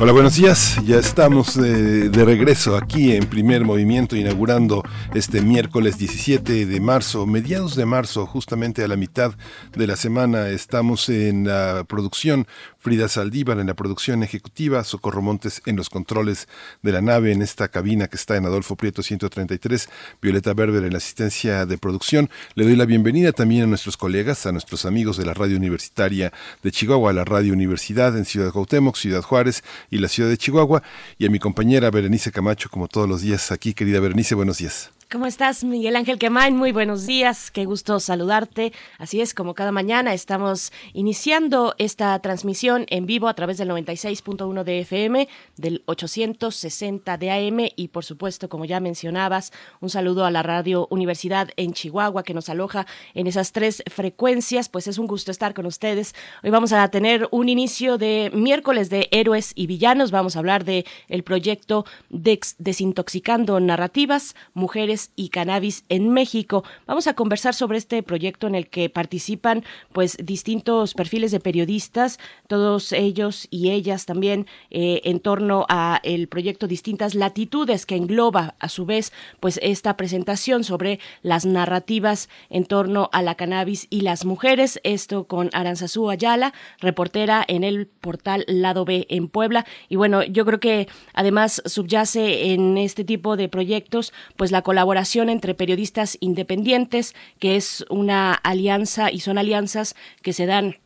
Hola, buenos días. Ya estamos de, regreso aquí en primer movimiento, inaugurando este miércoles 17 de marzo, mediados de marzo, justamente a la mitad de la semana. Estamos en la producción Frida Saldívar en la producción ejecutiva, Socorro Montes en los controles de la nave en esta cabina que está en Adolfo Prieto 133, Violeta Berber en la asistencia de producción. Le doy la bienvenida también a nuestros colegas, a nuestros amigos de la radio universitaria de Chihuahua, la radio universidad en Ciudad Cuauhtémoc, Ciudad Juárez y la ciudad de Chihuahua, y a mi compañera Berenice Camacho, como todos los días aquí. Querida Berenice, buenos días. ¿Cómo estás, Miguel Ángel Quemain? Muy buenos días, qué gusto saludarte. Así es, como cada mañana estamos iniciando esta transmisión en vivo a través del 96.1 de FM, del 860 de AM y por supuesto, como ya mencionabas, un saludo a la Radio Universidad en Chihuahua que nos aloja en esas tres frecuencias. Pues es un gusto estar con ustedes. Hoy vamos a tener un inicio de miércoles de héroes y villanos. Vamos a hablar de el proyecto Desintoxicando Narrativas, Mujeres y cannabis en México. Vamos a conversar sobre este proyecto en el que participan pues distintos perfiles de periodistas, todos ellos y ellas también eh, en torno a el proyecto Distintas Latitudes que engloba a su vez pues esta presentación sobre las narrativas en torno a la cannabis y las mujeres. Esto con Aranzazú Ayala, reportera en el portal Lado B en Puebla. Y bueno, yo creo que además subyace en este tipo de proyectos pues la colaboración colaboración entre periodistas independientes, que es una alianza y son alianzas que se dan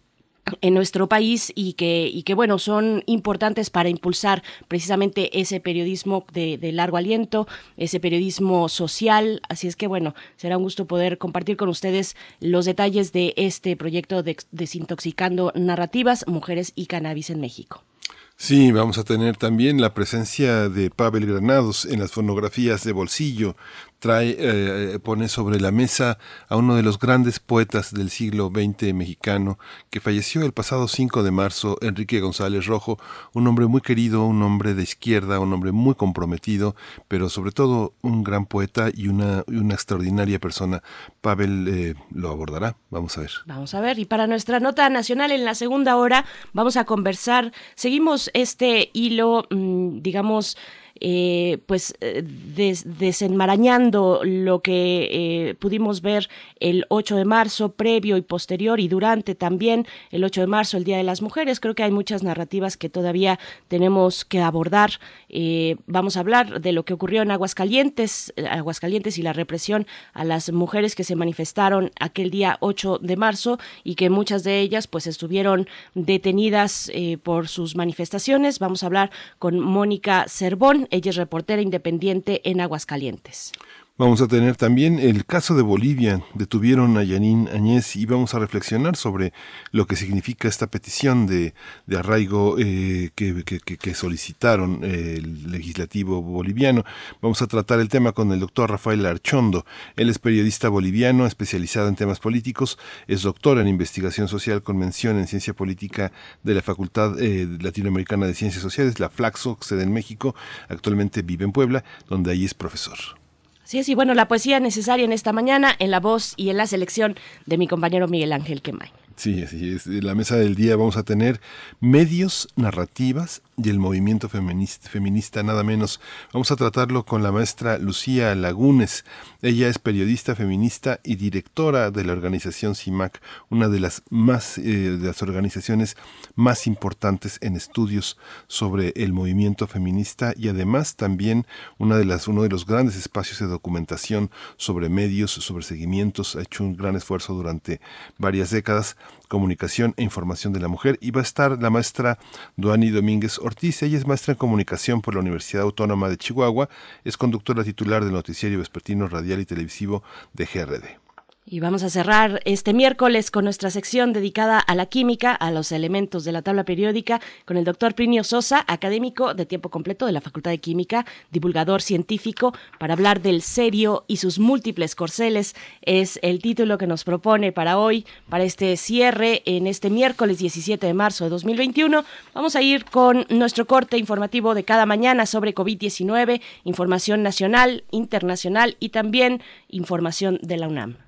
en nuestro país y que, y que bueno, son importantes para impulsar precisamente ese periodismo de, largo aliento, ese periodismo social. Así es que bueno, será un gusto poder compartir con ustedes los detalles de este proyecto de Desintoxicando Narrativas, Mujeres y Cannabis en México. Sí, vamos a tener también la presencia de Pavel Granados en las fonografías de bolsillo, trae, eh, pone sobre la mesa a uno de los grandes poetas del siglo XX mexicano, que falleció el pasado 5 de marzo, Enrique González Rojo, un hombre muy querido, un hombre de izquierda, un hombre muy comprometido, pero sobre todo un gran poeta y una, extraordinaria persona. Pavel eh, lo abordará, vamos a ver. Vamos a ver, y para nuestra nota nacional en la segunda hora vamos a conversar, seguimos este hilo, mm, digamos, eh, pues eh, desenmarañando lo que eh, pudimos ver el 8 de marzo, previo y posterior y durante también el 8 de marzo, el Día de las Mujeres. Creo que hay muchas narrativas que todavía tenemos que abordar. vamos a hablar de lo que ocurrió en Aguascalientes, Aguascalientes y la represión a las mujeres que se manifestaron aquel día 8 de marzo y que muchas de ellas pues estuvieron detenidas por sus manifestaciones. Vamos a hablar con Mónica Cervón, ella es reportera independiente en Aguascalientes. Vamos a tener también el caso de Bolivia. Detuvieron a Yanín Añez y vamos a reflexionar sobre lo que significa esta petición de, arraigo eh, que, solicitaron el legislativo boliviano. Vamos a tratar el tema con el doctor Rafael Archondo. Él es periodista boliviano especializado en temas políticos. Es doctor en investigación social con mención en ciencia política de la Facultad eh, Latinoamericana de Ciencias Sociales, la Flaxo, sede en México. Actualmente vive en Puebla, donde ahí es profesor. Sí, sí, bueno, la poesía necesaria en esta mañana, en la voz y en la selección de mi compañero Miguel Ángel Quemay. Sí, así es. En la mesa del día vamos a tener medios, narrativas y el movimiento feminista, nada menos. Vamos a tratarlo con la maestra Lucía Lagunes. Ella es periodista feminista y directora de la organización CIMAC, una de las más eh, de las organizaciones más importantes en estudios sobre el movimiento feminista y además también una de las uno de los grandes espacios de documentación sobre medios, sobre seguimientos. Ha hecho un gran esfuerzo durante varias décadas comunicación e información de la mujer y va a estar la maestra Duani Domínguez Ortiz. Ella es maestra en comunicación por la Universidad Autónoma de Chihuahua, es conductora titular del noticiario vespertino radial y televisivo de GRD. Y vamos a cerrar este miércoles con nuestra sección dedicada a la química, a los elementos de la tabla periódica, con el doctor Plinio Sosa, académico de tiempo completo de la Facultad de Química, divulgador científico, para hablar del serio y sus múltiples corceles. Es el título que nos propone para hoy, para este cierre en este miércoles 17 de marzo de 2021. Vamos a ir con nuestro corte informativo de cada mañana sobre COVID-19, información nacional, internacional y también información de la UNAM.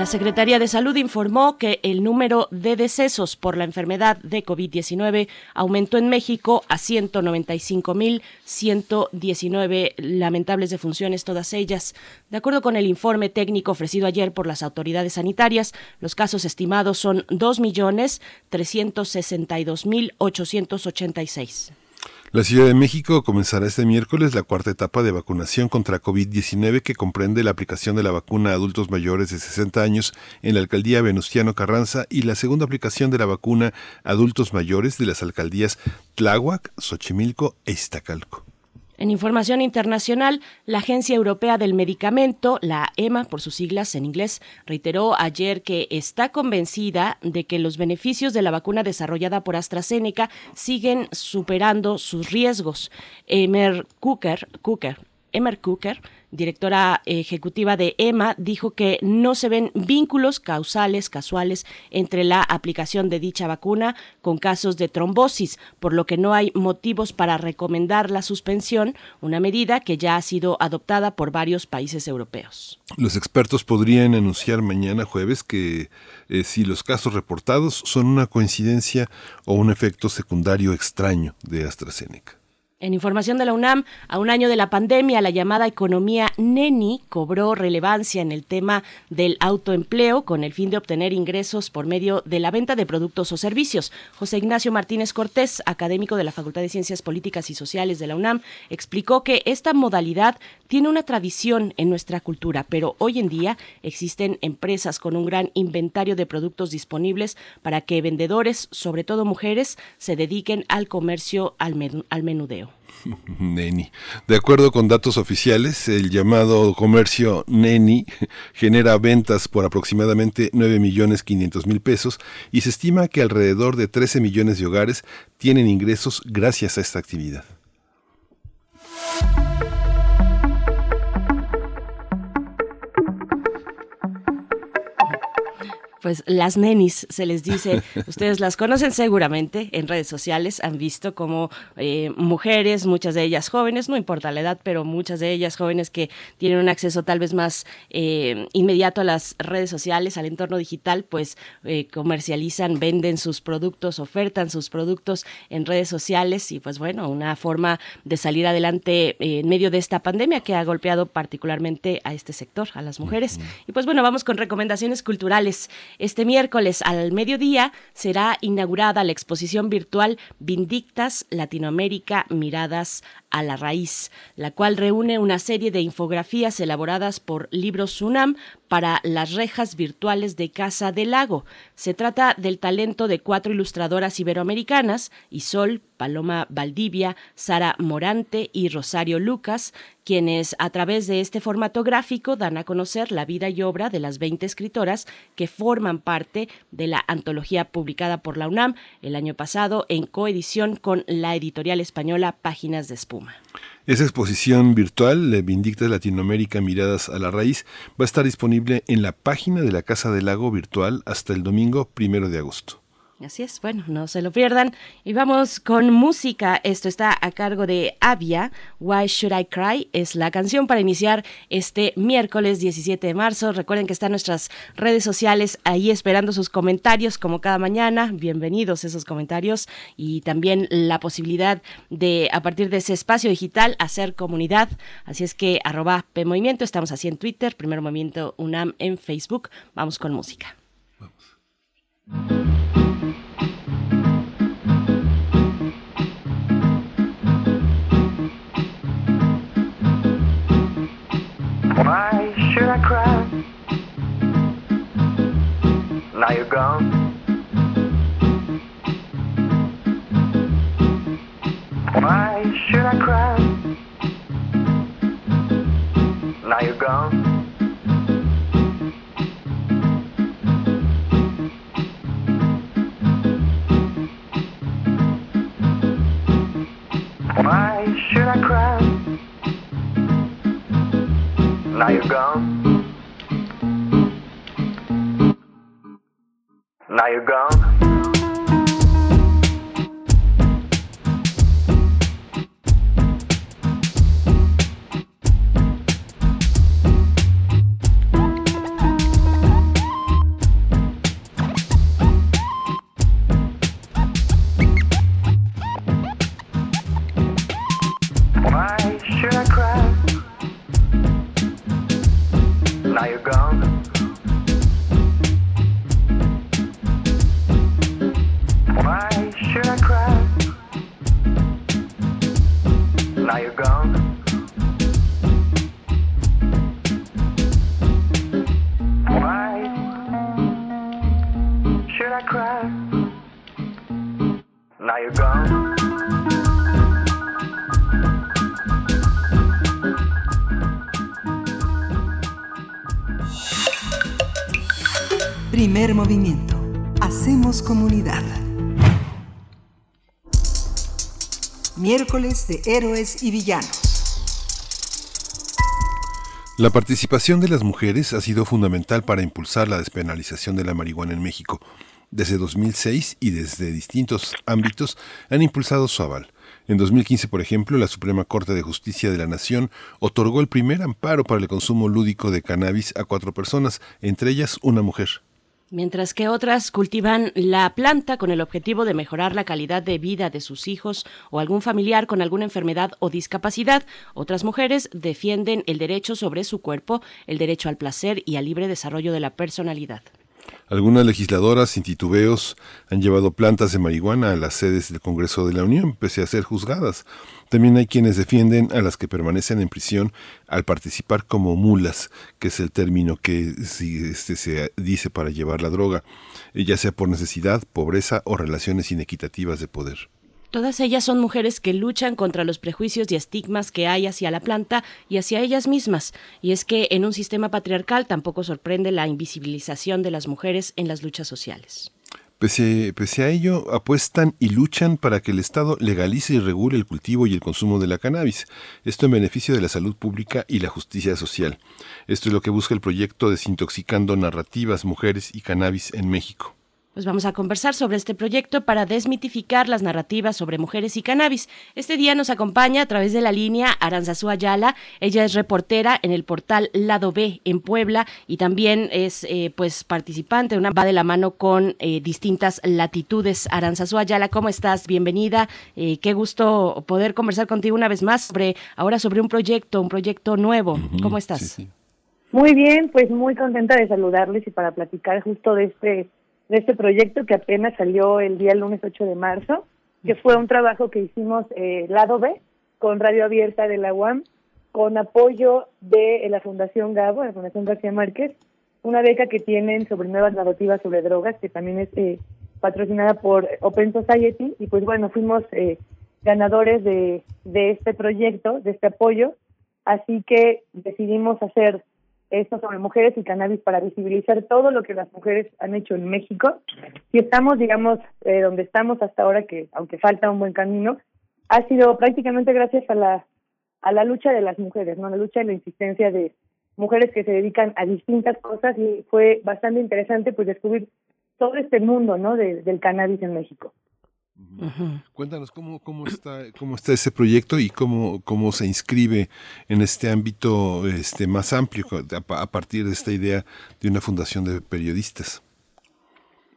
La Secretaría de Salud informó que el número de decesos por la enfermedad de COVID-19 aumentó en México a 195.119 lamentables defunciones, todas ellas. De acuerdo con el informe técnico ofrecido ayer por las autoridades sanitarias, los casos estimados son 2.362.886. La Ciudad de México comenzará este miércoles la cuarta etapa de vacunación contra COVID-19 que comprende la aplicación de la vacuna a adultos mayores de 60 años en la alcaldía Venustiano Carranza y la segunda aplicación de la vacuna a adultos mayores de las alcaldías Tláhuac, Xochimilco e Iztacalco. En información internacional, la Agencia Europea del Medicamento, la EMA por sus siglas en inglés, reiteró ayer que está convencida de que los beneficios de la vacuna desarrollada por AstraZeneca siguen superando sus riesgos. Emer Cooker, Cooker, Emer Cooker directora ejecutiva de EMA, dijo que no se ven vínculos causales casuales entre la aplicación de dicha vacuna con casos de trombosis, por lo que no hay motivos para recomendar la suspensión, una medida que ya ha sido adoptada por varios países europeos. Los expertos podrían anunciar mañana jueves que eh, si los casos reportados son una coincidencia o un efecto secundario extraño de AstraZeneca. En información de la UNAM, a un año de la pandemia, la llamada economía neni cobró relevancia en el tema del autoempleo con el fin de obtener ingresos por medio de la venta de productos o servicios. José Ignacio Martínez Cortés, académico de la Facultad de Ciencias Políticas y Sociales de la UNAM, explicó que esta modalidad tiene una tradición en nuestra cultura, pero hoy en día existen empresas con un gran inventario de productos disponibles para que vendedores, sobre todo mujeres, se dediquen al comercio al, menudeo. Neni. De acuerdo con datos oficiales, el llamado comercio Neni genera ventas por aproximadamente 9 millones 500 mil pesos y se estima que alrededor de 13 millones de hogares tienen ingresos gracias a esta actividad. Pues las nenis se les dice, ustedes las conocen seguramente en redes sociales, han visto como eh, mujeres, muchas de ellas jóvenes, no importa la edad, pero muchas de ellas jóvenes que tienen un acceso tal vez más eh, inmediato a las redes sociales, al entorno digital, pues eh, comercializan, venden sus productos, ofertan sus productos en redes sociales y pues bueno, una forma de salir adelante en medio de esta pandemia que ha golpeado particularmente a este sector, a las mujeres. Y pues bueno, vamos con recomendaciones culturales. Este miércoles al mediodía será inaugurada la exposición virtual Vindictas Latinoamérica Miradas a la Raíz, la cual reúne una serie de infografías elaboradas por Libros Sunam para las rejas virtuales de Casa del Lago. Se trata del talento de cuatro ilustradoras iberoamericanas, Isol, Paloma Valdivia, Sara Morante y Rosario Lucas, quienes a través de este formato gráfico dan a conocer la vida y obra de las 20 escritoras que forman parte de la antología publicada por la UNAM el año pasado en coedición con la editorial española Páginas de Espuma. Esa exposición virtual, Vindicta Latinoamérica Miradas a la Raíz, va a estar disponible en la página de la Casa del Lago Virtual hasta el domingo primero de agosto. Así es, bueno, no se lo pierdan. Y vamos con música. Esto está a cargo de Avia. Why Should I Cry? Es la canción para iniciar este miércoles 17 de marzo. Recuerden que están nuestras redes sociales ahí esperando sus comentarios como cada mañana. Bienvenidos esos comentarios y también la posibilidad de a partir de ese espacio digital hacer comunidad. Así es que arroba P Movimiento, estamos así en Twitter, Primer Movimiento UNAM en Facebook. Vamos con música. Vamos. Now you're gone. Why should I cry? Now you're gone. Why should I cry? Now you're gone. Now you're gone. Héroes y villanos. La participación de las mujeres ha sido fundamental para impulsar la despenalización de la marihuana en México. Desde 2006 y desde distintos ámbitos han impulsado su aval. En 2015, por ejemplo, la Suprema Corte de Justicia de la Nación otorgó el primer amparo para el consumo lúdico de cannabis a cuatro personas, entre ellas una mujer. Mientras que otras cultivan la planta con el objetivo de mejorar la calidad de vida de sus hijos o algún familiar con alguna enfermedad o discapacidad, otras mujeres defienden el derecho sobre su cuerpo, el derecho al placer y al libre desarrollo de la personalidad. Algunas legisladoras sin titubeos han llevado plantas de marihuana a las sedes del Congreso de la Unión, pese a ser juzgadas. También hay quienes defienden a las que permanecen en prisión al participar como mulas, que es el término que este, se dice para llevar la droga, ya sea por necesidad, pobreza o relaciones inequitativas de poder. Todas ellas son mujeres que luchan contra los prejuicios y estigmas que hay hacia la planta y hacia ellas mismas. Y es que en un sistema patriarcal tampoco sorprende la invisibilización de las mujeres en las luchas sociales. Pese, a ello, apuestan y luchan para que el Estado legalice y regule el cultivo y el consumo de la cannabis, esto en beneficio de la salud pública y la justicia social. Esto es lo que busca el proyecto Desintoxicando Narrativas, Mujeres y Cannabis en México. Pues vamos a conversar sobre este proyecto para desmitificar las narrativas sobre mujeres y cannabis. Este día nos acompaña a través de la línea Aranzazú Ayala. Ella es reportera en el portal Lado B en Puebla y también es eh, pues participante, una va de la mano con eh, distintas latitudes. Aranzazú Ayala, ¿cómo estás? Bienvenida. Eh, qué gusto poder conversar contigo una vez más sobre ahora sobre un proyecto, un proyecto nuevo. ¿Cómo estás? Sí, sí. Muy bien, pues muy contenta de saludarles y para platicar justo de este de este proyecto que apenas salió el día lunes 8 de marzo, que fue un trabajo que hicimos eh, Lado B con Radio Abierta de la UAM, con apoyo de la Fundación Gabo, la Fundación García Márquez, una beca que tienen sobre nuevas narrativas sobre drogas, que también es eh, patrocinada por Open Society, y pues bueno, fuimos eh, ganadores de, de este proyecto, de este apoyo, así que decidimos hacer esto sobre mujeres y cannabis para visibilizar todo lo que las mujeres han hecho en México. Y estamos, digamos, eh, donde estamos hasta ahora, que aunque falta un buen camino, ha sido prácticamente gracias a la a la lucha de las mujeres, no, la lucha y la insistencia de mujeres que se dedican a distintas cosas y fue bastante interesante pues descubrir todo este mundo, ¿no? De, del cannabis en México. Uh -huh. Cuéntanos cómo, cómo, está, cómo está ese proyecto y cómo, cómo se inscribe en este ámbito este, más amplio a, partir de esta idea de una fundación de periodistas.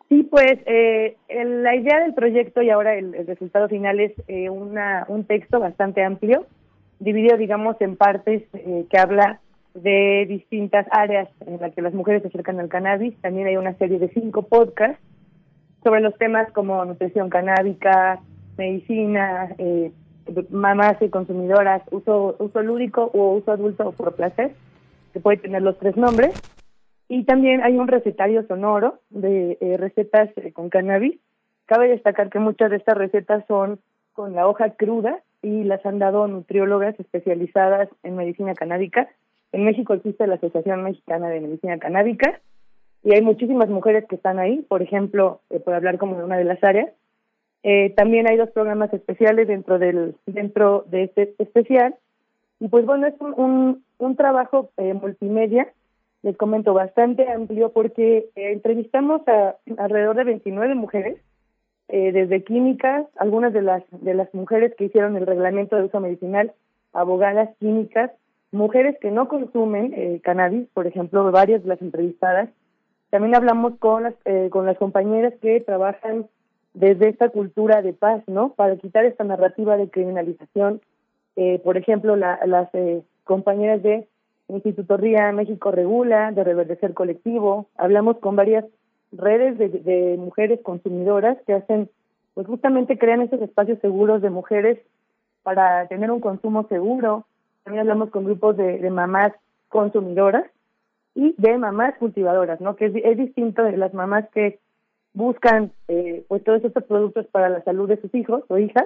Sí, pues eh, el, la idea del proyecto y ahora el, el resultado final es eh, una, un texto bastante amplio, dividido, digamos, en partes eh, que habla de distintas áreas en las que las mujeres se acercan al cannabis. También hay una serie de cinco podcasts sobre los temas como nutrición canábica, medicina, eh, mamás y consumidoras, uso, uso lúdico o uso adulto por placer, que puede tener los tres nombres. Y también hay un recetario sonoro de eh, recetas eh, con cannabis. Cabe destacar que muchas de estas recetas son con la hoja cruda y las han dado nutriólogas especializadas en medicina canábica. En México existe la Asociación Mexicana de Medicina Canábica y hay muchísimas mujeres que están ahí, por ejemplo, eh, por hablar como de una de las áreas. Eh, también hay dos programas especiales dentro del dentro de este especial. Y pues bueno es un, un, un trabajo eh, multimedia. Les comento bastante amplio porque eh, entrevistamos a alrededor de 29 mujeres eh, desde químicas algunas de las de las mujeres que hicieron el reglamento de uso medicinal abogadas químicas mujeres que no consumen eh, cannabis por ejemplo varias de las entrevistadas también hablamos con las eh, con las compañeras que trabajan desde esta cultura de paz, ¿no? Para quitar esta narrativa de criminalización. Eh, por ejemplo, la, las eh, compañeras de Instituto RIA México Regula, de Reverdecer Colectivo, hablamos con varias redes de, de mujeres consumidoras que hacen, pues justamente crean esos espacios seguros de mujeres para tener un consumo seguro. También hablamos con grupos de, de mamás consumidoras y de mamás cultivadoras, ¿no? Que es, es distinto de las mamás que buscan eh, pues todos estos productos para la salud de sus hijos o hijas.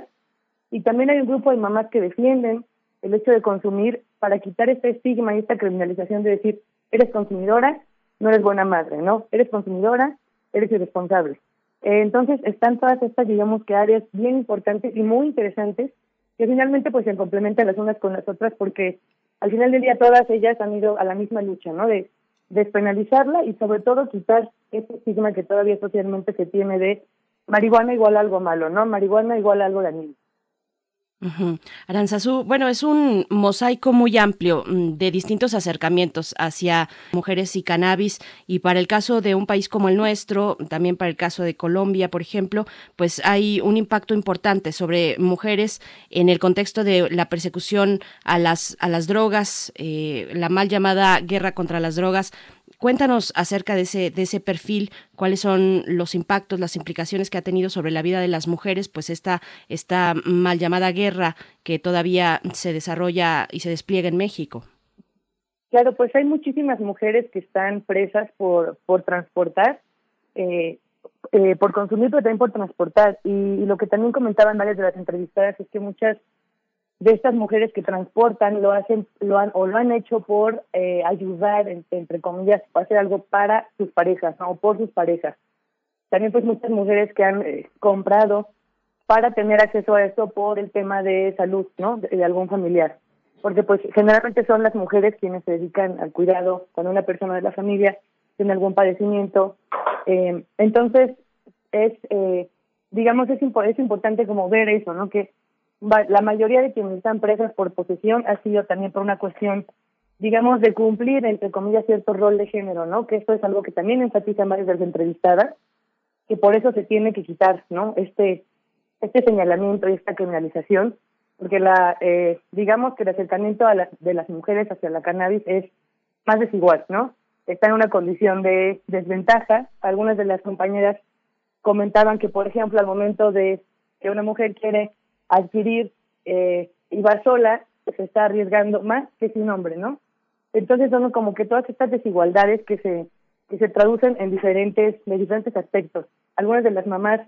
Y también hay un grupo de mamás que defienden el hecho de consumir para quitar este estigma y esta criminalización de decir eres consumidora no eres buena madre no eres consumidora eres irresponsable eh, entonces están todas estas digamos que áreas bien importantes y muy interesantes que finalmente pues se complementan las unas con las otras porque al final del día todas ellas han ido a la misma lucha no de despenalizarla y sobre todo quitar ese estigma que todavía socialmente se tiene de marihuana igual algo malo, ¿no? Marihuana igual algo dañino. Uh Aranzazú, bueno, es un mosaico muy amplio mm, de distintos acercamientos hacia mujeres y cannabis. Y para el caso de un país como el nuestro, también para el caso de Colombia, por ejemplo, pues hay un impacto importante sobre mujeres en el contexto de la persecución a las a las drogas, eh, la mal llamada guerra contra las drogas Cuéntanos acerca de ese, de ese perfil, cuáles son los impactos, las implicaciones que ha tenido sobre la vida de las mujeres, pues esta, esta mal llamada guerra que todavía se desarrolla y se despliega en México. Claro, pues hay muchísimas mujeres que están presas por, por transportar, eh, eh, por consumir, pero también por transportar. Y, y lo que también comentaban varias de las entrevistadas es que muchas de estas mujeres que transportan lo hacen lo han o lo han hecho por eh, ayudar entre comillas hacer algo para sus parejas ¿no? o por sus parejas. También pues muchas mujeres que han eh, comprado para tener acceso a esto por el tema de salud no de, de, algún familiar. Porque pues generalmente son las mujeres quienes se dedican al cuidado cuando una persona de la familia tiene algún padecimiento eh, entonces es eh, digamos es, impo es importante como ver eso no que la mayoría de quienes están presas por posesión ha sido también por una cuestión, digamos, de cumplir, entre comillas, cierto rol de género, ¿no? Que esto es algo que también enfatizan varias de las entrevistadas, que por eso se tiene que quitar, ¿no? Este, este señalamiento y esta criminalización, porque la, eh, digamos que el acercamiento a la, de las mujeres hacia la cannabis es más desigual, ¿no? Está en una condición de desventaja. Algunas de las compañeras comentaban que, por ejemplo, al momento de que una mujer quiere adquirir eh, y va sola, se está arriesgando más que sin hombre, ¿no? Entonces son como que todas estas desigualdades que se que se traducen en diferentes de diferentes aspectos. Algunas de las mamás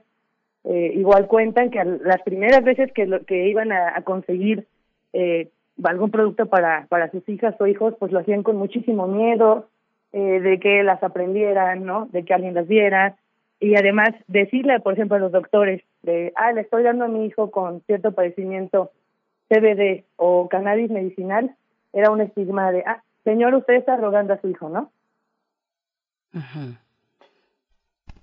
eh, igual cuentan que las primeras veces que lo, que iban a, a conseguir eh, algún producto para para sus hijas o hijos, pues lo hacían con muchísimo miedo eh, de que las aprendieran, ¿no? De que alguien las viera, y además decirle, por ejemplo, a los doctores, de, ah, le estoy dando a mi hijo con cierto padecimiento CBD o cannabis medicinal, era un estigma de, ah, señor, usted está rogando a su hijo, ¿no? Ajá.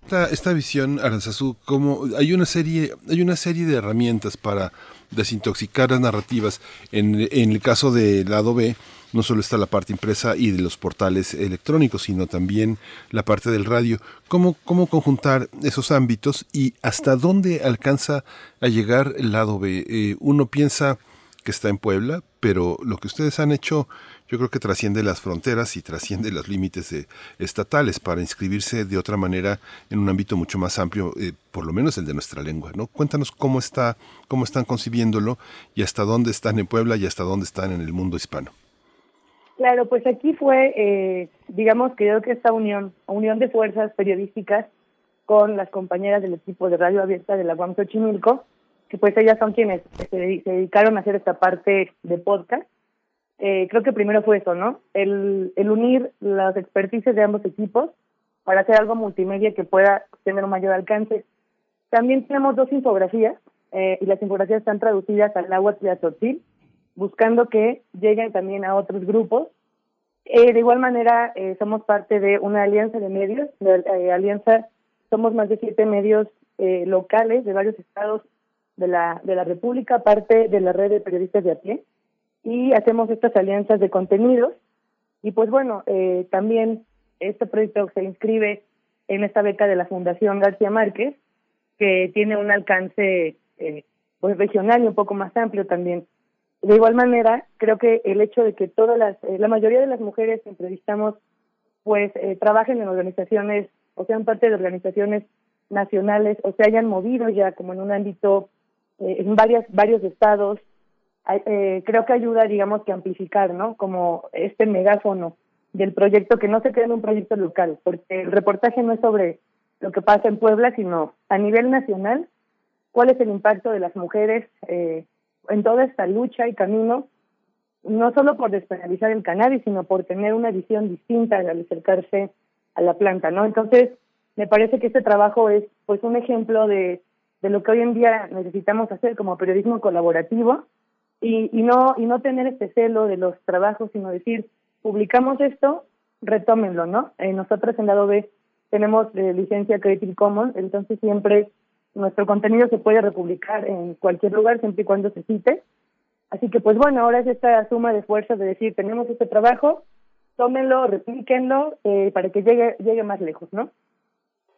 Esta, esta visión, Aranzazú, como hay una serie, hay una serie de herramientas para desintoxicar las narrativas. En, en el caso del lado B, no solo está la parte impresa y de los portales electrónicos, sino también la parte del radio. ¿Cómo, cómo conjuntar esos ámbitos y hasta dónde alcanza a llegar el lado B? Eh, uno piensa que está en Puebla, pero lo que ustedes han hecho yo creo que trasciende las fronteras y trasciende los límites de, estatales para inscribirse de otra manera en un ámbito mucho más amplio, eh, por lo menos el de nuestra lengua. ¿no? Cuéntanos cómo, está, cómo están concibiéndolo y hasta dónde están en Puebla y hasta dónde están en el mundo hispano. Claro, pues aquí fue, eh, digamos creo que esta unión, unión de fuerzas periodísticas con las compañeras del equipo de Radio Abierta de la UAM Xochimilco, que pues ellas son quienes se dedicaron a hacer esta parte de podcast. Eh, creo que primero fue eso, ¿no? El, unir las experticias de ambos equipos para hacer algo multimedia que pueda tener un mayor alcance. También tenemos dos infografías, eh, y las infografías están traducidas al agua y a Tzotzil, buscando que lleguen también a otros grupos. Eh, de igual manera, eh, somos parte de una alianza de medios, de eh, alianza, somos más de siete medios eh, locales de varios estados de la, de la República, parte de la red de periodistas de a pie, y hacemos estas alianzas de contenidos. Y pues bueno, eh, también este proyecto se inscribe en esta beca de la Fundación García Márquez, que tiene un alcance eh, pues regional y un poco más amplio también. De igual manera, creo que el hecho de que todas las, eh, la mayoría de las mujeres que entrevistamos, pues eh, trabajen en organizaciones o sean parte de organizaciones nacionales o se hayan movido ya como en un ámbito eh, en varias varios estados, eh, creo que ayuda, digamos, que amplificar, ¿no? Como este megáfono del proyecto que no se quede en un proyecto local, porque el reportaje no es sobre lo que pasa en Puebla, sino a nivel nacional, cuál es el impacto de las mujeres eh, en toda esta lucha y camino, no solo por despenalizar el cannabis, sino por tener una visión distinta al acercarse a la planta, ¿no? Entonces, me parece que este trabajo es pues un ejemplo de, de lo que hoy en día necesitamos hacer como periodismo colaborativo y, y no y no tener este celo de los trabajos, sino decir, publicamos esto, retómenlo, ¿no? Eh, nosotros en lado B tenemos eh, licencia Creative Commons, entonces siempre nuestro contenido se puede republicar en cualquier lugar siempre y cuando se cite. Así que pues bueno, ahora es esta suma de fuerzas de decir, tenemos este trabajo, tómenlo, replíquenlo eh, para que llegue llegue más lejos, ¿no?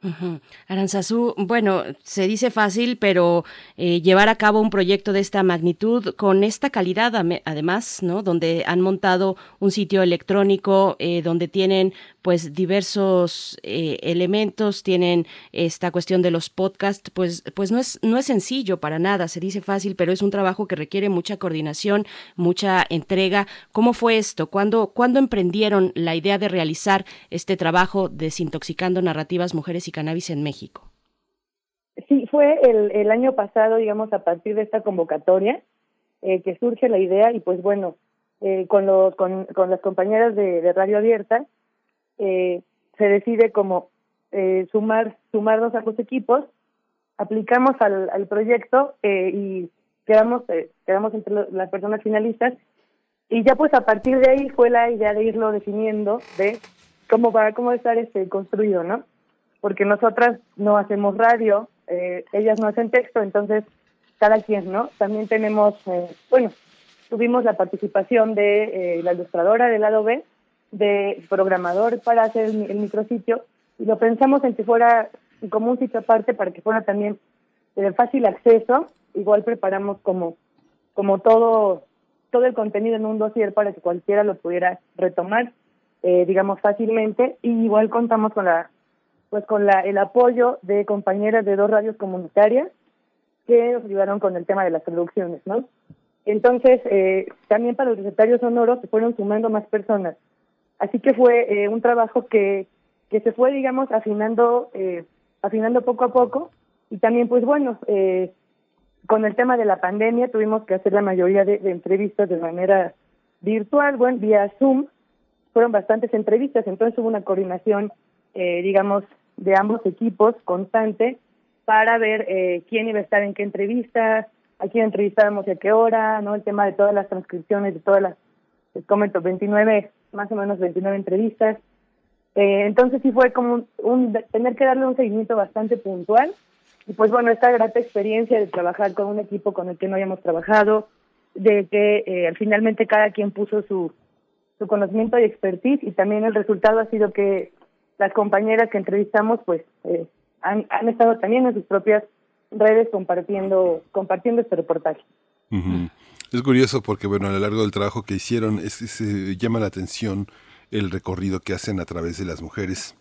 Ujú. Aranzazú, bueno, se dice fácil, pero eh, llevar a cabo un proyecto de esta magnitud con esta calidad, además, ¿no? Donde han montado un sitio electrónico, eh, donde tienen pues diversos eh, elementos, tienen esta cuestión de los podcasts, pues, pues no es no es sencillo para nada. Se dice fácil, pero es un trabajo que requiere mucha coordinación, mucha entrega. ¿Cómo fue esto? ¿Cuándo, ¿cuándo emprendieron la idea de realizar este trabajo desintoxicando narrativas mujeres y cannabis en México? Sí, fue el, el año pasado, digamos, a partir de esta convocatoria, eh, que surge la idea y pues bueno, eh, con, los, con, con las compañeras de, de Radio Abierta, eh, se decide como eh, sumar sumarnos a los equipos, aplicamos al, al proyecto eh, y quedamos eh, quedamos entre lo- las personas finalistas y ya pues a partir de ahí fue la idea de irlo definiendo de cómo va cómo va a estar este construido, ¿no? Porque nosotras no hacemos radio, eh, ellas no hacen texto, entonces cada quien, ¿no? También tenemos, eh, bueno, tuvimos la participación de la ilustradora del lado B, de programador para hacer el, mi- el micrositio, y lo pensamos en que fuera como un sitio aparte para que fuera también de fácil acceso. Igual preparamos como, como todo, todo el contenido en un dossier para que cualquiera lo pudiera retomar, eh, digamos, fácilmente. Y igual contamos con la pues con la, el apoyo de compañeras de dos radios comunitarias que nos ayudaron con el tema de las producciones, ¿no? Entonces, eh, también para los recetarios sonoros se fueron sumando más personas. Así que fue eh, un trabajo que, que se fue, digamos, afinando, eh, afinando poco a poco. Y también, pues bueno, eh, con el tema de la pandemia tuvimos que hacer la mayoría de, entrevistas de manera virtual, bueno, vía Zoom. Fueron bastantes entrevistas, entonces hubo una coordinación, eh, digamos, de ambos equipos constante para ver eh, quién iba a estar en qué entrevista, a quién entrevistábamos y a qué hora, ¿no? El tema de todas las transcripciones, de todas las, les comento, 29, más o menos 29 entrevistas. Eh, entonces sí fue como un, un- tener que darle un seguimiento bastante puntual y pues bueno, esta grata experiencia de trabajar con un equipo con el que no habíamos trabajado, de que eh, finalmente cada quien puso su, su conocimiento y expertise y también el resultado ha sido que las compañeras que entrevistamos pues eh, han, han estado también en sus propias redes compartiendo compartiendo este reportaje. Ujú. Es curioso porque, bueno, a lo largo del trabajo que hicieron, es, eh, llama la atención el recorrido que hacen a través de las mujeres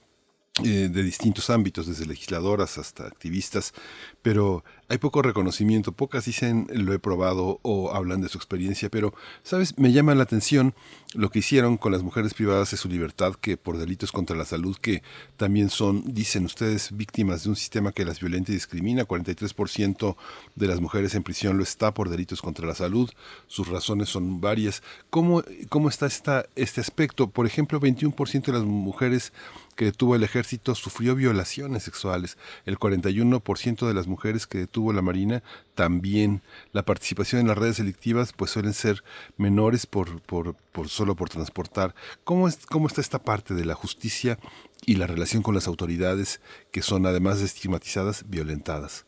eh, de distintos ámbitos, desde legisladoras hasta activistas, pero hay poco reconocimiento, pocas dicen lo he probado o hablan de su experiencia, pero, ¿sabes? Me llama la atención lo que hicieron con las mujeres privadas de su libertad, que por delitos contra la salud, que también son, dicen ustedes, víctimas de un sistema que las violenta y discrimina. 43% de las mujeres en prisión lo está por delitos contra la salud. Sus razones son varias. ¿Cómo, cómo está esta, este aspecto? Por ejemplo, 21% de las mujeres que detuvo el ejército sufrió violaciones sexuales. El 41% de las mujeres que detuvo la Marina también. La participación en las redes delictivas pues suelen ser menores por, por, por solo por transportar. ¿Cómo, es, ¿Cómo está esta parte de la justicia y la relación con las autoridades que son además de estigmatizadas, violentadas?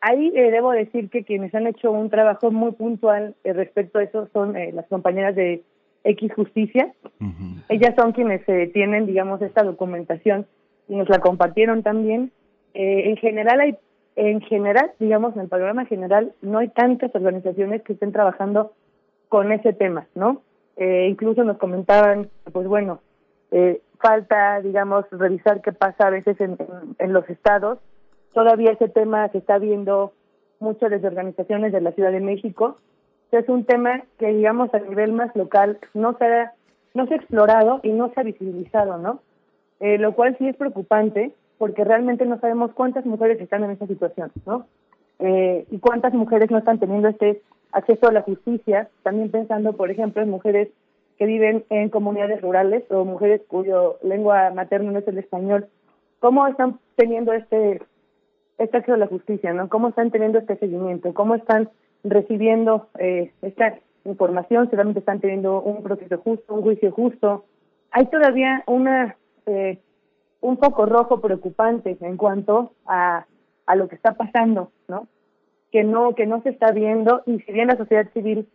Ahí eh, debo decir que quienes han hecho un trabajo muy puntual eh, respecto a eso son eh, las compañeras de X Justicia. Ellas son quienes eh, tienen, digamos, esta documentación y nos la compartieron también. Eh, en general hay, en general, digamos, en el panorama general, no hay tantas organizaciones que estén trabajando con ese tema, ¿no? Eh, incluso nos comentaban, pues bueno, eh, falta, digamos, revisar qué pasa a veces en, en, en los estados. Todavía ese tema se está viendo muchas desde organizaciones de la Ciudad de México, es un tema que, digamos, a nivel más local no se ha, no se ha explorado y no se ha visibilizado, ¿no? Eh, lo cual sí es preocupante porque realmente no sabemos cuántas mujeres están en esa situación, ¿no? Eh, y cuántas mujeres no están teniendo este acceso a la justicia, también pensando, por ejemplo, en mujeres que viven en comunidades rurales o mujeres cuyo lengua materna no es el español, ¿cómo están teniendo este, este acceso a la justicia, ¿no? ¿Cómo están teniendo este seguimiento? ¿Cómo están recibiendo eh, esta información, solamente están teniendo un proceso justo, un juicio justo. Hay todavía una eh, un foco rojo preocupante en cuanto a, a lo que está pasando, ¿no? Que no que no se está viendo y si bien la sociedad civil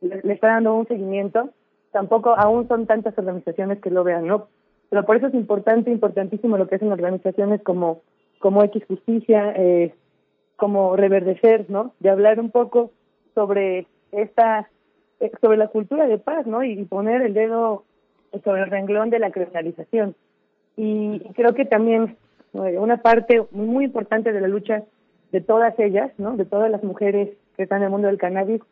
le, le está dando un seguimiento, tampoco aún son tantas organizaciones que lo vean, ¿no? Pero por eso es importante, importantísimo lo que hacen organizaciones como como X Justicia, eh, como Reverdecer, ¿no? De hablar un poco sobre esta eh, sobre la cultura de paz, ¿no? Y poner el dedo sobre el renglón de la criminalización. Y creo que también eh, una parte muy importante de la lucha de todas ellas, ¿no? De todas las mujeres que están en el mundo del cannabis,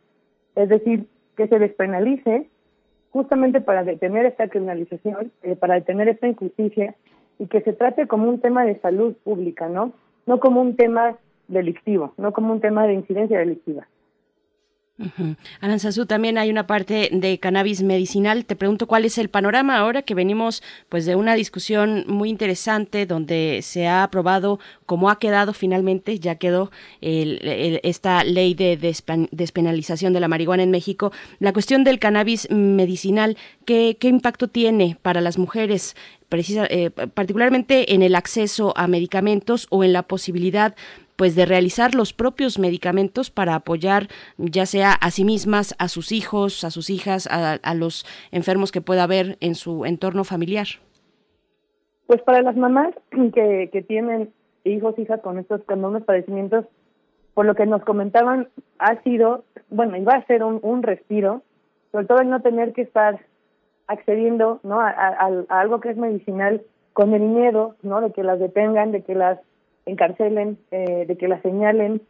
es decir, que se despenalice justamente para detener esta criminalización, eh, para detener esta injusticia y que se trate como un tema de salud pública, ¿no? No como un tema delictivo, no como un tema de incidencia delictiva. Uh Aranzazú, también hay una parte de cannabis medicinal. Te pregunto cuál es el panorama ahora que venimos pues de una discusión muy interesante donde se ha aprobado cómo ha quedado finalmente, ya quedó el, esta ley de despenalización de la marihuana en México. La cuestión del cannabis medicinal, ¿qué, qué impacto tiene para las mujeres? Precisa, eh, particularmente en el acceso a medicamentos o en la posibilidad pues de realizar los propios medicamentos para apoyar ya sea a sí mismas, a sus hijos, a sus hijas, a, los enfermos que pueda haber en su entorno familiar. Pues para las mamás que, que tienen hijos, hijas con estos con unos padecimientos, por lo que nos comentaban, ha sido, bueno, iba a ser un, un respiro, sobre todo el no tener que estar accediendo ¿no? A, a, a, algo que es medicinal con el miedo ¿no? de que las detengan, de que las encarcelen, eh, de que la señalen.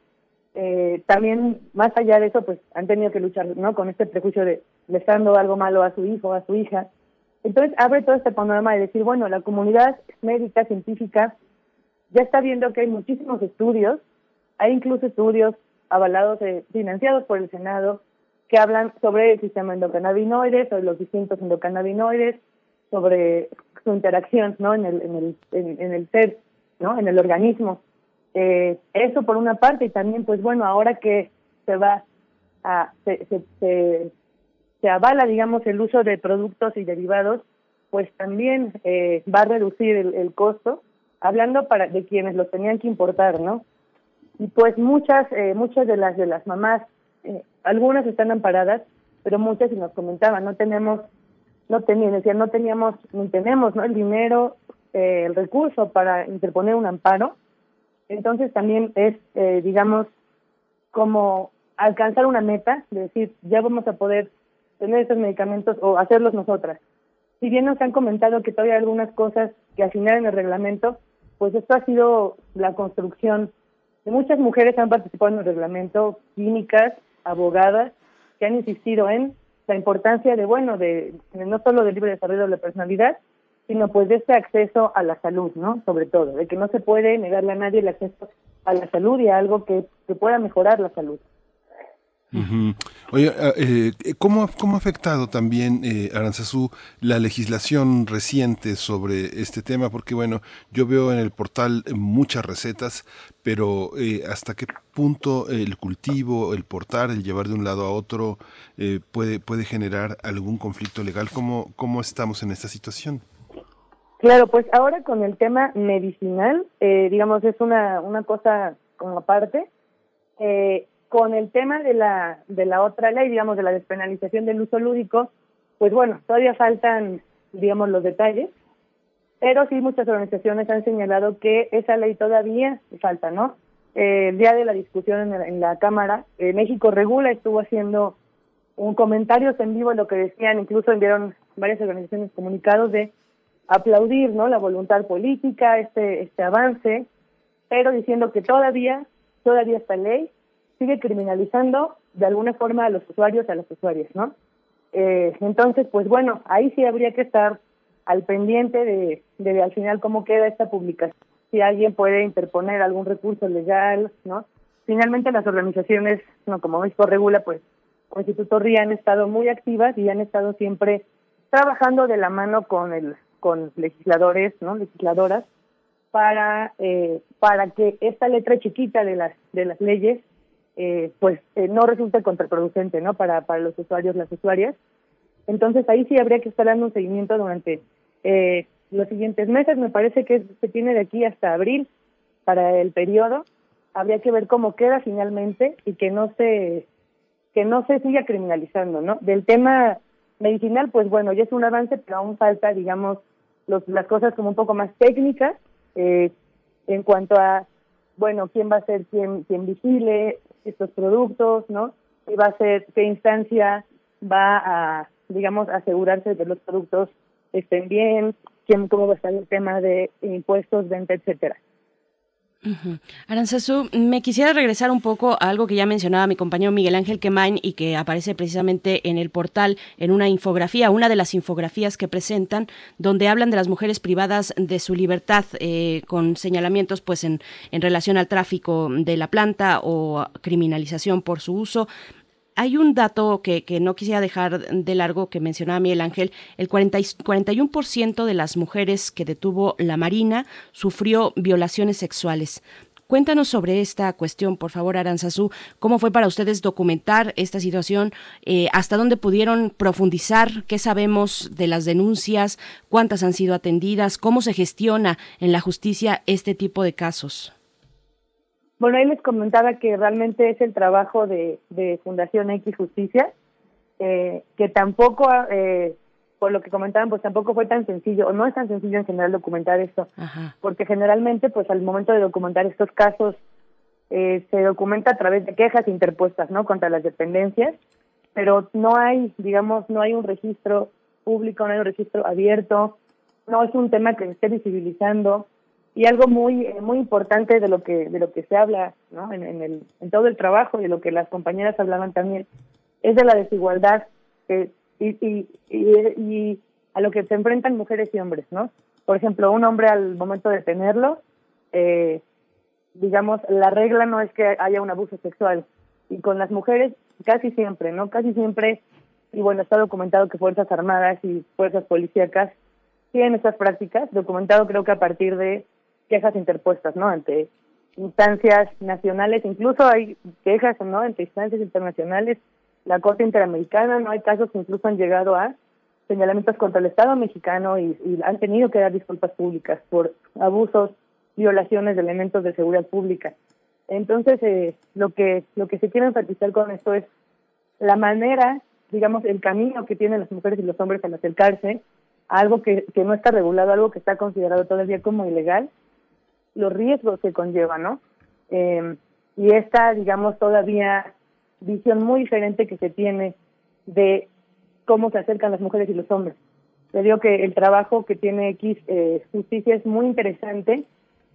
Eh, también, más allá de eso, pues han tenido que luchar ¿no? con este prejuicio de le está dando algo malo a su hijo, a su hija. Entonces abre todo este panorama de decir, bueno, la comunidad médica, científica, ya está viendo que hay muchísimos estudios, hay incluso estudios avalados, eh, financiados por el Senado, que hablan sobre el sistema endocannabinoides, sobre los distintos endocannabinoides, sobre su interacción ¿no? en, el, en, el, en, en el ser ¿no? En el organismo. Eh, eso por una parte y también, pues bueno, ahora que se va a, se, se, se, se avala, digamos, el uso de productos y derivados, pues también eh, va a reducir el, costo, hablando para de quienes los tenían que importar, ¿no? Y pues muchas, eh, muchas de las de las mamás, eh, algunas están amparadas, pero muchas, y nos comentaban, no tenemos, no tenían, decían, no teníamos, ni tenemos, ¿no? El dinero eh, el recurso para interponer un amparo. Entonces también es, eh, digamos, como alcanzar una meta, de decir, ya vamos a poder tener estos medicamentos o hacerlos nosotras. Si bien nos han comentado que todavía hay algunas cosas que afinar en el reglamento, pues esto ha sido la construcción muchas mujeres han participado en el reglamento, químicas, abogadas, que han insistido en la importancia de, bueno, de, de no solo del libre desarrollo de la personalidad, sino pues de este acceso a la salud, ¿no? Sobre todo, de que no se puede negarle a nadie el acceso a la salud y a algo que, que pueda mejorar la salud. Oye, ah, eh, ¿cómo, ¿cómo ha afectado también, eh, Aranzazú, la legislación reciente sobre este tema? Porque, bueno, yo veo en el portal muchas recetas, pero eh, ¿hasta qué punto el cultivo, el portar, el llevar de un lado a otro eh, puede, puede generar algún conflicto legal? ¿Cómo, ¿Cómo estamos en esta situación? Claro, pues ahora con el tema medicinal, eh, digamos, es una, una cosa como aparte. Eh, con el tema de la, de la otra ley, digamos, de la despenalización del uso lúdico, pues bueno, todavía faltan, digamos, los detalles, pero sí muchas organizaciones han señalado que esa ley todavía falta, ¿no? Eh, el día de la discusión en, la- en la Cámara, eh, México Regula estuvo haciendo un comentario en vivo lo que decían, incluso enviaron varias organizaciones comunicados de aplaudir no la voluntad política este este avance pero diciendo que todavía todavía esta ley sigue criminalizando de alguna forma a los usuarios a las usuarias no Eh, entonces pues bueno ahí sí habría que estar al pendiente de, de al final cómo queda esta publicación si alguien puede interponer algún recurso legal no finalmente las organizaciones no como México regula pues como Instituto RIA han estado muy activas y han estado siempre trabajando de la mano con el con legisladores, ¿no? legisladoras para eh, para que esta letra chiquita de las de las leyes eh, pues eh, no resulte contraproducente, ¿no? Para para los usuarios, las usuarias. Entonces ahí sí habría que estar dando un seguimiento durante eh, los siguientes meses. Me parece que se tiene de aquí hasta abril para el periodo. Habría que ver cómo queda finalmente y que no se que no se siga criminalizando, ¿no? Del tema medicinal, pues bueno, ya es un avance, pero aún falta, digamos, los, las cosas como un poco más técnicas eh, en cuanto a, bueno, quién va a ser quien, quien vigile estos productos, ¿no? Y va a ser, qué instancia va a, digamos, asegurarse de que los productos estén bien, quién, cómo va a estar el tema de impuestos, venta, etcétera. Ujú. Aranzazú, me quisiera regresar un poco a algo que ya mencionaba mi compañero Miguel Ángel Quemain y que aparece precisamente en el portal en una infografía, una de las infografías que presentan, donde hablan de las mujeres privadas de su libertad eh, con señalamientos pues en, en relación al tráfico de la planta o criminalización por su uso. Hay un dato que, que no quisiera dejar de largo que mencionaba Miguel Ángel. El 40 y- 41% de las mujeres que detuvo la Marina sufrió violaciones sexuales. Cuéntanos sobre esta cuestión, por favor, Aranzazú. ¿Cómo fue para ustedes documentar esta situación? Eh, ¿Hasta dónde pudieron profundizar? ¿Qué sabemos de las denuncias? ¿Cuántas han sido atendidas? ¿Cómo se gestiona en la justicia este tipo de casos? Bueno, ahí les comentaba que realmente es el trabajo de, de Fundación X Justicia, eh, que tampoco, eh, por lo que comentaban, pues tampoco fue tan sencillo, o no es tan sencillo en general documentar esto, Ajá. porque generalmente, pues al momento de documentar estos casos, eh, se documenta a través de quejas interpuestas, ¿no? Contra las dependencias, pero no hay, digamos, no hay un registro público, no hay un registro abierto, no es un tema que se esté visibilizando y algo muy eh, muy importante de lo que de lo que se habla, ¿no? En, en el en todo el trabajo y de lo que las compañeras hablaban también es de la desigualdad que y, y, y, y a lo que se enfrentan mujeres y hombres, ¿no? Por ejemplo, un hombre al momento de tenerlo, eh, digamos, la regla no es que haya un abuso sexual. Y con las mujeres casi siempre, ¿no? Casi siempre, y bueno, está documentado que Fuerzas Armadas y Fuerzas Policíacas tienen estas prácticas, documentado creo que a partir de quejas interpuestas, ¿no? Ante instancias nacionales, incluso hay quejas, ¿no? Ante instancias internacionales, la Corte Interamericana, ¿no? Hay casos que incluso han llegado a señalamientos contra el Estado mexicano y, y han tenido que dar disculpas públicas por abusos, violaciones de elementos de seguridad pública. Entonces, eh, lo que lo que se quiere enfatizar con esto es la manera, digamos, el camino que tienen las mujeres y los hombres al acercarse a algo que, que no está regulado, algo que está considerado todavía como ilegal, los riesgos que conlleva, ¿no? Eh, y esta, digamos, todavía visión muy diferente que se tiene de cómo se acercan las mujeres y los hombres. Le digo que el trabajo que tiene X eh, Justicia es muy interesante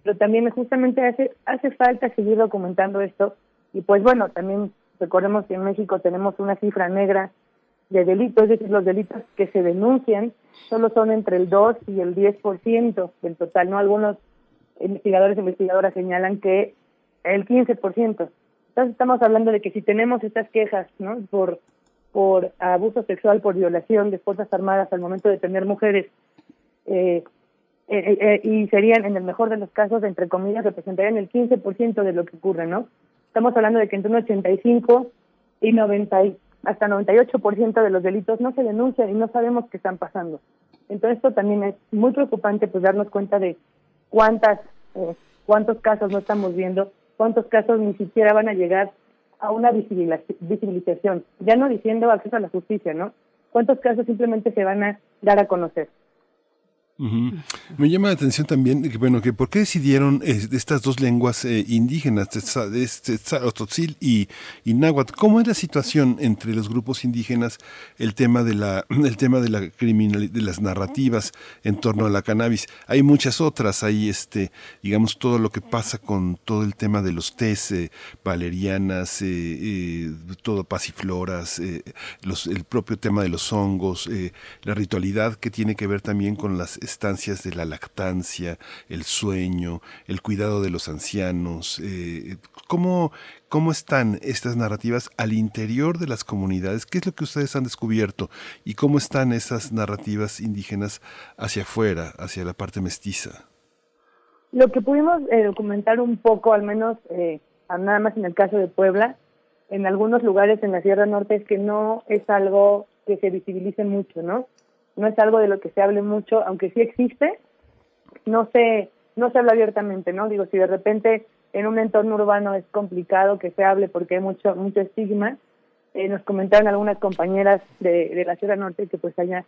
pero también justamente hace, hace falta seguir documentando esto y pues bueno, también recordemos que en México tenemos una cifra negra de delitos, es decir, los delitos que se denuncian solo son entre el 2 y el 10% del total, ¿no? Algunos investigadores e investigadoras señalan que el 15%. Entonces estamos hablando de que si tenemos estas quejas, ¿no? Por por abuso sexual, por violación de fuerzas armadas al momento de tener mujeres, eh, eh, eh, y serían, en el mejor de los casos, entre comillas, representarían el 15% de lo que ocurre, ¿no? Estamos hablando de que entre un 85 y 90 y hasta 98% de los delitos no se denuncian y no sabemos qué están pasando. Entonces esto también es muy preocupante, pues darnos cuenta de cuántas, eh, cuántos casos no estamos viendo, cuántos casos ni siquiera van a llegar a una visibilización, ya no diciendo acceso a la justicia, ¿no? ¿Cuántos casos simplemente se van a dar a conocer? Me llama la atención también bueno, que por qué decidieron eh, estas dos lenguas eh, indígenas, Tzotzil y, y náhuatl. ¿Cómo es la situación entre los grupos indígenas el tema de la el tema de la criminalidad, de las narrativas en torno a la cannabis? Hay muchas otras, hay este, digamos todo lo que pasa con todo el tema de los tés, eh, valerianas, todo pasifloras, el propio tema de los hongos, la ritualidad que tiene que ver también con las estancias de la lactancia, el sueño, el cuidado de los ancianos. Eh, ¿cómo, ¿Cómo están estas narrativas al interior de las comunidades? ¿Qué es lo que ustedes han descubierto? ¿Y cómo están esas narrativas indígenas hacia afuera, hacia la parte mestiza? Lo que pudimos eh, documentar un poco, al menos eh, nada más en el caso de Puebla, en algunos lugares en la Sierra Norte, es que no es algo que se visibilice mucho, ¿no? No es algo de lo que se hable mucho, aunque sí existe, no se, no se habla abiertamente, ¿no? Digo, si de repente en un entorno urbano es complicado que se hable porque hay mucho, mucho estigma, eh, nos comentaron algunas compañeras de, de la Sierra Norte que pues allá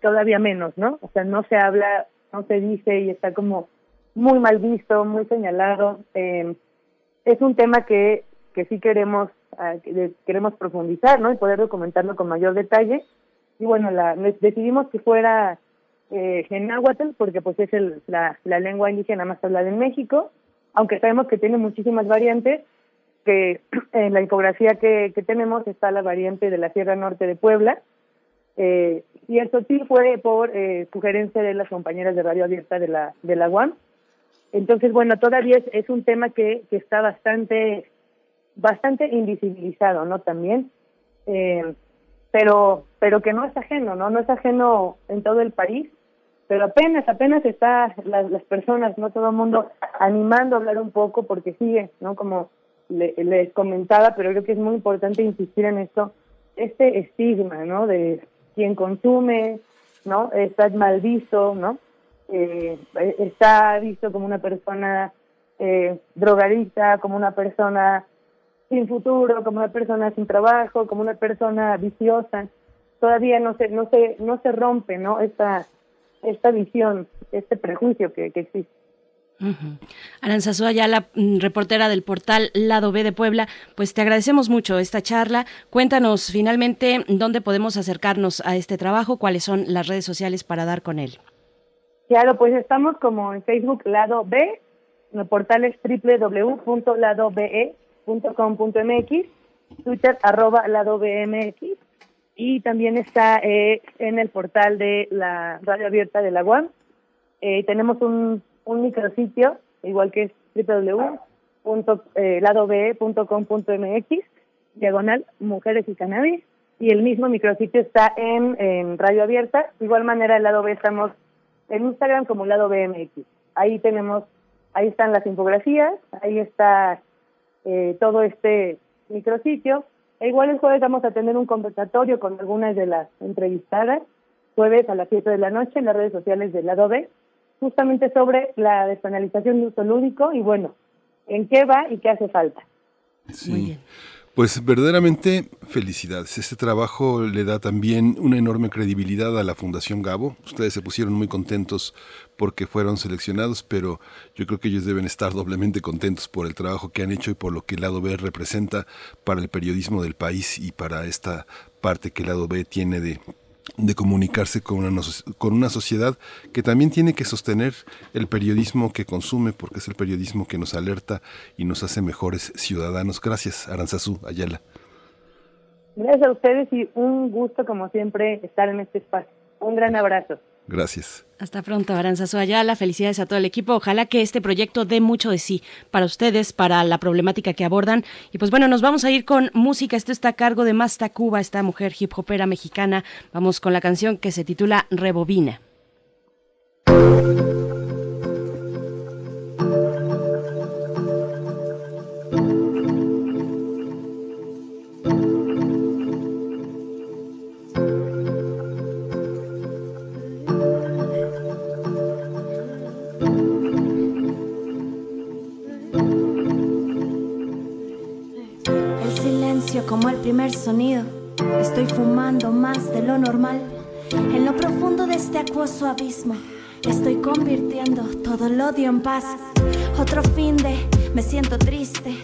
todavía menos, ¿no? O sea, no se habla, no se dice y está como muy mal visto, muy señalado. Eh, es un tema que, que sí queremos, ah, queremos profundizar, ¿no? Y poder documentarlo con mayor detalle y bueno, la, decidimos que fuera eh, Genáhuatl porque pues es el, la, lengua indígena más hablada en México, aunque sabemos que tiene muchísimas variantes, que en la infografía que, tenemos está la variante de la Sierra Norte de Puebla, eh, y el sí fue por eh, sugerencia de las compañeras de Radio Abierta de la, de la UAM. Entonces, bueno, todavía es, es un tema que, que está bastante, bastante invisibilizado, ¿no? También. Eh, pero pero que no es ajeno, ¿no? No es ajeno en todo el país, pero apenas, apenas está las, las personas, no todo el mundo animando a hablar un poco porque sigue, ¿no? Como les comentaba, pero creo que es muy importante insistir en esto, este estigma, ¿no? De quien consume, ¿no? Está mal visto, ¿no? Eh, está visto como una persona eh, drogadicta, como una persona sin futuro, como una persona sin trabajo, como una persona viciosa. Todavía no se, no se, no se rompe, ¿no? Esta, esta visión, este prejuicio que, que existe. Uh ya la mm, reportera del portal Lado B de Puebla, pues te agradecemos mucho esta charla. Cuéntanos finalmente dónde podemos acercarnos a este trabajo, cuáles son las redes sociales para dar con él. Claro, pues estamos como en Facebook Lado B, el portal es www.ladobe .com.mx, Twitter arroba lado y también está eh, en el portal de la radio abierta de la UAM. Eh, tenemos un, micrositio, igual que es www.ladobe.com.mx, diagonal mujeres y cannabis, y el mismo micrositio está en, en radio abierta. De igual manera, el lado B estamos en Instagram como lado BMX. Ahí tenemos, ahí están las infografías, ahí está eh, todo este micrositio. E igual el jueves vamos a tener un conversatorio con algunas de las entrevistadas, jueves a las 7 de la noche en las redes sociales del lado B, justamente sobre la despenalización de uso lúdico y bueno, en qué va y qué hace falta. Sí. Pues verdaderamente felicidades. Este trabajo le da también una enorme credibilidad a la Fundación Gabo. Ustedes se pusieron muy contentos porque fueron seleccionados, pero yo creo que ellos deben estar doblemente contentos por el trabajo que han hecho y por lo que el lado B representa para el periodismo del país y para esta parte que el lado B tiene de de comunicarse con una, con una sociedad que también tiene que sostener el periodismo que consume, porque es el periodismo que nos alerta y nos hace mejores ciudadanos. Gracias, Aranzazú Ayala. Gracias a ustedes y un gusto, como siempre, estar en este espacio. Un gran abrazo. Gracias. Hasta pronto, Aranzazu Ayala. Felicidades a todo el equipo. Ojalá que este proyecto dé mucho de sí para ustedes, para la problemática que abordan. Y pues bueno, nos vamos a ir con música. Esto está a cargo de Masta Cuba, esta mujer hip hopera mexicana. Vamos con la canción que se titula Rebobina. Primer sonido. Estoy fumando más de lo normal. En lo profundo de este acuoso abismo. Estoy convirtiendo todo el odio en paz. Otro fin de, me siento triste.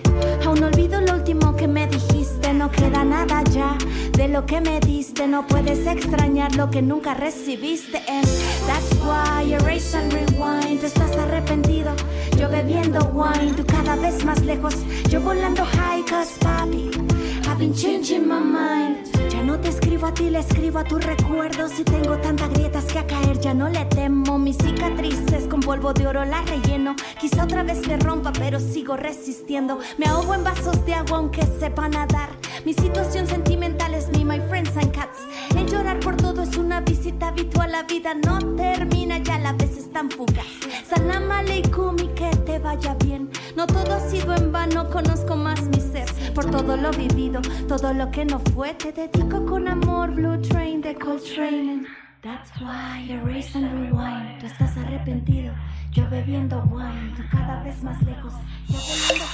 Aún olvido lo último que me dijiste. No queda nada ya de lo que me diste. No puedes extrañar lo que nunca recibiste. And that's why erase and rewind. Estás arrepentido. Yo bebiendo wine. Tú cada vez más lejos. Yo volando high, cause papi. Been changing my mind. Ya no te escribo a ti, le escribo a tus recuerdos. Y tengo tantas grietas que a caer ya no le temo. Mis cicatrices con polvo de oro las relleno. Quizá otra vez me rompa, pero sigo resistiendo. Me ahogo en vasos de agua aunque sepa nadar. Mi situación sentimental es mi, my friends and cats. El llorar por todo es una visita habitual. La vida no termina, ya la vez es tan fugaz. Salam aleikum y que te vaya bien. No todo ha sido en vano, conozco más mi ser. Por todo lo vivido, todo lo que no fue, te dedico con amor. Blue Train de Coltrane. That's why erase and rewind. Tú estás arrepentido, yo bebiendo wine. Tú cada vez más lejos, yo volando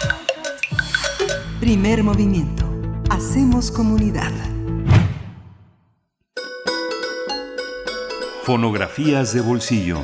Primer movimiento. Hacemos comunidad. Fonografías de bolsillo.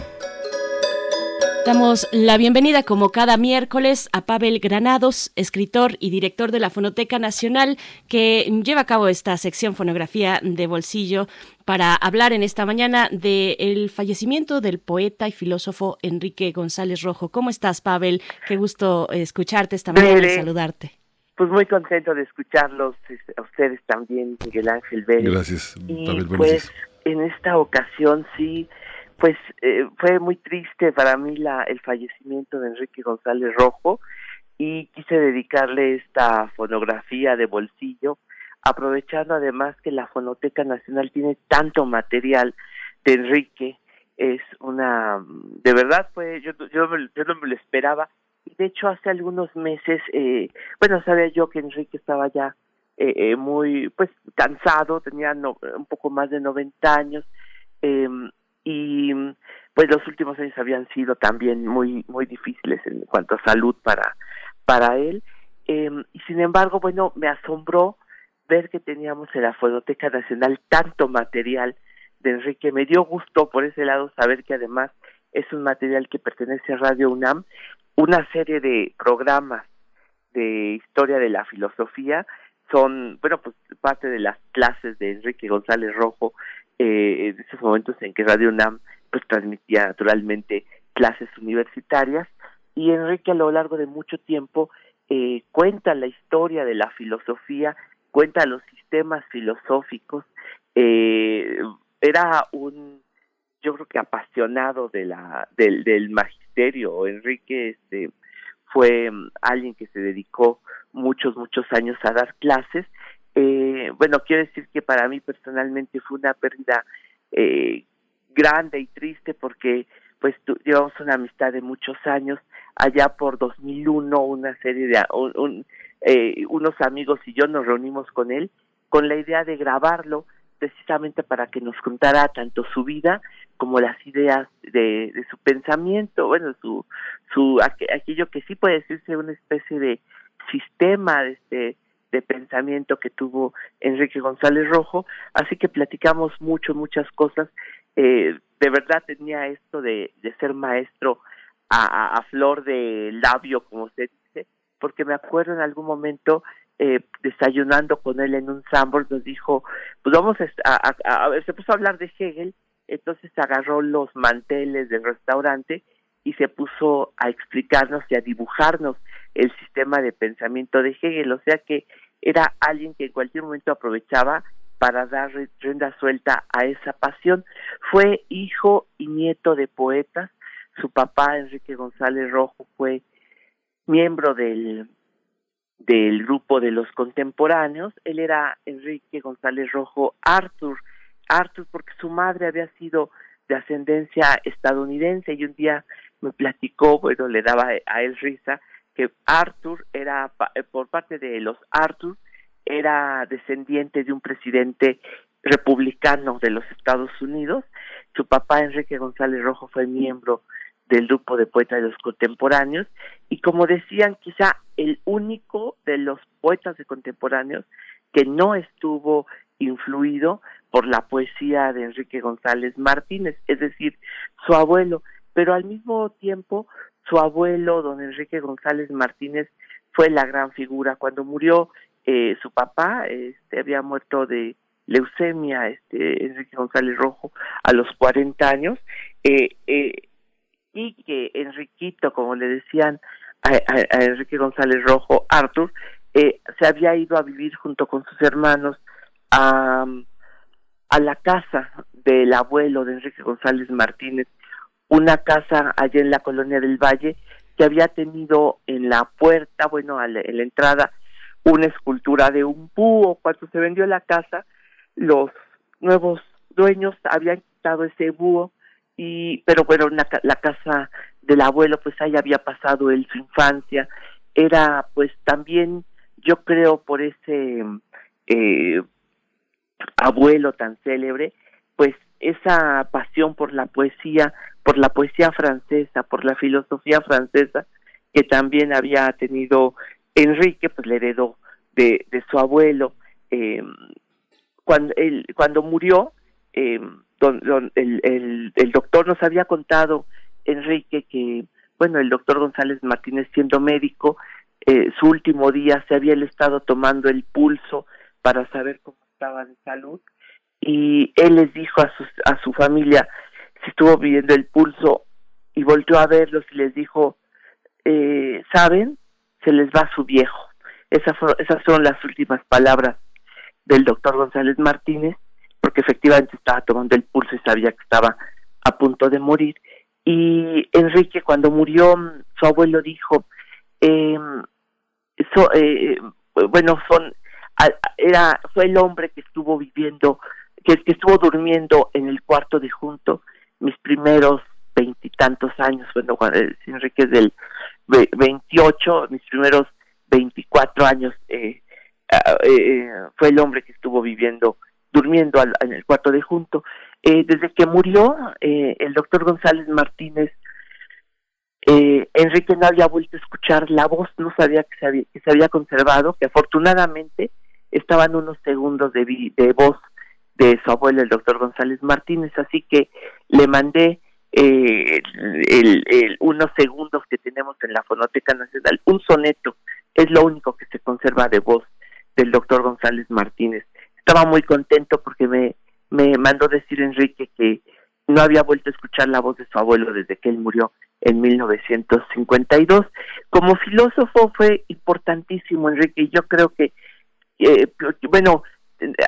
Damos la bienvenida como cada miércoles a Pavel Granados, escritor y director de la Fonoteca Nacional, que lleva a cabo esta sección Fonografía de Bolsillo para hablar en esta mañana del fallecimiento del poeta y filósofo Enrique González Rojo. ¿Cómo estás, Pavel? Qué gusto escucharte esta mañana y saludarte. Pues muy contento de escucharlos, este, a ustedes también, Miguel Ángel Vélez. Gracias, Y pues en esta ocasión sí, pues eh, fue muy triste para mí la, el fallecimiento de Enrique González Rojo y quise dedicarle esta fonografía de bolsillo, aprovechando además que la Fonoteca Nacional tiene tanto material de Enrique, es una, de verdad fue, yo, yo, yo no me lo esperaba, de hecho hace algunos meses, eh, bueno, sabía yo que Enrique estaba ya eh, eh, muy pues cansado, tenía no- un poco más de 90 años eh, y pues los últimos años habían sido también muy muy difíciles en cuanto a salud para para él eh, y sin embargo bueno me asombró ver que teníamos en la Fonoteca Nacional tanto material de Enrique. Me dio gusto por ese lado saber que además es un material que pertenece a Radio UNAM una serie de programas de historia de la filosofía son, bueno, pues parte de las clases de Enrique González Rojo, eh, en esos momentos en que Radio UNAM pues transmitía naturalmente clases universitarias. Y Enrique a lo largo de mucho tiempo eh, cuenta la historia de la filosofía, cuenta los sistemas filosóficos, eh, era un yo creo que apasionado de la del, del magisterio Enrique este fue mm, alguien que se dedicó muchos muchos años a dar clases. Eh, bueno quiero decir que para mí personalmente fue una pérdida eh, grande y triste porque pues tu- llevamos una amistad de muchos años. Allá por 2001 una serie de eh, unos amigos y yo nos reunimos con él con la idea de grabarlo precisamente para que nos contara tanto su vida como las ideas de, de su pensamiento, bueno, su, su aqu- aquello que sí puede decirse una especie de sistema de, este, de pensamiento que tuvo Enrique González Rojo, así que platicamos mucho, muchas cosas. Eh, de verdad tenía esto de, de ser maestro a, a, a flor de labio, como se dice, porque me acuerdo en algún momento eh, desayunando con él en un Sambor, nos dijo, pues vamos a, a, ver, se puso a hablar de Hegel, entonces agarró los manteles del restaurante y se puso a explicarnos y a dibujarnos el sistema de pensamiento de Hegel, o sea que era alguien que en cualquier momento aprovechaba para dar rienda suelta a esa pasión. Fue hijo y nieto de poetas, su papá Enrique González Rojo fue miembro del del grupo de los contemporáneos. Él era Enrique González Rojo Arthur, Arthur porque su madre había sido de ascendencia estadounidense y un día me platicó, bueno, le daba a él risa, que Arthur era, eh, por parte de los Arthur, era descendiente de un presidente republicano de los Estados Unidos. Su papá, Enrique González Rojo, fue miembro del grupo de poetas de los contemporáneos y como decían quizá el único de los poetas de contemporáneos que no estuvo influido por la poesía de Enrique González Martínez, es decir, su abuelo, pero al mismo tiempo su abuelo, don Enrique González Martínez, fue la gran figura. Cuando murió eh, su papá, este, había muerto de leucemia, este, Enrique González Rojo, a los 40 años, eh, eh, y que Enriquito, como le decían a, Enrique González Rojo, Arthur, eh, se había ido a vivir junto con sus hermanos a, a la casa del abuelo de Enrique González Martínez, una casa allá en la colonia del Valle que había tenido en la puerta, bueno, en la entrada, una escultura de un búho. Cuando se vendió la casa, los nuevos dueños habían quitado ese búho y pero bueno la casa del abuelo pues ahí había pasado él su infancia era pues también yo creo por ese eh, abuelo tan célebre pues esa pasión por la poesía por la poesía francesa por la filosofía francesa que también había tenido Enrique pues le heredó de, de su abuelo eh, cuando él, cuando murió eh, don, el, el, doctor nos había contado, Enrique, que, bueno, el doctor González Martínez siendo médico, eh, su último día se había estado tomando el pulso para saber cómo estaba de salud y él les dijo a, sus, a su familia, se estuvo viendo el pulso y volvió a verlos y les dijo, eh, ¿saben? Se les va su viejo. Esas, esas son las últimas palabras del doctor González Martínez porque efectivamente estaba tomando el pulso y sabía que estaba a punto de morir. Y Enrique, cuando murió, su abuelo dijo, em, eh, bueno, son, era, fue el hombre que estuvo viviendo, que, estuvo durmiendo en el cuarto de junto mis primeros veintitantos años, bueno, Enrique es del 28, mis primeros veinticuatro años, eh, ah, eh, fue el hombre que estuvo viviendo durmiendo en el cuarto de junto. Eh, desde que murió eh, el doctor González Martínez, eh, Enrique no había vuelto a escuchar la voz, no sabía que se había, que se había conservado, que afortunadamente estaban unos segundos de, voz de su abuelo, el doctor González Martínez, así que le mandé eh, el, el, unos segundos que tenemos en la Fonoteca Nacional, un soneto, es lo único que se conserva de voz del doctor González Martínez estaba muy contento porque me, me mandó decir Enrique que no había vuelto a escuchar la voz de su abuelo desde que él murió en 1952. Como filósofo fue importantísimo, Enrique, y yo creo que, eh, bueno,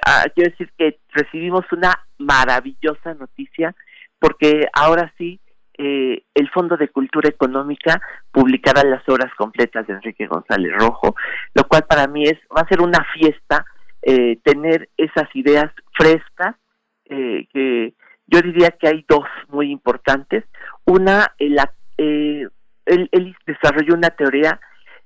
ah, quiero decir que recibimos una maravillosa noticia porque ahora sí eh, el Fondo de Cultura Económica publicará las obras completas de Enrique González Rojo, lo cual para mí es va a ser una fiesta eh, tener esas ideas frescas, eh, que yo diría que hay dos muy importantes. Una, eh, él, él, desarrolló una teoría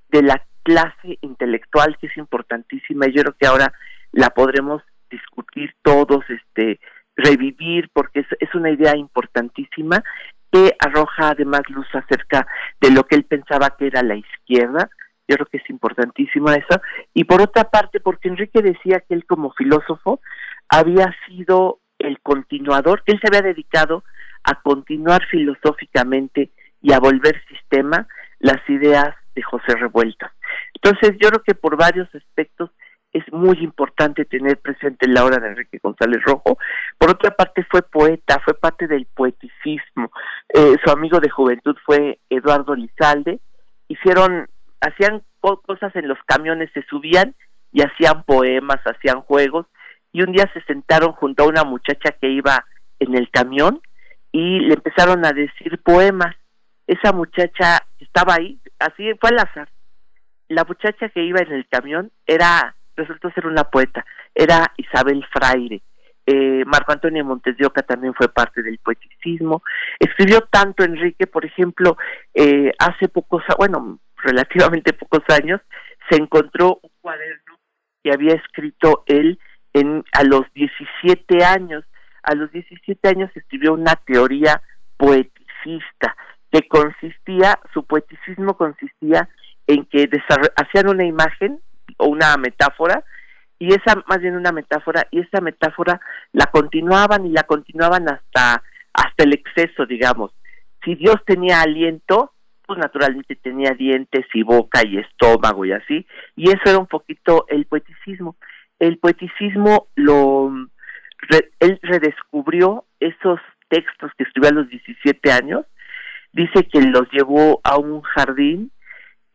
de la clase intelectual que es importantísima y yo creo que ahora la podremos discutir todos, este, revivir, porque es, es una idea importantísima que arroja además luz acerca de lo que él pensaba que era la izquierda, yo creo que es importantísimo eso. Y por otra parte, porque Enrique decía que él como filósofo había sido el continuador, que él se había dedicado a continuar filosóficamente y a volver sistema las ideas de José Revuelta. Entonces, yo creo que por varios aspectos es muy importante tener presente la obra de Enrique González Rojo. Por otra parte, fue poeta, fue parte del poeticismo. Eh, su amigo de juventud fue Eduardo Lizalde. Hicieron, hacían cosas en los camiones, se subían y hacían poemas, hacían juegos. Y un día se sentaron junto a una muchacha que iba en el camión y le empezaron a decir poemas. Esa muchacha estaba ahí, así fue al azar. La muchacha que iba en el camión era resultó ser una poeta, era Isabel Fraire. Eh, Marco Antonio Montes de Oca también fue parte del poeticismo. Escribió tanto Enrique, por ejemplo, eh, hace pocos, bueno, relativamente pocos años, se encontró un cuaderno que había escrito él en, a los 17 años. A los 17 años escribió una teoría poeticista que consistía, su poeticismo consistía en que hacían una imagen o una metáfora y esa más bien una metáfora y esa metáfora la continuaban y la continuaban hasta hasta el exceso digamos. Si Dios tenía aliento pues naturalmente tenía dientes y boca y estómago y así y eso era un poquito el poeticismo. El poeticismo lo él redescubrió esos textos que escribió a los 17 años. Dice que los llevó a un jardín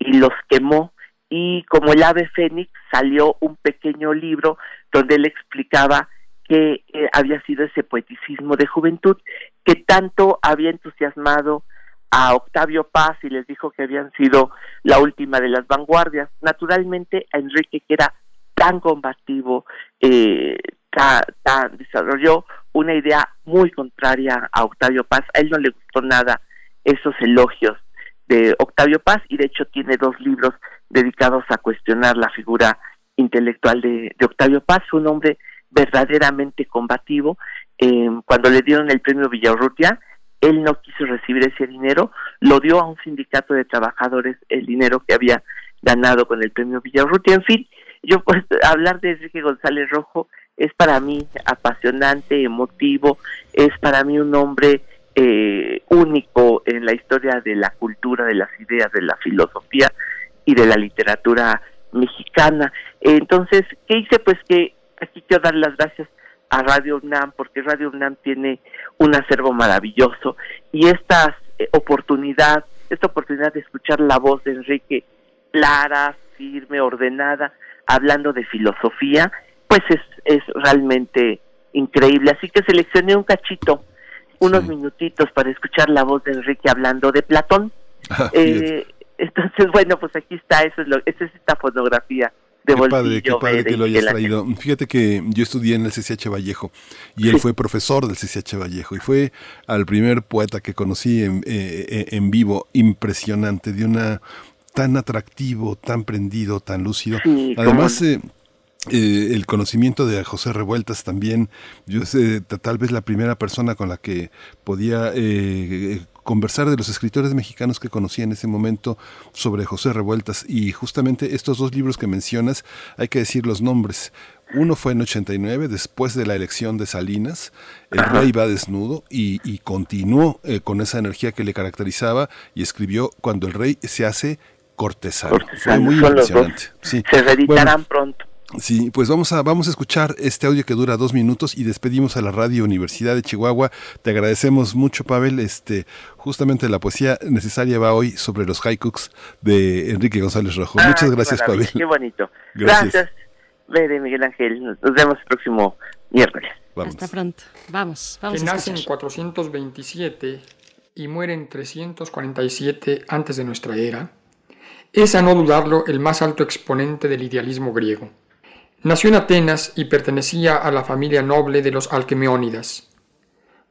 y los quemó y como el ave fénix salió un pequeño libro donde él explicaba que eh, había sido ese poeticismo de juventud que tanto había entusiasmado a Octavio Paz y les dijo que habían sido la última de las vanguardias. Naturalmente a Enrique, que era tan combativo, eh, desarrolló una idea muy contraria a Octavio Paz. A él no le gustó nada esos elogios de Octavio Paz y de hecho tiene dos libros dedicados a cuestionar la figura intelectual de, Octavio Paz, un hombre verdaderamente combativo. Eh, cuando le dieron el premio Villarrutia, él no quiso recibir ese dinero, lo dio a un sindicato de trabajadores el dinero que había ganado con el premio Villarrutia. En fin, yo pues hablar de Enrique González Rojo es para mí apasionante, emotivo, es para mí un hombre eh, único en la historia de la cultura, de las ideas, de la filosofía y de la literatura mexicana. Entonces, ¿qué hice? Pues que aquí quiero dar las gracias a Radio UNAM, porque Radio UNAM tiene un acervo maravilloso y esta eh, oportunidad, esta oportunidad de escuchar la voz de Enrique clara, firme, ordenada, hablando de filosofía, pues es, es realmente increíble. Así que seleccioné un cachito, unos minutitos para escuchar la voz de Enrique hablando de Platón. Ah, eh, entonces, bueno, pues aquí está, eso es, lo, esa es esta fotografía de qué padre, qué padre que lo hayas traído. Fíjate que yo estudié en el CCH Vallejo y él fue profesor del CCH Vallejo y fue al primer poeta que conocí en, eh, eh, en vivo, impresionante, de una tan atractivo, tan prendido, tan lúcido. Además, eh, el conocimiento de José Revueltas también, yo sé, tal vez la primera persona con la que podía eh, conversar de los escritores mexicanos que conocí en ese momento sobre José Revueltas y justamente estos dos libros que mencionas, hay que decir los nombres. Uno fue en 89, después de la elección de Salinas, el rey va desnudo y, continuó eh, con esa energía que le caracterizaba y escribió cuando el rey se hace cortesano. Fue muy impresionante. Se reeditarán pronto. Sí, pues vamos a, vamos a escuchar este audio que dura dos minutos y despedimos a la Radio Universidad de Chihuahua. Te agradecemos mucho, Pavel. Este, justamente la poesía necesaria va hoy sobre los haikus de Enrique González Rojo. Ah, Muchas gracias, Pavel. Qué bonito. Gracias. gracias. Miguel Ángel. Nos vemos el próximo miércoles. Hasta pronto. Vamos, vamos. Que nace en 427 y muere en 347 antes de nuestra era, es a no dudarlo el más alto exponente del idealismo griego Nació en Atenas y pertenecía a la familia noble de los Alquemeónidas.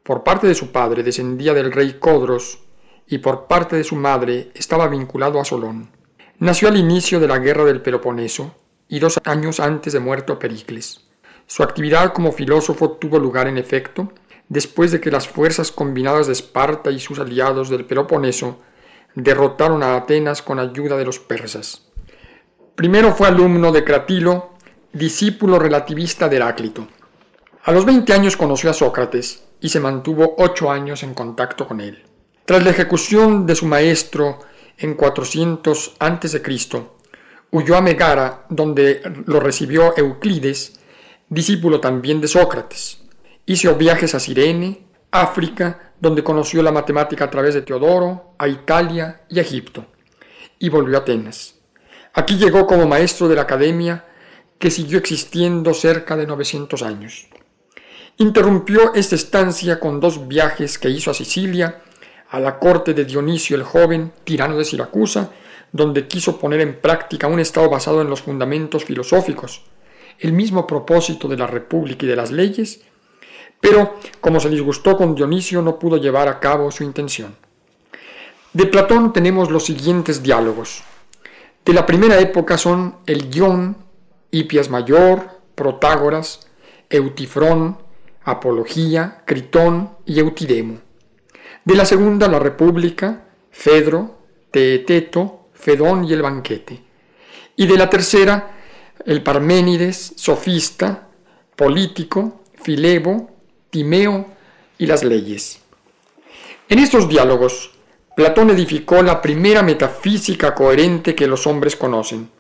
Por parte de su padre descendía del rey Codros y por parte de su madre estaba vinculado a Solón. Nació al inicio de la guerra del Peloponeso y dos años antes de muerto Pericles. Su actividad como filósofo tuvo lugar en efecto después de que las fuerzas combinadas de Esparta y sus aliados del Peloponeso derrotaron a Atenas con ayuda de los persas. Primero fue alumno de Cratilo discípulo relativista de Heráclito. A los 20 años conoció a Sócrates y se mantuvo ocho años en contacto con él. Tras la ejecución de su maestro en 400 a.C., huyó a Megara, donde lo recibió Euclides, discípulo también de Sócrates. Hizo viajes a Sirene, África, donde conoció la matemática a través de Teodoro, a Italia y a Egipto, y volvió a Atenas. Aquí llegó como maestro de la academia que siguió existiendo cerca de 900 años. Interrumpió esta estancia con dos viajes que hizo a Sicilia, a la corte de Dionisio el joven, tirano de Siracusa, donde quiso poner en práctica un Estado basado en los fundamentos filosóficos, el mismo propósito de la República y de las leyes, pero como se disgustó con Dionisio no pudo llevar a cabo su intención. De Platón tenemos los siguientes diálogos. De la primera época son el Guión, Hipias Mayor, Protágoras, Eutifrón, Apología, Critón y Eutidemo. De la segunda la República, Fedro, Teeteto, Fedón y el banquete. Y de la tercera el Parménides, sofista, político, Filebo, Timeo y las leyes. En estos diálogos, Platón edificó la primera metafísica coherente que los hombres conocen.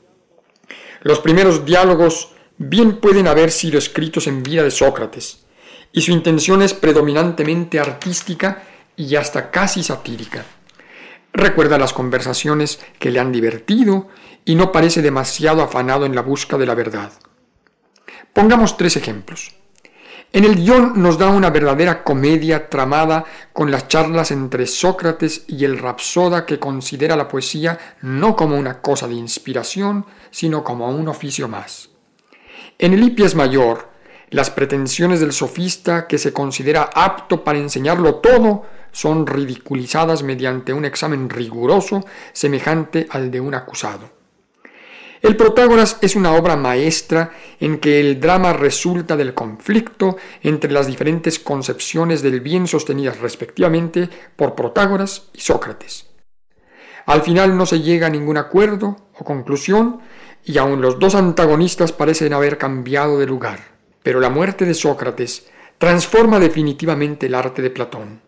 Los primeros diálogos bien pueden haber sido escritos en vida de Sócrates, y su intención es predominantemente artística y hasta casi satírica. Recuerda las conversaciones que le han divertido y no parece demasiado afanado en la busca de la verdad. Pongamos tres ejemplos. En el guion nos da una verdadera comedia tramada con las charlas entre Sócrates y el rapsoda que considera la poesía no como una cosa de inspiración, sino como un oficio más. En el Hipias Mayor, las pretensiones del sofista que se considera apto para enseñarlo todo son ridiculizadas mediante un examen riguroso semejante al de un acusado. El Protágoras es una obra maestra en que el drama resulta del conflicto entre las diferentes concepciones del bien sostenidas respectivamente por Protágoras y Sócrates. Al final no se llega a ningún acuerdo o conclusión y aun los dos antagonistas parecen haber cambiado de lugar. Pero la muerte de Sócrates transforma definitivamente el arte de Platón.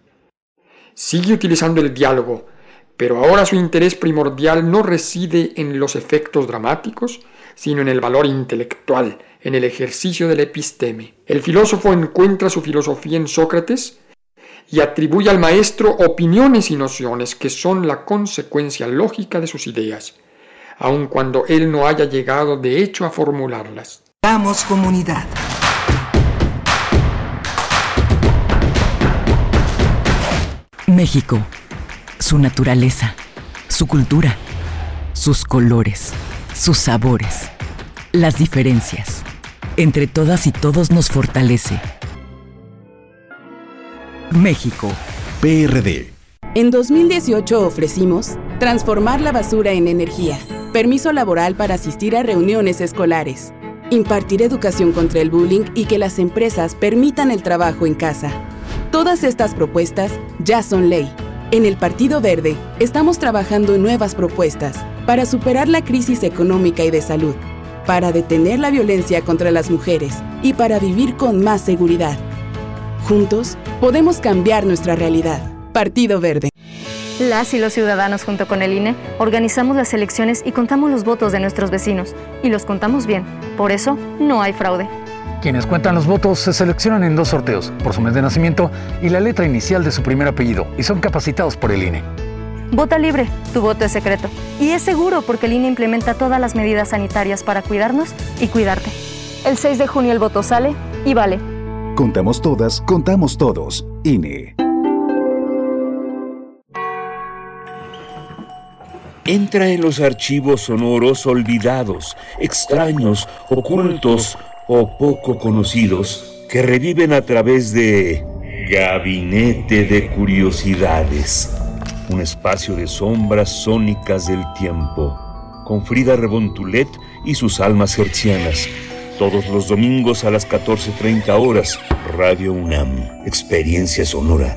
Sigue utilizando el diálogo, pero ahora su interés primordial no reside en los efectos dramáticos, sino en el valor intelectual, en el ejercicio del episteme. El filósofo encuentra su filosofía en Sócrates y atribuye al maestro opiniones y nociones que son la consecuencia lógica de sus ideas, aun cuando él no haya llegado de hecho a formularlas. Damos comunidad. México, su naturaleza, su cultura, sus colores, sus sabores, las diferencias. Entre todas y todos nos fortalece. México. PRD. En 2018 ofrecimos transformar la basura en energía, permiso laboral para asistir a reuniones escolares, impartir educación contra el bullying y que las empresas permitan el trabajo en casa. Todas estas propuestas ya son ley. En el Partido Verde estamos trabajando en nuevas propuestas para superar la crisis económica y de salud, para detener la violencia contra las mujeres y para vivir con más seguridad. Juntos podemos cambiar nuestra realidad. Partido Verde. Las y los ciudadanos junto con el INE organizamos las elecciones y contamos los votos de nuestros vecinos. Y los contamos bien. Por eso no hay fraude. Quienes cuentan los votos se seleccionan en dos sorteos, por su mes de nacimiento y la letra inicial de su primer apellido, y son capacitados por el INE. Vota libre, tu voto es secreto. Y es seguro porque el INE implementa todas las medidas sanitarias para cuidarnos y cuidarte. El 6 de junio el voto sale y vale. Contamos todas, contamos todos. INE. Entra en los archivos sonoros olvidados, extraños, ocultos o poco conocidos que reviven a través de Gabinete de Curiosidades, un espacio de sombras sónicas del tiempo, con Frida Rebontulet y sus almas hercianas. Todos los domingos a las 14.30 horas, Radio UNAM, Experiencia Sonora.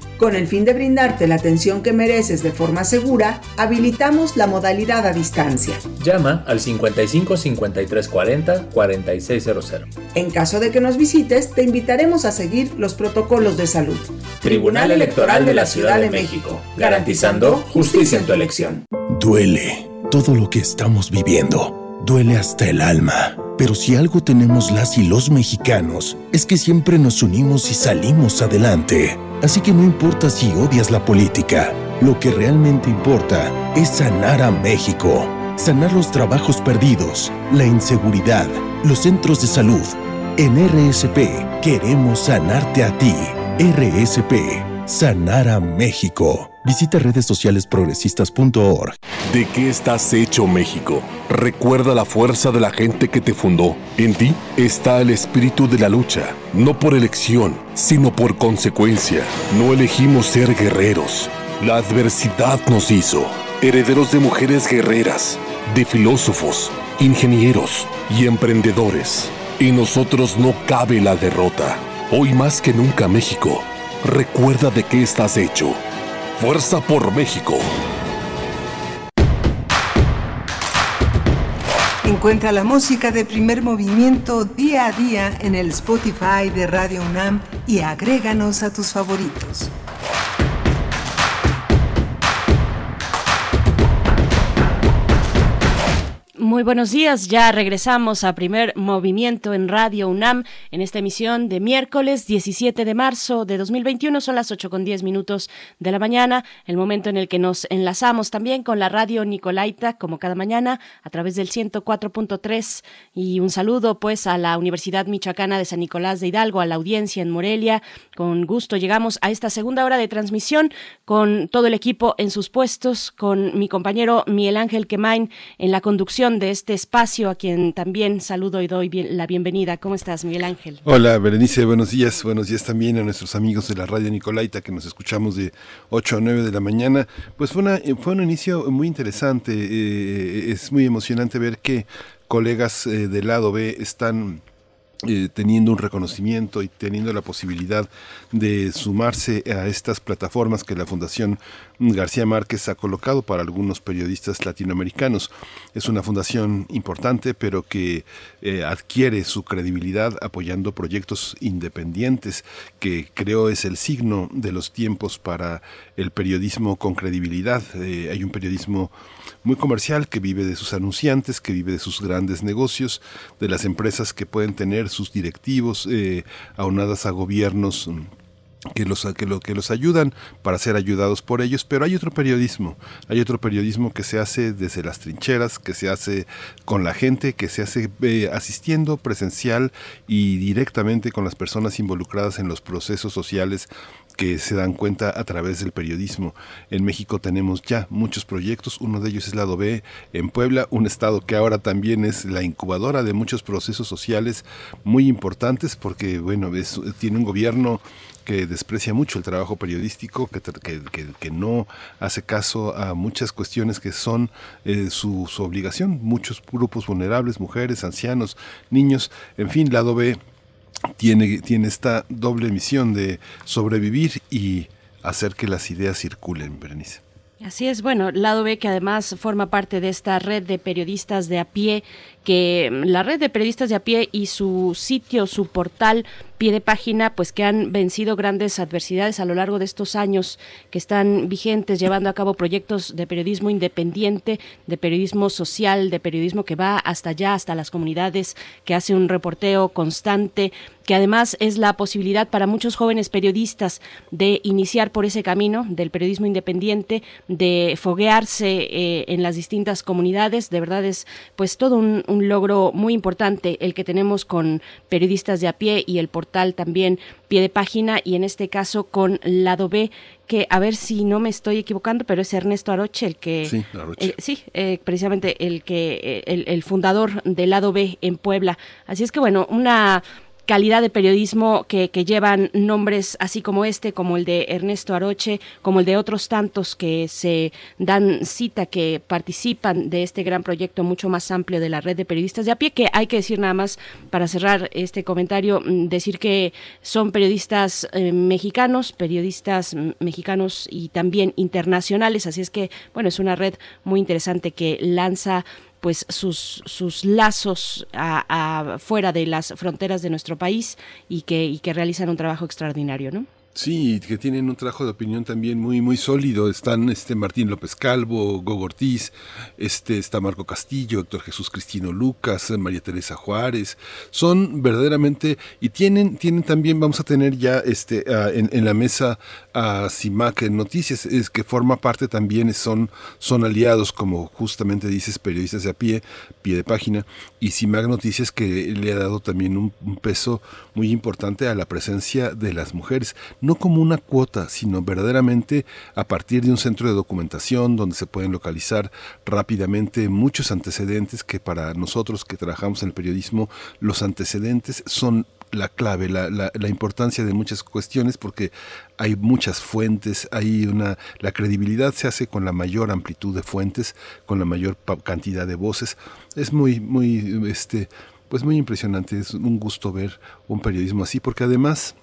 Con el fin de brindarte la atención que mereces de forma segura, habilitamos la modalidad a distancia. Llama al 55 53 40 4600. En caso de que nos visites, te invitaremos a seguir los protocolos de salud. Tribunal Electoral de la Ciudad de México, garantizando justicia en tu elección. Duele todo lo que estamos viviendo. Duele hasta el alma. Pero si algo tenemos las y los mexicanos, es que siempre nos unimos y salimos adelante. Así que no importa si odias la política, lo que realmente importa es sanar a México. Sanar los trabajos perdidos, la inseguridad, los centros de salud. En RSP queremos sanarte a ti. RSP, sanar a México. Visita redes sociales progresistas.org. ¿De qué estás hecho México? Recuerda la fuerza de la gente que te fundó. En ti está el espíritu de la lucha, no por elección, sino por consecuencia. No elegimos ser guerreros. La adversidad nos hizo herederos de mujeres guerreras, de filósofos, ingenieros y emprendedores. En nosotros no cabe la derrota. Hoy más que nunca México, recuerda de qué estás hecho. Fuerza por México. Encuentra la música de primer movimiento día a día en el Spotify de Radio UNAM y agréganos a tus favoritos. Muy buenos días, ya regresamos a primer movimiento en Radio UNAM en esta emisión de miércoles 17 de marzo de 2021, son las 8 con 10 minutos de la mañana, el momento en el que nos enlazamos también con la radio Nicolaita como cada mañana a través del 104.3 y un saludo pues a la Universidad Michoacana de San Nicolás de Hidalgo, a la audiencia en Morelia, con gusto llegamos a esta segunda hora de transmisión con todo el equipo en sus puestos, con mi compañero Miguel Ángel Quemain en la conducción de este espacio, a quien también saludo y doy la bienvenida. ¿Cómo estás, Miguel Ángel? Hola, Berenice, buenos días. Buenos días también a nuestros amigos de la radio Nicolaita que nos escuchamos de 8 a 9 de la mañana. Pues fue, una, fue un inicio muy interesante. Eh, es muy emocionante ver que colegas eh, del lado B están eh, teniendo un reconocimiento y teniendo la posibilidad de sumarse a estas plataformas que la Fundación García Márquez ha colocado para algunos periodistas latinoamericanos. Es una fundación importante, pero que eh, adquiere su credibilidad apoyando proyectos independientes, que creo es el signo de los tiempos para el periodismo con credibilidad. Eh, hay un periodismo muy comercial que vive de sus anunciantes, que vive de sus grandes negocios, de las empresas que pueden tener sus directivos eh, aunadas a gobiernos que los, que, lo, que los ayudan para ser ayudados por ellos, pero hay otro periodismo, hay otro periodismo que se hace desde las trincheras, que se hace con la gente, que se hace eh, asistiendo presencial y directamente con las personas involucradas en los procesos sociales que se dan cuenta a través del periodismo. En México tenemos ya muchos proyectos, uno de ellos es Lado B en Puebla, un estado que ahora también es la incubadora de muchos procesos sociales muy importantes porque, bueno, tiene un gobierno que desprecia mucho el trabajo periodístico, que, no hace caso a muchas cuestiones que son eh, su, su obligación. Muchos grupos vulnerables, mujeres, ancianos, niños, en fin, lado B tiene, tiene esta doble misión de sobrevivir y hacer que las ideas circulen, Berenice. Así es, bueno, lado B que además forma parte de esta red de periodistas de a pie, que la red de periodistas de a pie y su sitio, su portal pie de página, pues que han vencido grandes adversidades a lo largo de estos años que están vigentes, llevando a cabo proyectos de periodismo independiente, de periodismo social, de periodismo que va hasta allá, hasta las comunidades, que hace un reporteo constante, que además es la posibilidad para muchos jóvenes periodistas de iniciar por ese camino del periodismo independiente, de foguearse eh, en las distintas comunidades. De verdad es pues todo un, un logro muy importante el que tenemos con periodistas de a pie y el portal también pie de página y en este caso con lado B que a ver si no me estoy equivocando pero es Ernesto Aroche el que sí, sí eh, precisamente el que eh, el, el fundador del lado B en Puebla. Así es que bueno una calidad de periodismo que, llevan nombres así como este, como el de Ernesto Aroche, como el de otros tantos que se dan cita, que participan de este gran proyecto mucho más amplio de la red de periodistas de a pie, que hay que decir nada más para cerrar este comentario, mm, decir que son periodistas eh, mexicanos, periodistas mm, mexicanos y también internacionales, así es que, bueno, es una red muy interesante que lanza pues sus, sus lazos a, fuera de las fronteras de nuestro país y que, que realizan un trabajo extraordinario, ¿no? Sí, que tienen un trabajo de opinión también muy muy sólido. Están este Martín López Calvo, Gogo Ortiz, este está Marco Castillo, Héctor Jesús Cristino Lucas, María Teresa Juárez. Son verdaderamente y tienen tienen también vamos a tener ya este en, en, la mesa a CIMAC Noticias es que forma parte también son son aliados como justamente dices periodistas de a pie pie de página y CIMAC Noticias que le ha dado también un, un peso muy importante a la presencia de las mujeres no como una cuota, sino verdaderamente a partir de un centro de documentación donde se pueden localizar rápidamente muchos antecedentes que para nosotros que trabajamos en el periodismo, los antecedentes son la clave, la, la, importancia de muchas cuestiones, porque hay muchas fuentes, hay una, la credibilidad se hace con la mayor amplitud de fuentes, con la mayor cantidad de voces. Es muy, muy, este, pues muy impresionante, es un gusto ver un periodismo así, porque además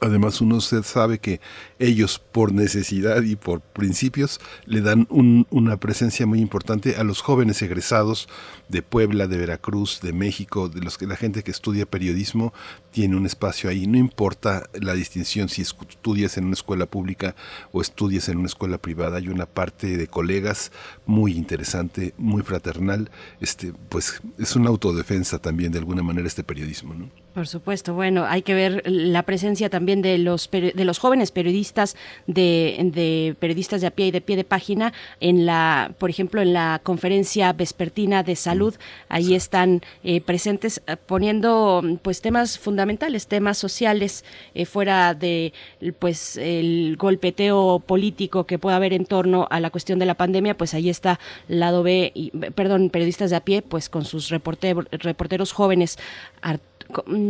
Además, uno sabe que ellos, por necesidad y por principios, le dan una presencia muy importante a los jóvenes egresados de Puebla, de Veracruz, de México, de los que la gente que estudia periodismo tiene un espacio ahí. No importa la distinción si estudias en una escuela pública o estudias en una escuela privada, hay una parte de colegas muy interesante, muy fraternal. Este, pues es una autodefensa también de alguna manera este periodismo, ¿no? Por supuesto, bueno, hay que ver la presencia también de los de los jóvenes periodistas, de, de, periodistas de a pie y de pie de página en la, por ejemplo, en la conferencia vespertina de salud. Ahí están eh, presentes eh, poniendo pues temas fundamentales, temas sociales eh, fuera de pues el golpeteo político que pueda haber en torno a la cuestión de la pandemia. Pues ahí está lado B, y, perdón, periodistas de a pie, pues con sus reporteros jóvenes. Mm,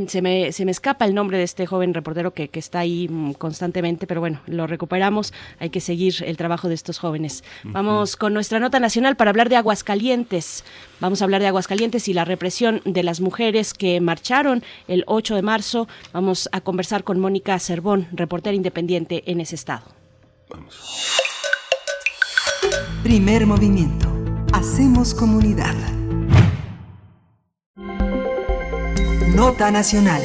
se me, se me escapa el nombre de este joven reportero que, que, está ahí mm, constantemente, pero bueno, lo recuperamos. Hay que seguir el trabajo de estos jóvenes. Vamos con nuestra nota nacional para hablar de Aguascalientes. Vamos a hablar de Aguascalientes y la represión de las mujeres que marcharon el 8 de marzo. Vamos a conversar con Mónica Cervón, reportera independiente en ese estado. Vamos. Primer movimiento. Hacemos comunidad. Nota Nacional.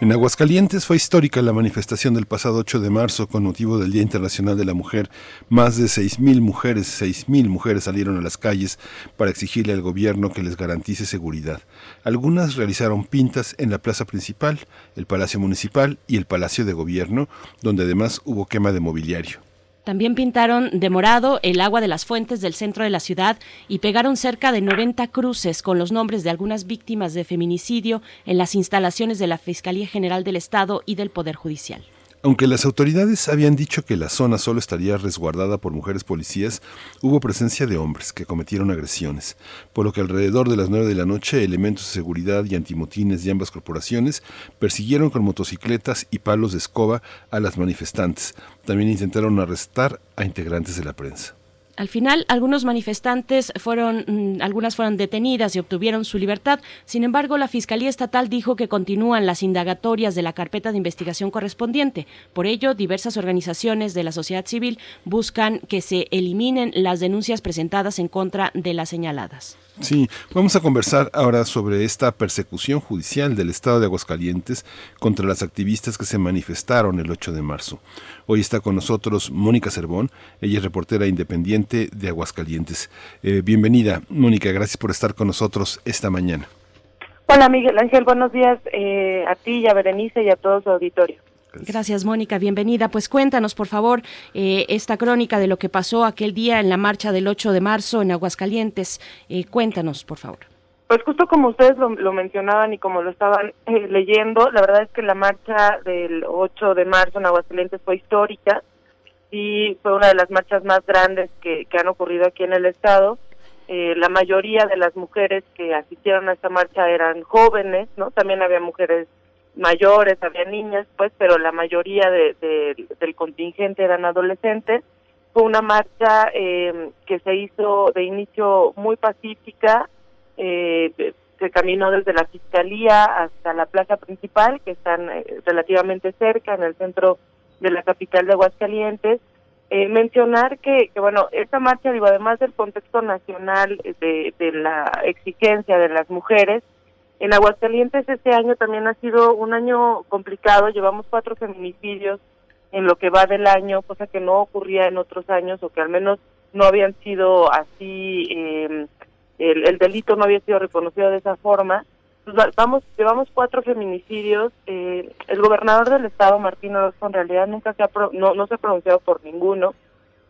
En Aguascalientes fue histórica la manifestación del pasado 8 de marzo con motivo del Día Internacional de la Mujer. Más de 6.000 mujeres, 6.000 mujeres salieron a las calles para exigirle al gobierno que les garantice seguridad. Algunas realizaron pintas en la plaza principal, el Palacio Municipal y el Palacio de Gobierno, donde además hubo quema de mobiliario. También pintaron de morado el agua de las fuentes del centro de la ciudad y pegaron cerca de 90 cruces con los nombres de algunas víctimas de feminicidio en las instalaciones de la Fiscalía General del Estado y del Poder Judicial. Aunque las autoridades habían dicho que la zona solo estaría resguardada por mujeres policías, hubo presencia de hombres que cometieron agresiones, por lo que alrededor de las 9 de la noche elementos de seguridad y antimotines de ambas corporaciones persiguieron con motocicletas y palos de escoba a las manifestantes. También intentaron arrestar a integrantes de la prensa. Al final, algunos manifestantes fueron, mm, algunas fueron detenidas y obtuvieron su libertad. Sin embargo, la Fiscalía Estatal dijo que continúan las indagatorias de la carpeta de investigación correspondiente. Por ello, diversas organizaciones de la sociedad civil buscan que se eliminen las denuncias presentadas en contra de las señaladas. Sí, vamos a conversar ahora sobre esta persecución judicial del Estado de Aguascalientes contra las activistas que se manifestaron el 8 de marzo. Hoy está con nosotros Mónica Cervón, ella es reportera independiente de Aguascalientes. Eh, bienvenida, Mónica, gracias por estar con nosotros esta mañana. Hola Miguel Ángel, buenos días eh, a ti y a Berenice y a todo su auditorio. Gracias, Mónica. Bienvenida. Pues cuéntanos, por favor, eh, esta crónica de lo que pasó aquel día en la marcha del 8 de marzo en Aguascalientes. Eh, cuéntanos, por favor. Pues justo como ustedes lo, mencionaban y como lo estaban eh, leyendo, la verdad es que la marcha del 8 de marzo en Aguascalientes fue histórica y fue una de las marchas más grandes que, han ocurrido aquí en el estado Eh, la mayoría de las mujeres que asistieron a esta marcha eran jóvenes, ¿no? También había mujeres mayores, había niñas, pues, pero la mayoría de- del contingente eran adolescentes. Fue una marcha eh, que se hizo de inicio muy pacífica, eh, se caminó desde la fiscalía hasta la plaza principal, que están eh, relativamente cerca, en el centro de la capital de Aguascalientes. Eh, mencionar que, que, bueno, esta marcha, digo, además del contexto nacional de, de la exigencia de las mujeres, en Aguascalientes este año también ha sido un año complicado, llevamos cuatro feminicidios en lo que va del año, cosa que no ocurría en otros años o que al menos no habían sido así, eh, el, el delito no había sido reconocido de esa forma. Pues va- vamos, llevamos cuatro feminicidios. eh, el gobernador del estado, Martín Orozco, en realidad nunca se ha pro- no, no se ha pronunciado por ninguno.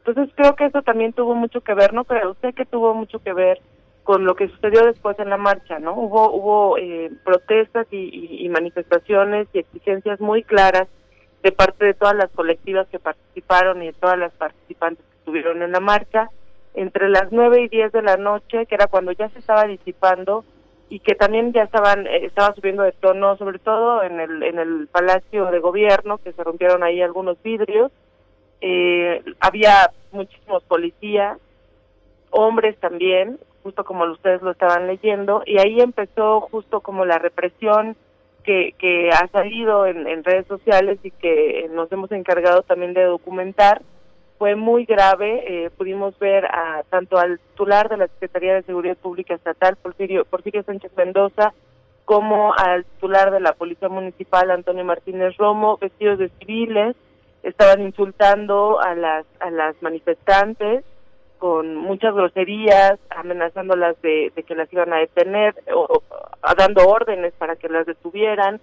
Entonces creo que eso también tuvo mucho que ver, ¿no? Pero usted que tuvo mucho que ver con lo que sucedió después en la marcha, ¿no? Hubo hubo eh, protestas y- y manifestaciones y exigencias muy claras de parte de todas las colectivas que participaron y de todas las participantes que estuvieron en la marcha. Entre las nueve y diez de la noche, que era cuando ya se estaba disipando y que también ya estaban eh, estaba subiendo de tono, sobre todo en el en el Palacio de Gobierno, que se rompieron ahí algunos vidrios. Eh, había muchísimos policías, hombres también, justo como ustedes lo estaban leyendo, y ahí empezó justo como la represión que, que ha salido en redes sociales y que nos hemos encargado también de documentar. Fue muy grave, eh, pudimos ver a tanto al titular de la Secretaría de Seguridad Pública Estatal, Porfirio, Porfirio Sánchez Mendoza, como al titular de la Policía Municipal, Antonio Martínez Romo, vestidos de civiles, estaban insultando a las, a las manifestantes, con muchas groserías, amenazándolas de, que las iban a detener, o, dando órdenes para que las detuvieran.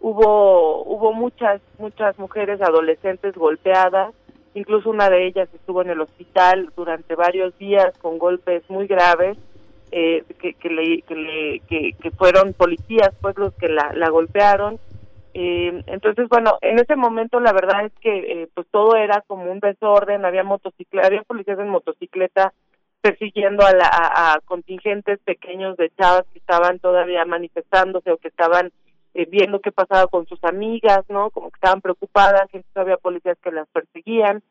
Hubo, hubo muchas, muchas mujeres adolescentes golpeadas, incluso una de ellas estuvo en el hospital durante varios días con golpes muy graves, eh, que, que, le, que, le, que, fueron policías pues los que la, la golpearon. Eh, entonces, bueno, en ese momento la verdad es que eh, pues todo era como un desorden, había motocicleta, había policías en motocicleta persiguiendo a, la, a contingentes pequeños de chavas que estaban todavía manifestándose o que estaban eh, viendo qué pasaba con sus amigas, ¿no? Como que estaban preocupadas, entonces había policías que las perseguían.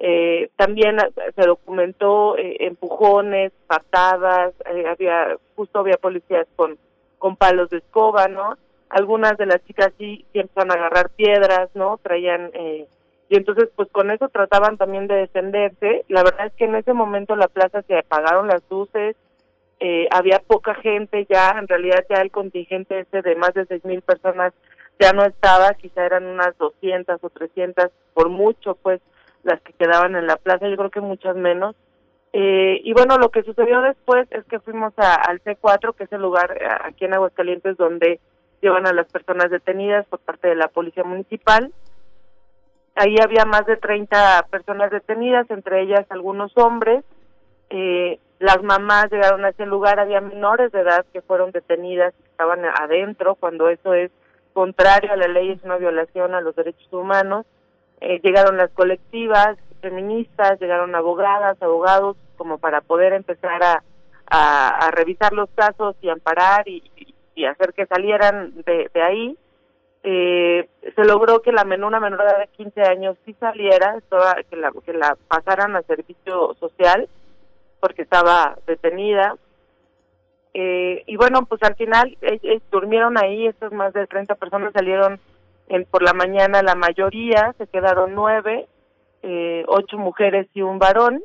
Eh, también eh, se documentó eh, empujones, patadas, eh, había justo había policías con con palos de escoba, ¿no? Algunas de las chicas sí, sí a agarrar piedras, ¿no? Traían y entonces pues con eso trataban también de defenderse. La verdad es que en ese momento la plaza se apagaron las luces, eh, había poca gente ya, en realidad ya el contingente ese de más de seis mil personas ya no estaba, quizá eran unas 200 o 300 por mucho, pues las que quedaban en la plaza, yo creo que muchas menos. Eh, y bueno, lo que sucedió después es que fuimos a- al C4, que es el lugar eh, aquí en Aguascalientes donde llevan a las personas detenidas por parte de la Policía Municipal. Ahí había más de 30 personas detenidas, entre ellas algunos hombres. Eh, las mamás llegaron a ese lugar, había menores de edad que fueron detenidas, que estaban adentro, cuando eso es contrario a la ley, es una violación a los derechos humanos. Eh, llegaron las colectivas feministas, llegaron abogadas, abogados, como para poder empezar a, a, revisar los casos y amparar y, y- hacer que salieran de, ahí. Eh, se logró que la menor, una menor de edad de 15 años sí saliera, que, la, que la pasaran a servicio social porque estaba detenida. Eh, y bueno, pues al final eh, eh, durmieron ahí, estas más de 30 personas salieron en, por la mañana, la mayoría, se quedaron nueve, eh, ocho mujeres y un varón,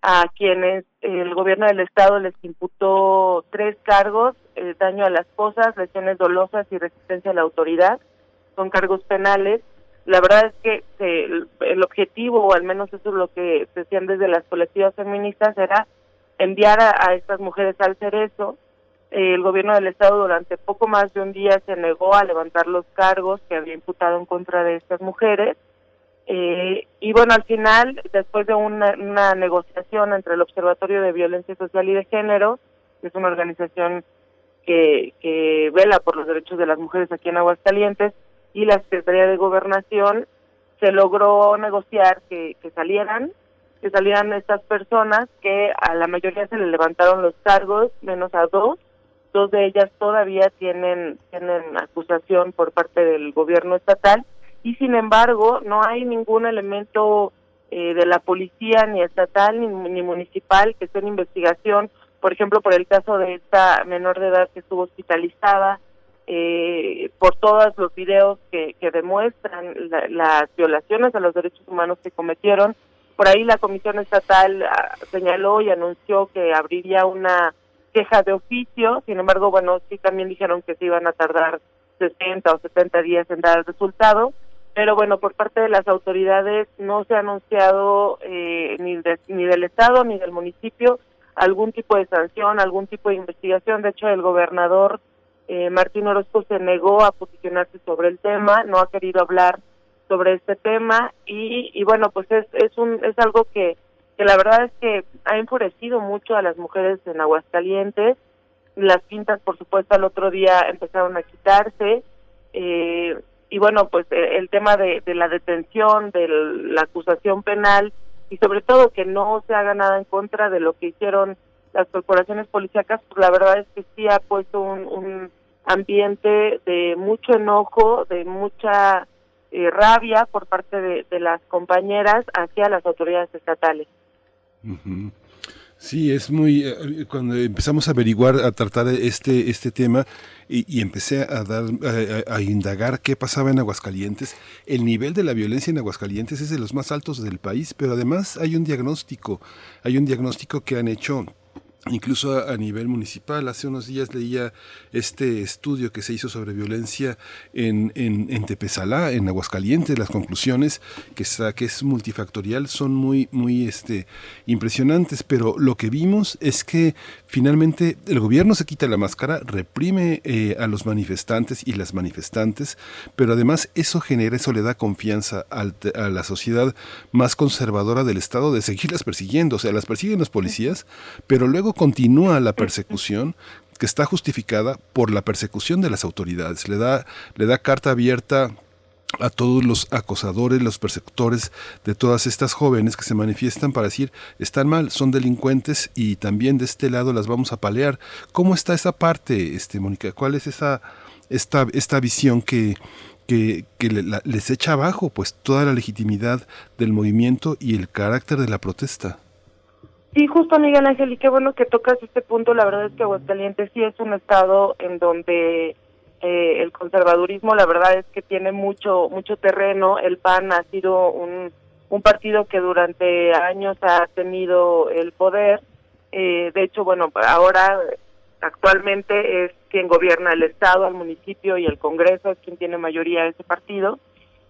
a quienes el gobierno del estado les imputó tres cargos, daño a las cosas, lesiones dolosas y resistencia a la autoridad, son cargos penales. La verdad es que eh, el, objetivo, o al menos eso es lo que decían desde las colectivas feministas, era enviar a, a estas mujeres al cerezo. Eh, el gobierno del estado durante poco más de un día se negó a levantar los cargos que había imputado en contra de estas mujeres. Eh, y bueno, al final, después de una, una negociación entre el Observatorio de Violencia Social y de Género, que es una organización que, que vela por los derechos de las mujeres aquí en Aguascalientes, y la Secretaría de Gobernación, se logró negociar que, salieran que salieran estas personas que a la mayoría se le levantaron los cargos, menos a dos. Dos de ellas todavía tienen, tienen acusación por parte del gobierno estatal y sin embargo no hay ningún elemento eh, de la policía ni estatal ni, ni municipal que esté en investigación, por ejemplo, por el caso de esta menor de edad que estuvo hospitalizada, eh, por todos los videos que, que demuestran la- las violaciones a los derechos humanos que cometieron. Por ahí la Comisión Estatal ah, señaló y anunció que abriría una queja de oficio, sin embargo, bueno, sí también dijeron que se iban a tardar 60 o 70 días en dar el resultado, pero bueno, por parte de las autoridades no se ha anunciado eh, ni, de- ni del Estado ni del municipio algún tipo de sanción, algún tipo de investigación. De hecho, el gobernador eh, Martín Orozco se negó a posicionarse sobre el tema, no ha querido hablar sobre este tema y, y bueno, pues es, es, un, es algo que, que la verdad es que ha enfurecido mucho a las mujeres en Aguascalientes. Las pintas, por supuesto, al otro día empezaron a quitarse. Eh, y bueno, pues eh, el tema de, de la detención, de la acusación penal y sobre todo que no se haga nada en contra de lo que hicieron las corporaciones policíacas, pues la verdad es que sí ha puesto un, un ambiente de mucho enojo, de mucha eh, rabia por parte de, las compañeras hacia las autoridades estatales. Sí, es muy eh, cuando empezamos a averiguar, a tratar este este tema y, empecé a dar a indagar qué pasaba en Aguascalientes. El nivel de la violencia en Aguascalientes es de los más altos del país, pero además hay un diagnóstico, hay un diagnóstico que han hecho Incluso a, nivel municipal, hace unos días leía este estudio que se hizo sobre violencia en, en, en Tepesalá, en Aguascalientes, las conclusiones que, está, que es multifactorial son muy, muy este, impresionantes, pero lo que vimos es que finalmente el gobierno se quita la máscara, reprime eh, a los manifestantes y las manifestantes, pero además eso genera, eso le da confianza a la sociedad más conservadora del Estado de seguirlas persiguiendo, o sea, las persiguen los policías, pero luego continúa la persecución que está justificada por la persecución de las autoridades. Le da, le da carta abierta a todos los acosadores, los persecutores de todas estas jóvenes que se manifiestan para decir están mal, son delincuentes y también de este lado las vamos a palear. ¿Cómo está esa parte, este Mónica? ¿Cuál es esa esta esta visión que que, que le- la- les echa abajo pues toda la legitimidad del movimiento y el carácter de la protesta? Sí, justo Miguel Ángel, y qué bueno que tocas este punto. La verdad es que Aguascalientes sí es un estado en donde eh, el conservadurismo, la verdad es que tiene mucho mucho terreno. El PAN ha sido un, partido que durante años ha tenido el poder. Eh, de hecho, bueno, ahora actualmente es quien gobierna el estado, el municipio y el Congreso es quien tiene mayoría de ese partido.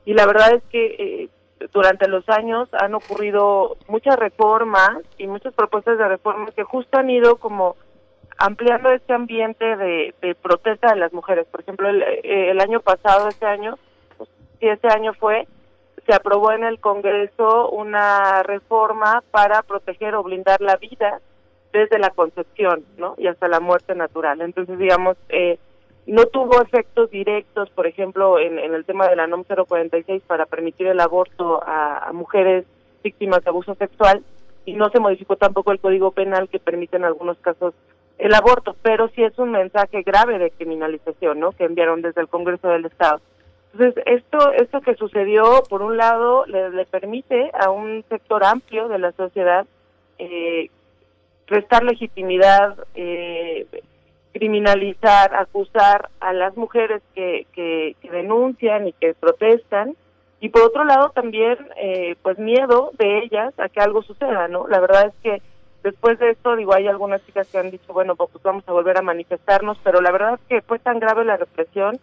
Y la verdad es que eh, durante los años han ocurrido muchas reformas y muchas propuestas de reformas que justo han ido como ampliando este ambiente de, protesta de las mujeres. Por ejemplo, el, eh, año pasado, este año, pues, sí, este año fue, se aprobó en el Congreso una reforma para proteger o blindar la vida desde la concepción, ¿no? Y hasta la muerte natural. Entonces, digamos, eh, no tuvo efectos directos, por ejemplo, en, en el tema de la NOM 046 para permitir el aborto a mujeres víctimas de abuso sexual y no se modificó tampoco el Código Penal que permite en algunos casos el aborto, pero sí es un mensaje grave de criminalización, ¿no? Que enviaron desde el Congreso del Estado. Entonces, esto, esto que sucedió, por un lado, le, le permite a un sector amplio de la sociedad eh, restar legitimidad, eh, criminalizar, acusar a las mujeres que, que, que denuncian y que protestan, y por otro lado también, eh, pues miedo de ellas a que algo suceda, ¿no? La verdad es que después de esto, digo, hay algunas chicas que han dicho, bueno, pues vamos a volver a manifestarnos, pero la verdad es que fue tan grave la represión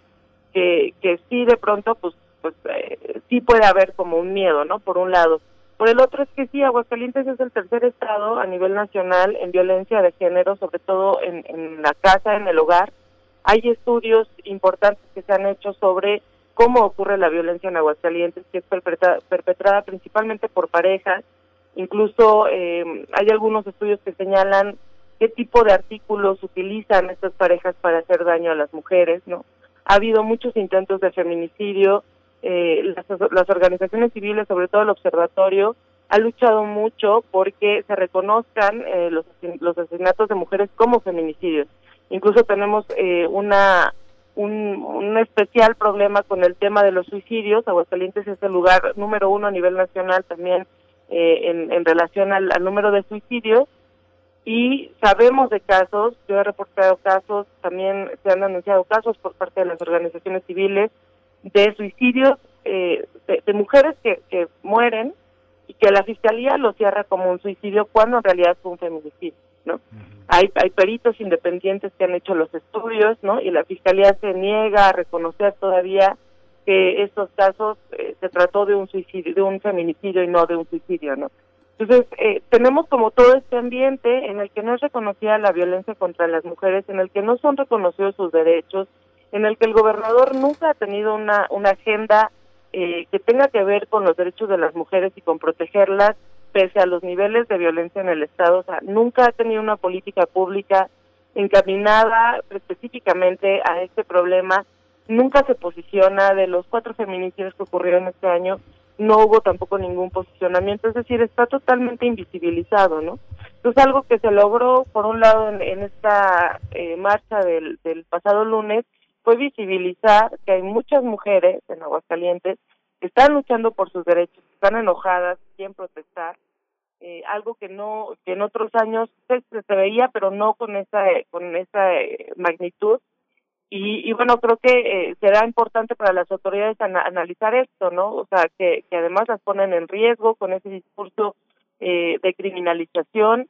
que, que sí de pronto, pues, pues eh, sí puede haber como un miedo, ¿no? Por un lado. Por el otro es que sí, Aguascalientes es el tercer estado a nivel nacional en violencia de género, sobre todo en, en la casa, en el hogar. Hay estudios importantes que se han hecho sobre cómo ocurre la violencia en Aguascalientes, que es perpetrada, perpetrada principalmente por parejas. Incluso eh, hay algunos estudios que señalan qué tipo de artículos utilizan estas parejas para hacer daño a las mujeres, ¿no? Ha habido muchos intentos de feminicidio, eh, las, las organizaciones civiles, sobre todo el observatorio, ha luchado mucho porque se reconozcan eh, los, los asesinatos de mujeres como feminicidios. Incluso tenemos eh, una un, un, especial problema con el tema de los suicidios. Aguascalientes es el lugar número uno a nivel nacional también eh, en, en, relación al, al, número de suicidios. Y sabemos de casos, yo he reportado casos, también se han anunciado casos por parte de las organizaciones civiles de suicidios eh, de, de, mujeres que, que mueren y que la fiscalía lo cierra como un suicidio cuando en realidad fue un feminicidio, ¿no? Hay, hay peritos independientes que han hecho los estudios, ¿no? Y la fiscalía se niega a reconocer todavía que estos casos eh, se trató de un suicidio, de un feminicidio y no de un suicidio, ¿no? Entonces, eh, tenemos como todo este ambiente en el que no es reconocida la violencia contra las mujeres, en el que no son reconocidos sus derechos, en el que el gobernador nunca ha tenido una, una agenda eh, que tenga que ver con los derechos de las mujeres y con protegerlas pese a los niveles de violencia en el Estado. O sea, nunca ha tenido una política pública encaminada específicamente a este problema. Nunca se posiciona de los cuatro feminicidios que ocurrieron este año. No hubo tampoco ningún posicionamiento, es decir, está totalmente invisibilizado, ¿no? Entonces, algo que se logró, por un lado, en, esta eh, marcha del, pasado lunes, fue visibilizar que hay muchas mujeres en Aguascalientes que están luchando por sus derechos, están enojadas, quieren protestar, eh, algo que no que en otros años se, se, veía, pero no con esa con esa eh, magnitud. Y, y, bueno, creo que eh, será importante para las autoridades ana analizar esto, ¿no? O sea, que, que además las ponen en riesgo con ese discurso de criminalización,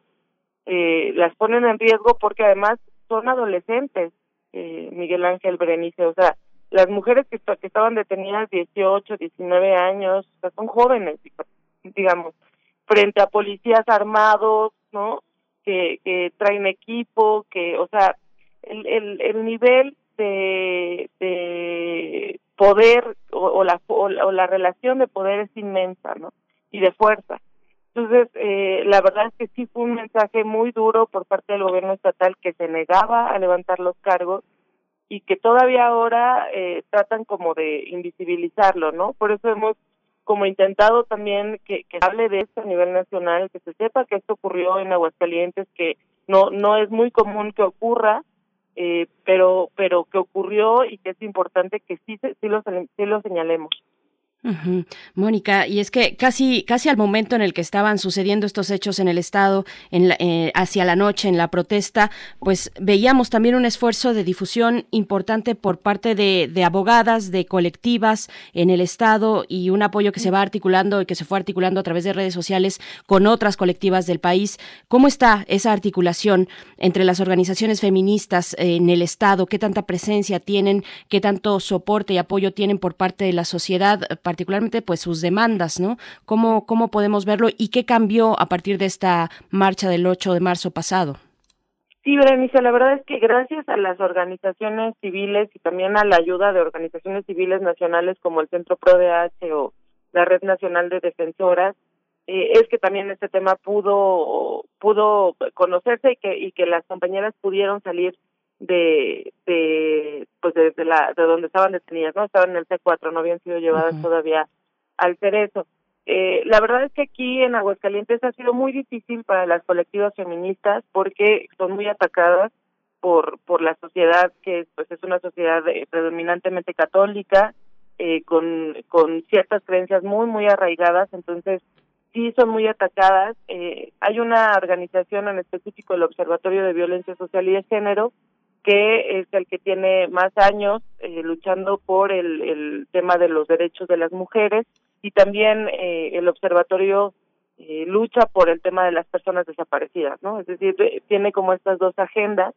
las ponen en riesgo porque además son adolescentes, eh, Miguel Ángel Berenice, o sea, las mujeres que, que estaban detenidas 18, 19 años, o sea, son jóvenes, digamos, frente a policías armados, ¿no? Que, que traen equipo, que, o sea, el, el, el nivel de, de poder o, o, la, o la relación de poder es inmensa, ¿no? Y de fuerza. Entonces, eh, la verdad es que sí fue un mensaje muy duro por parte del gobierno estatal que se negaba a levantar los cargos y que todavía ahora eh, tratan como de invisibilizarlo, ¿no? Por eso hemos como intentado también que, que hable de esto a nivel nacional, que se sepa que esto ocurrió en Aguascalientes, que no no es muy común que ocurra, eh, pero pero que ocurrió y que es importante que sí sí lo sí lo señalemos. Mónica, y es que casi, casi al momento en el que estaban sucediendo estos hechos en el Estado, en la, eh, hacia la noche, en la protesta, pues veíamos también un esfuerzo de difusión importante por parte de, de, abogadas, de colectivas en el Estado y un apoyo que se va articulando y que se fue articulando a través de redes sociales con otras colectivas del país. ¿Cómo está esa articulación entre las organizaciones feministas en el Estado? ¿Qué tanta presencia tienen? ¿Qué tanto soporte y apoyo tienen por parte de la sociedad? Particularmente pues sus demandas, ¿no? ¿Cómo, ¿Cómo podemos verlo y qué cambió a partir de esta marcha del 8 de marzo pasado? Sí, Berenice, la verdad es que gracias a las organizaciones civiles y también a la ayuda de organizaciones civiles nacionales como el Centro ProDH o la Red Nacional de Defensoras, eh, es que también este tema pudo pudo conocerse y que y que las compañeras pudieron salir de, de pues de, de, la de donde estaban detenidas no estaban en el C4 no habían sido llevadas uh -huh. todavía al Cerezo. Eh, la verdad es que aquí en Aguascalientes ha sido muy difícil para las colectivas feministas porque son muy atacadas por por la sociedad que pues es una sociedad eh, predominantemente católica eh, con con ciertas creencias muy muy arraigadas. Entonces sí son muy atacadas. Eh, hay una organización en específico el Observatorio de Violencia Social y de Género que es el que tiene más años eh, luchando por el, el tema de los derechos de las mujeres. Y también eh, el observatorio eh, lucha por el tema de las personas desaparecidas, ¿no? Es decir, tiene como estas dos agendas.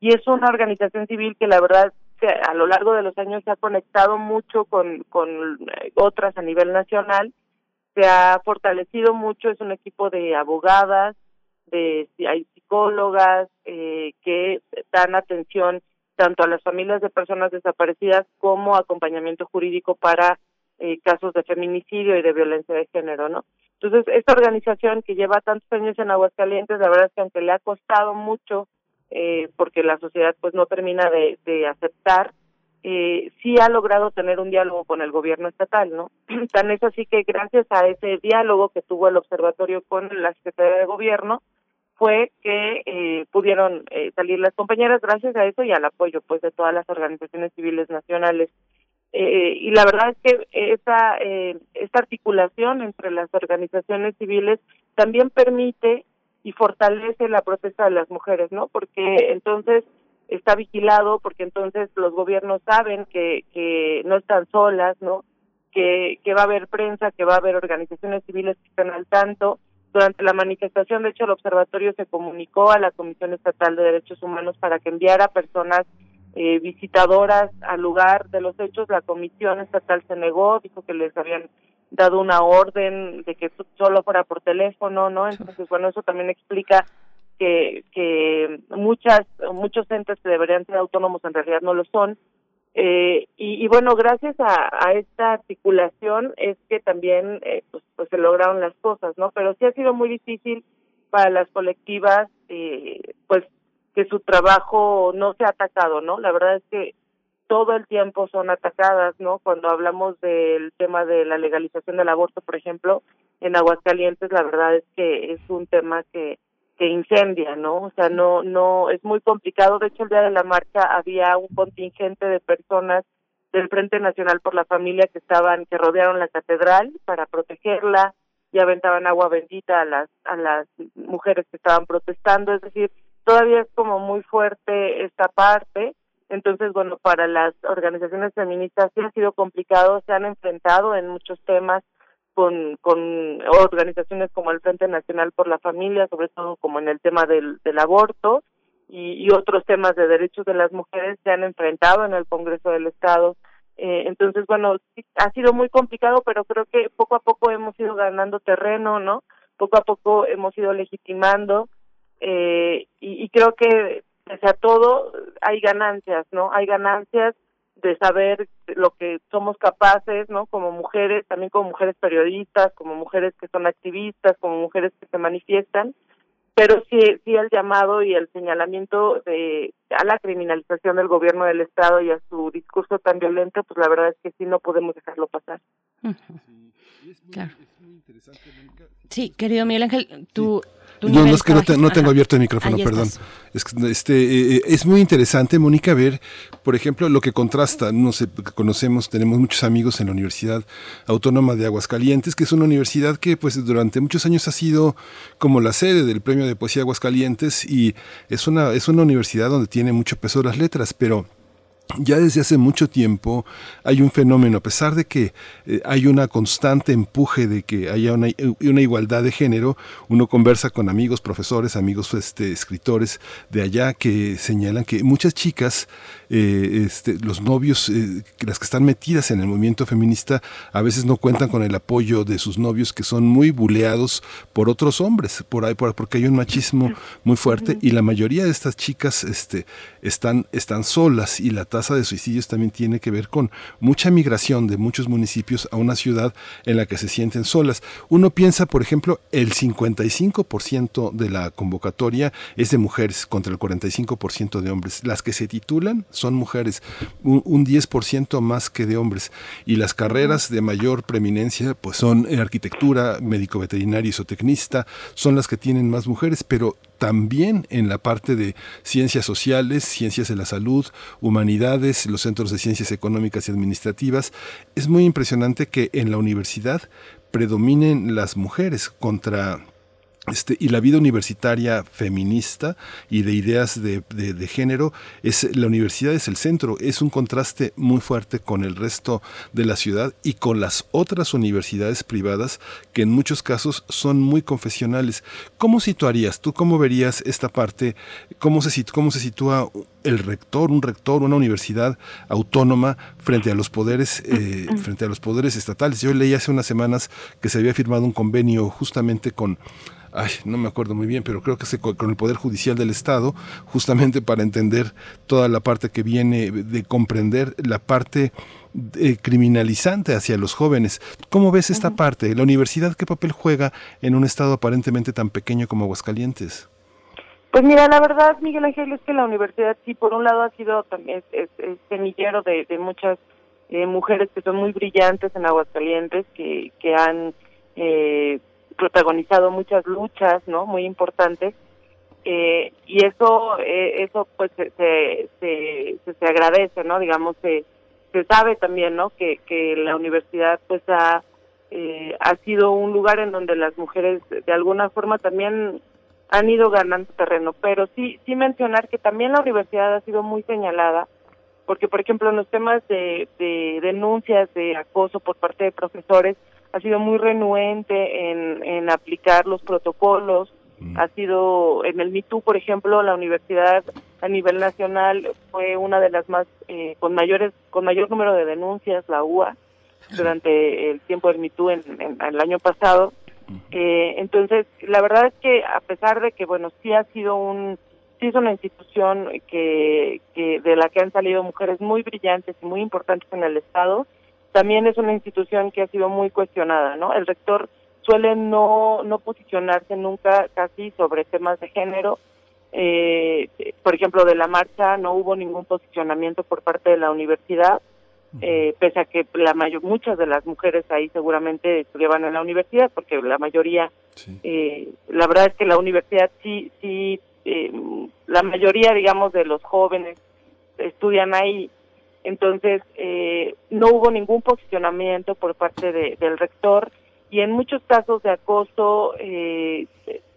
Y es una organización civil que la verdad que a lo largo de los años se ha conectado mucho con, con otras a nivel nacional, se ha fortalecido mucho, es un equipo de abogadas, de hay psicólogas eh, que dan atención tanto a las familias de personas desaparecidas como acompañamiento jurídico para eh, casos de feminicidio y de violencia de género, ¿no? Entonces, esta organización que lleva tantos años en Aguascalientes, la verdad es que aunque le ha costado mucho, eh, porque la sociedad pues no termina de, de aceptar eh, sí ha logrado tener un diálogo con el gobierno estatal, ¿no? Tan es así que gracias a ese diálogo que tuvo el observatorio con la Secretaría de Gobierno, fue que eh, pudieron eh, salir las compañeras gracias a eso y al apoyo pues de todas las organizaciones civiles nacionales. Eh, y la verdad es que esta eh, esta articulación entre las organizaciones civiles también permite y fortalece la protesta de las mujeres no porque entonces está vigilado porque entonces los gobiernos saben que que no están solas no que que va a haber prensa que va a haber organizaciones civiles que están al tanto durante la manifestación, de hecho, el observatorio se comunicó a la Comisión Estatal de Derechos Humanos para que enviara personas eh, visitadoras al lugar de los hechos. La Comisión Estatal se negó, dijo que les habían dado una orden de que solo fuera por teléfono, ¿no? Entonces, bueno, eso también explica que, que muchas, muchos entes que deberían ser autónomos en realidad no lo son eh, y, y, bueno, gracias a, a, esta articulación es que también eh, pues, pues, se lograron las cosas, ¿no? Pero sí ha sido muy difícil para las colectivas, eh, pues que su trabajo no se ha atacado, ¿no? La verdad es que todo el tiempo son atacadas, ¿no? Cuando hablamos del tema de la legalización del aborto, por ejemplo, en Aguascalientes, la verdad es que es un tema que que incendia, ¿no? O sea, no, no, es muy complicado. De hecho, el día de la marcha había un contingente de personas del Frente Nacional por la Familia que estaban, que rodearon la catedral para protegerla y aventaban agua bendita a las, a las mujeres que estaban protestando. Es decir, todavía es como muy fuerte esta parte. Entonces, bueno, para las organizaciones feministas sí ha sido complicado, se han enfrentado en muchos temas con, con organizaciones como el Frente Nacional por la Familia, sobre todo como en el tema del, del aborto y, y otros temas de derechos de las mujeres se han enfrentado en el Congreso del Estado. Eh, entonces, bueno, ha sido muy complicado, pero creo que poco a poco hemos ido ganando terreno, ¿no? Poco a poco hemos ido legitimando eh, y, y creo que pese a todo hay ganancias, ¿no? Hay ganancias de saber lo que somos capaces, ¿no? Como mujeres, también como mujeres periodistas, como mujeres que son activistas, como mujeres que se manifiestan, pero sí, sí el llamado y el señalamiento de a la criminalización del gobierno del estado y a su discurso tan violento, pues la verdad es que sí no podemos dejarlo pasar. Claro. Sí, querido Miguel Ángel, tú no, no, es que no, no, tengo abierto el micrófono, perdón. Es, este, eh, eh, es muy interesante, Mónica, ver, por ejemplo, lo que contrasta, no sé, conocemos, tenemos muchos amigos en la Universidad Autónoma de Aguascalientes, que es una universidad que pues durante muchos años ha sido como la sede del Premio de Poesía Aguascalientes y es una, es una universidad donde tiene mucho peso las letras, pero ya desde hace mucho tiempo hay un fenómeno, a pesar de que eh, hay una constante empuje de que haya una, una, igualdad de género, uno conversa con amigos, profesores, amigos este, escritores de allá que señalan que muchas chicas eh, este, los novios, eh, las que están metidas en el movimiento feminista, a veces no cuentan con el apoyo de sus novios que son muy buleados por otros hombres, por ahí, por, porque hay un machismo muy fuerte y la mayoría de estas chicas este, están, están solas y la tasa de suicidios también tiene que ver con mucha migración de muchos municipios a una ciudad en la que se sienten solas. Uno piensa, por ejemplo, el 55% de la convocatoria es de mujeres contra el 45% de hombres. Las que se titulan son mujeres, un, 10% más que de hombres. Y las carreras de mayor preeminencia pues son arquitectura, médico veterinario y zootecnista, son las que tienen más mujeres, pero también en la parte de ciencias sociales, ciencias de la salud, humanidades, los centros de ciencias económicas y administrativas. Es muy impresionante que en la universidad predominen las mujeres contra este, y la vida universitaria feminista y de ideas de, de, género, es, la universidad es el centro, es un contraste muy fuerte con el resto de la ciudad y con las otras universidades privadas que en muchos casos son muy confesionales. ¿Cómo situarías, tú cómo verías esta parte, cómo se, cómo se sitúa el rector, un rector, una universidad autónoma frente a los poderes, eh, frente a los poderes estatales? Yo leí hace unas semanas que se había firmado un convenio justamente con ay, no me acuerdo muy bien, pero creo que es con el Poder Judicial del Estado, justamente para entender toda la parte que viene de comprender la parte eh, criminalizante hacia los jóvenes. ¿Cómo ves esta parte? ¿La universidad qué papel juega en un estado aparentemente tan pequeño como Aguascalientes? Pues mira, la verdad, Miguel Ángel, es que la universidad sí, por un lado ha sido también es, es semillero de, de muchas eh, mujeres que son muy brillantes en Aguascalientes, que, que han eh, protagonizado muchas luchas, ¿no? Muy importantes. Eh, y eso, eh, eso pues se, se, se, agradece, ¿no? Digamos, se, se sabe también, ¿no? Que, que la universidad pues ha, eh, ha sido un lugar en donde las mujeres de alguna forma también han ido ganando terreno, pero sí, sí mencionar que también la universidad ha sido muy señalada, porque por ejemplo en los temas de, de denuncias de acoso por parte de profesores ha sido muy renuente en, en aplicar los protocolos, ha sido en el MITU, por ejemplo, la universidad a nivel nacional fue una de las más eh, con mayores con mayor número de denuncias, la UA, durante el tiempo del MITU en, en, el año pasado. Eh, entonces, la verdad es que a pesar de que, bueno, sí ha sido un, sí es una institución que, que de la que han salido mujeres muy brillantes y muy importantes en el Estado, también es una institución que ha sido muy cuestionada, ¿no? El rector suele no, no posicionarse nunca casi sobre temas de género. Eh, por ejemplo, de la marcha no hubo ningún posicionamiento por parte de la universidad eh, pese a que la mayor, muchas de las mujeres ahí seguramente estudiaban en la universidad, porque la mayoría, eh, la verdad es que la universidad sí, sí, eh, la mayoría, digamos, de los jóvenes estudian ahí, entonces eh, no hubo ningún posicionamiento por parte de, del rector y en muchos casos de acoso eh,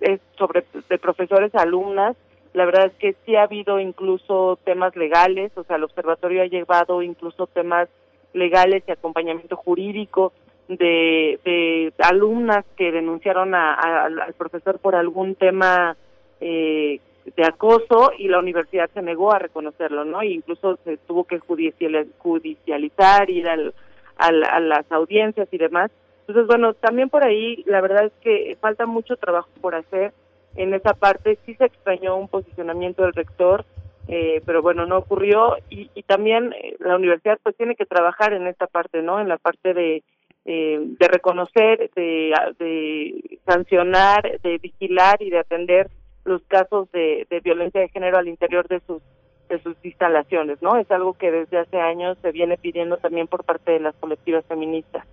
es sobre de profesores a alumnas. La verdad es que sí ha habido incluso temas legales, o sea, el observatorio ha llevado incluso temas legales y acompañamiento jurídico de, de alumnas que denunciaron a, al profesor por algún tema eh, de acoso y la universidad se negó a reconocerlo, ¿no? E incluso se tuvo que judicializar, ir al, a las audiencias y demás. Entonces, bueno, también por ahí la verdad es que falta mucho trabajo por hacer en esa parte sí se extrañó un posicionamiento del rector, eh, pero bueno, no ocurrió y, y también eh, la universidad pues tiene que trabajar en esta parte, ¿no? En la parte de, eh, de reconocer, de, de sancionar, de vigilar y de atender los casos de, de violencia de género al interior de sus de sus instalaciones, ¿no? Es algo que desde hace años se viene pidiendo también por parte de las colectivas feministas.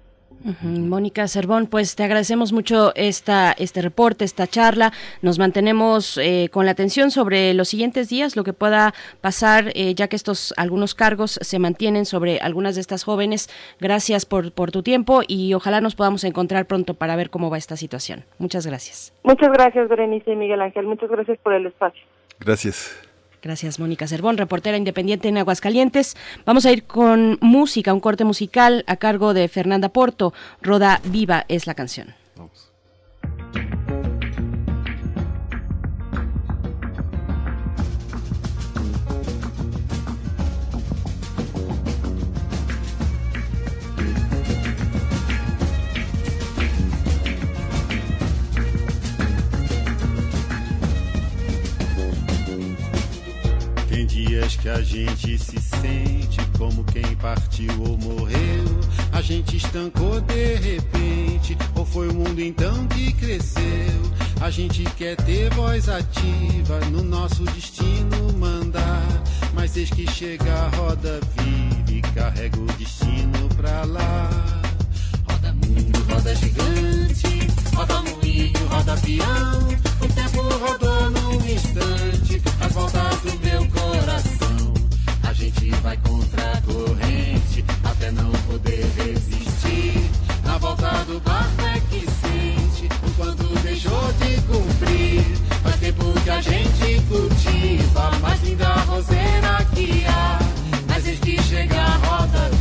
Mónica Cervón, pues te agradecemos mucho esta, este reporte, esta charla. Nos mantenemos eh, con la atención sobre los siguientes días, lo que pueda pasar, eh, ya que estos algunos cargos se mantienen sobre algunas de estas jóvenes. Gracias por, por tu tiempo y ojalá nos podamos encontrar pronto para ver cómo va esta situación. Muchas gracias. Muchas gracias, Berenice y Miguel Ángel. Muchas gracias por el espacio. Gracias. Gracias, Mónica Cervón, reportera independiente en Aguascalientes. Vamos a ir con música, un corte musical a cargo de Fernanda Porto. Roda Viva es la canción. Vamos. Dias que a gente se sente como quem partiu ou morreu. A gente estancou de repente, ou foi o mundo então que cresceu? A gente quer ter voz ativa no nosso destino mandar. Mas eis que chega a roda vive carrega o destino pra lá. Roda mundo, roda gigante, roda moinho, roda peão. O tempo rodou num instante, as voltas do meu coração. A gente vai contra a corrente, até não poder resistir. Na volta do barco é que sente, o quanto deixou de cumprir. Faz tempo que a gente cultiva a mais linda roseira que há. Mas eis que chega a roda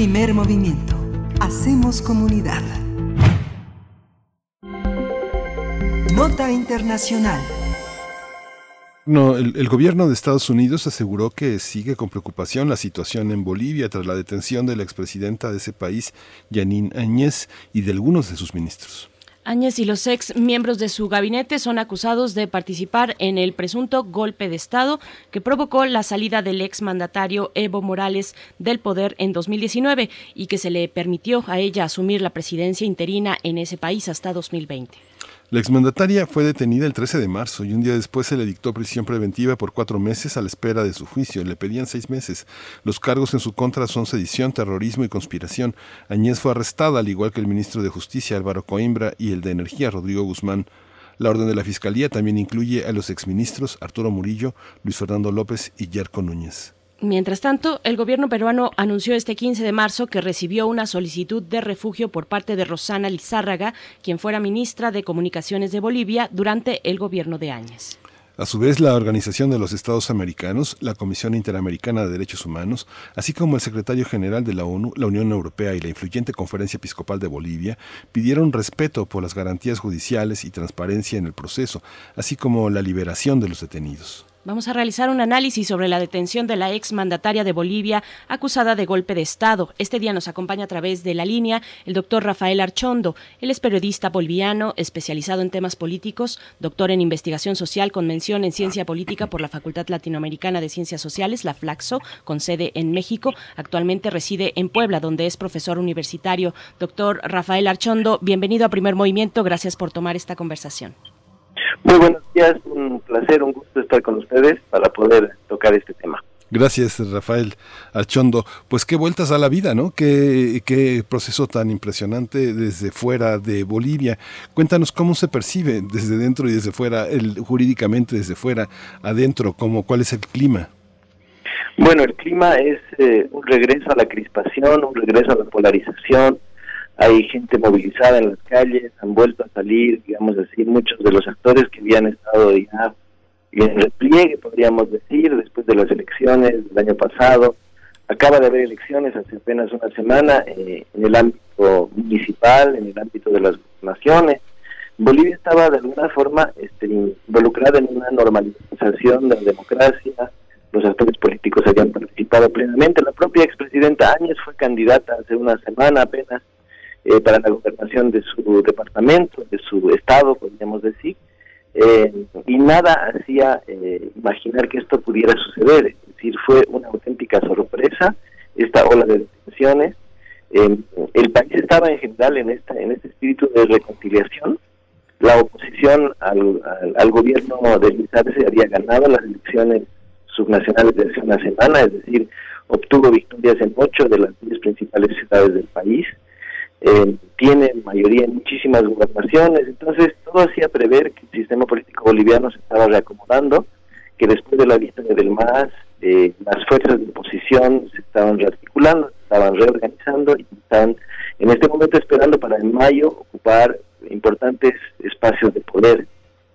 Primer movimiento. Hacemos comunidad. Nota internacional. No, el, el, gobierno de Estados Unidos aseguró que sigue con preocupación la situación en Bolivia tras la detención de la expresidenta de ese país, Janine Áñez, y de algunos de sus ministros. Áñez y los ex miembros de su gabinete son acusados de participar en el presunto golpe de Estado que provocó la salida del ex mandatario Evo Morales del poder en 2019 y que se le permitió a ella asumir la presidencia interina en ese país hasta 2020. La exmandataria fue detenida el 13 de marzo y un día después se le dictó prisión preventiva por cuatro meses a la espera de su juicio. Le pedían seis meses. Los cargos en su contra son sedición, terrorismo y conspiración. Añez fue arrestada, al igual que el ministro de Justicia Álvaro Coimbra y el de Energía Rodrigo Guzmán. La orden de la Fiscalía también incluye a los exministros Arturo Murillo, Luis Fernando López y Yerko Núñez. Mientras tanto, el gobierno peruano anunció este 15 de marzo que recibió una solicitud de refugio por parte de Rosana Lizárraga, quien fuera ministra de Comunicaciones de Bolivia durante el gobierno de Áñez. A su vez, la Organización de los Estados Americanos, la Comisión Interamericana de Derechos Humanos, así como el secretario general de la ONU, la Unión Europea y la influyente Conferencia Episcopal de Bolivia pidieron respeto por las garantías judiciales y transparencia en el proceso, así como la liberación de los detenidos. Vamos a realizar un análisis sobre la detención de la ex mandataria de Bolivia acusada de golpe de Estado. Este día nos acompaña a través de la línea el doctor Rafael Archondo. Él es periodista boliviano, especializado en temas políticos, doctor en investigación social con mención en ciencia política por la Facultad Latinoamericana de Ciencias Sociales, la FLAXO, con sede en México. Actualmente reside en Puebla, donde es profesor universitario. Doctor Rafael Archondo, bienvenido a Primer Movimiento. Gracias por tomar esta conversación. Muy buenos días, un placer, un gusto estar con ustedes para poder tocar este tema. Gracias, Rafael Archondo. Pues qué vueltas a la vida, ¿no? Qué, qué proceso tan impresionante desde fuera de Bolivia. Cuéntanos cómo se percibe desde dentro y desde fuera, el, jurídicamente desde fuera, adentro, cómo, cuál es el clima. Bueno, el clima es eh, un regreso a la crispación, un regreso a la polarización, hay gente movilizada en las calles, han vuelto a salir, digamos decir, muchos de los actores que habían estado ya en repliegue, podríamos decir, después de las elecciones del año pasado. Acaba de haber elecciones hace apenas una semana eh, en el ámbito municipal, en el ámbito de las naciones. Bolivia estaba de alguna forma este, involucrada en una normalización de la democracia, los actores políticos habían participado plenamente. La propia expresidenta Áñez fue candidata hace una semana apenas eh, para la gobernación de su departamento, de su estado, podríamos decir, eh, y nada hacía eh, imaginar que esto pudiera suceder. Es decir, fue una auténtica sorpresa esta ola de detenciones. el país estaba en general en, esta, en este espíritu de reconciliación. La oposición al, al, gobierno de Luis Arce había ganado las elecciones subnacionales de hace una semana, es decir, obtuvo victorias en ocho de las diez principales ciudades del país eh, tiene mayoría en muchísimas gobernaciones, entonces todo hacía prever que el sistema político boliviano se estaba reacomodando, que después de la victoria del MAS, eh, las fuerzas de oposición se estaban rearticulando, se estaban reorganizando y están en este momento esperando para en mayo ocupar importantes espacios de poder,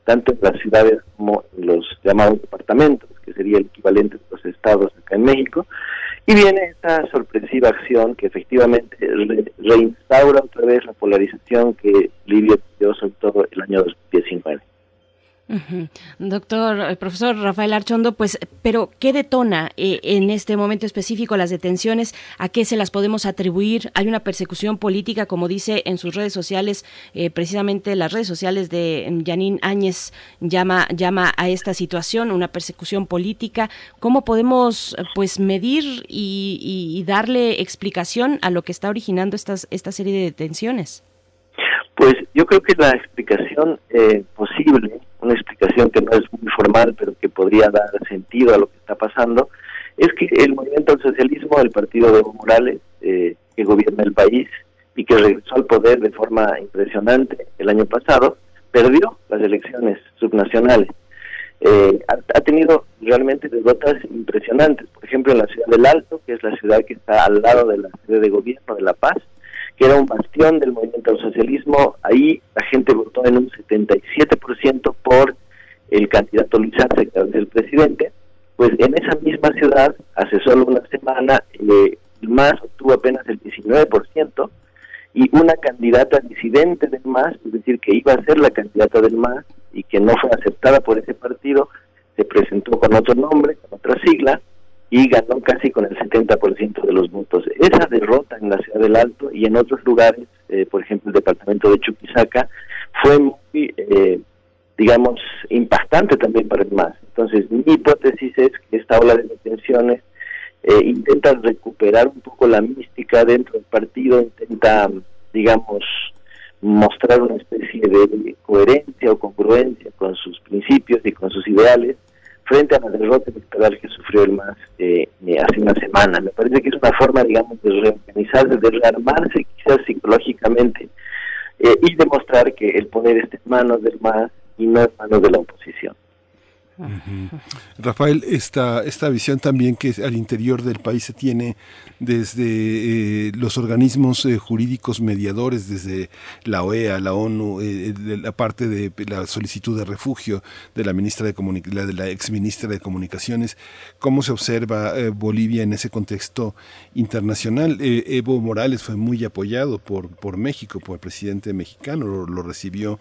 tanto en las ciudades como en los llamados departamentos, que sería el equivalente de los estados acá en México, y viene esta sorpresiva acción que efectivamente reinstaura otra vez la polarización que Libia dio sobre todo el año 2019. Doctor, el eh, profesor Rafael Archondo, pues, pero ¿qué detona eh, en este momento específico las detenciones? ¿A qué se las podemos atribuir? ¿Hay una persecución política, como dice en sus redes sociales, eh, precisamente las redes sociales de Janine Áñez llama, llama a esta situación una persecución política? ¿Cómo podemos, pues, medir y, darle explicación a lo que está originando estas, esta serie de detenciones? Pues yo creo que la explicación posible una explicación que no es muy formal, pero que podría dar sentido a lo que está pasando, es que el movimiento al socialismo, el partido de Evo Morales, eh, que gobierna el país y que regresó al poder de forma impresionante el año pasado, perdió las elecciones subnacionales. Eh, ha, tenido realmente derrotas impresionantes. Por ejemplo, en la ciudad del Alto, que es la ciudad que está al lado de la sede de gobierno de La Paz, que era un bastión del movimiento al socialismo, ahí la gente votó en un 77% por el candidato Luis Arce, que el presidente, pues en esa misma ciudad, hace solo una semana, eh, MAS obtuvo apenas el 19%, y una candidata disidente del MAS, es decir, que iba a ser la candidata del MAS y que no fue aceptada por ese partido, se presentó con otro nombre, con otra sigla, y ganó casi con el 70% de los votos. Esa derrota en la ciudad del Alto y en otros lugares, eh, por ejemplo el departamento de Chuquisaca, fue muy, eh, digamos, impactante también para el MAS. Entonces, mi hipótesis es que esta ola de detenciones eh, intenta recuperar un poco la mística dentro del partido, intenta, digamos, mostrar una especie de coherencia o congruencia con sus principios y con sus ideales frente a la derrota electoral que sufrió el MAS eh, eh, hace una semana. Me parece que es una forma, digamos, de reorganizarse, de rearmarse quizás psicológicamente eh, y demostrar que el poder está en manos del MAS y no en manos de la oposición. Rafael, esta, esta visión también que al interior del país se tiene desde eh, los organismos eh, jurídicos mediadores, desde la OEA, la ONU, eh, la parte de la solicitud de refugio de la ministra de, la, de ex ministra de Comunicaciones, cómo se observa Bolivia en ese contexto internacional. Evo Morales fue muy apoyado por, por México, por el presidente mexicano, lo recibió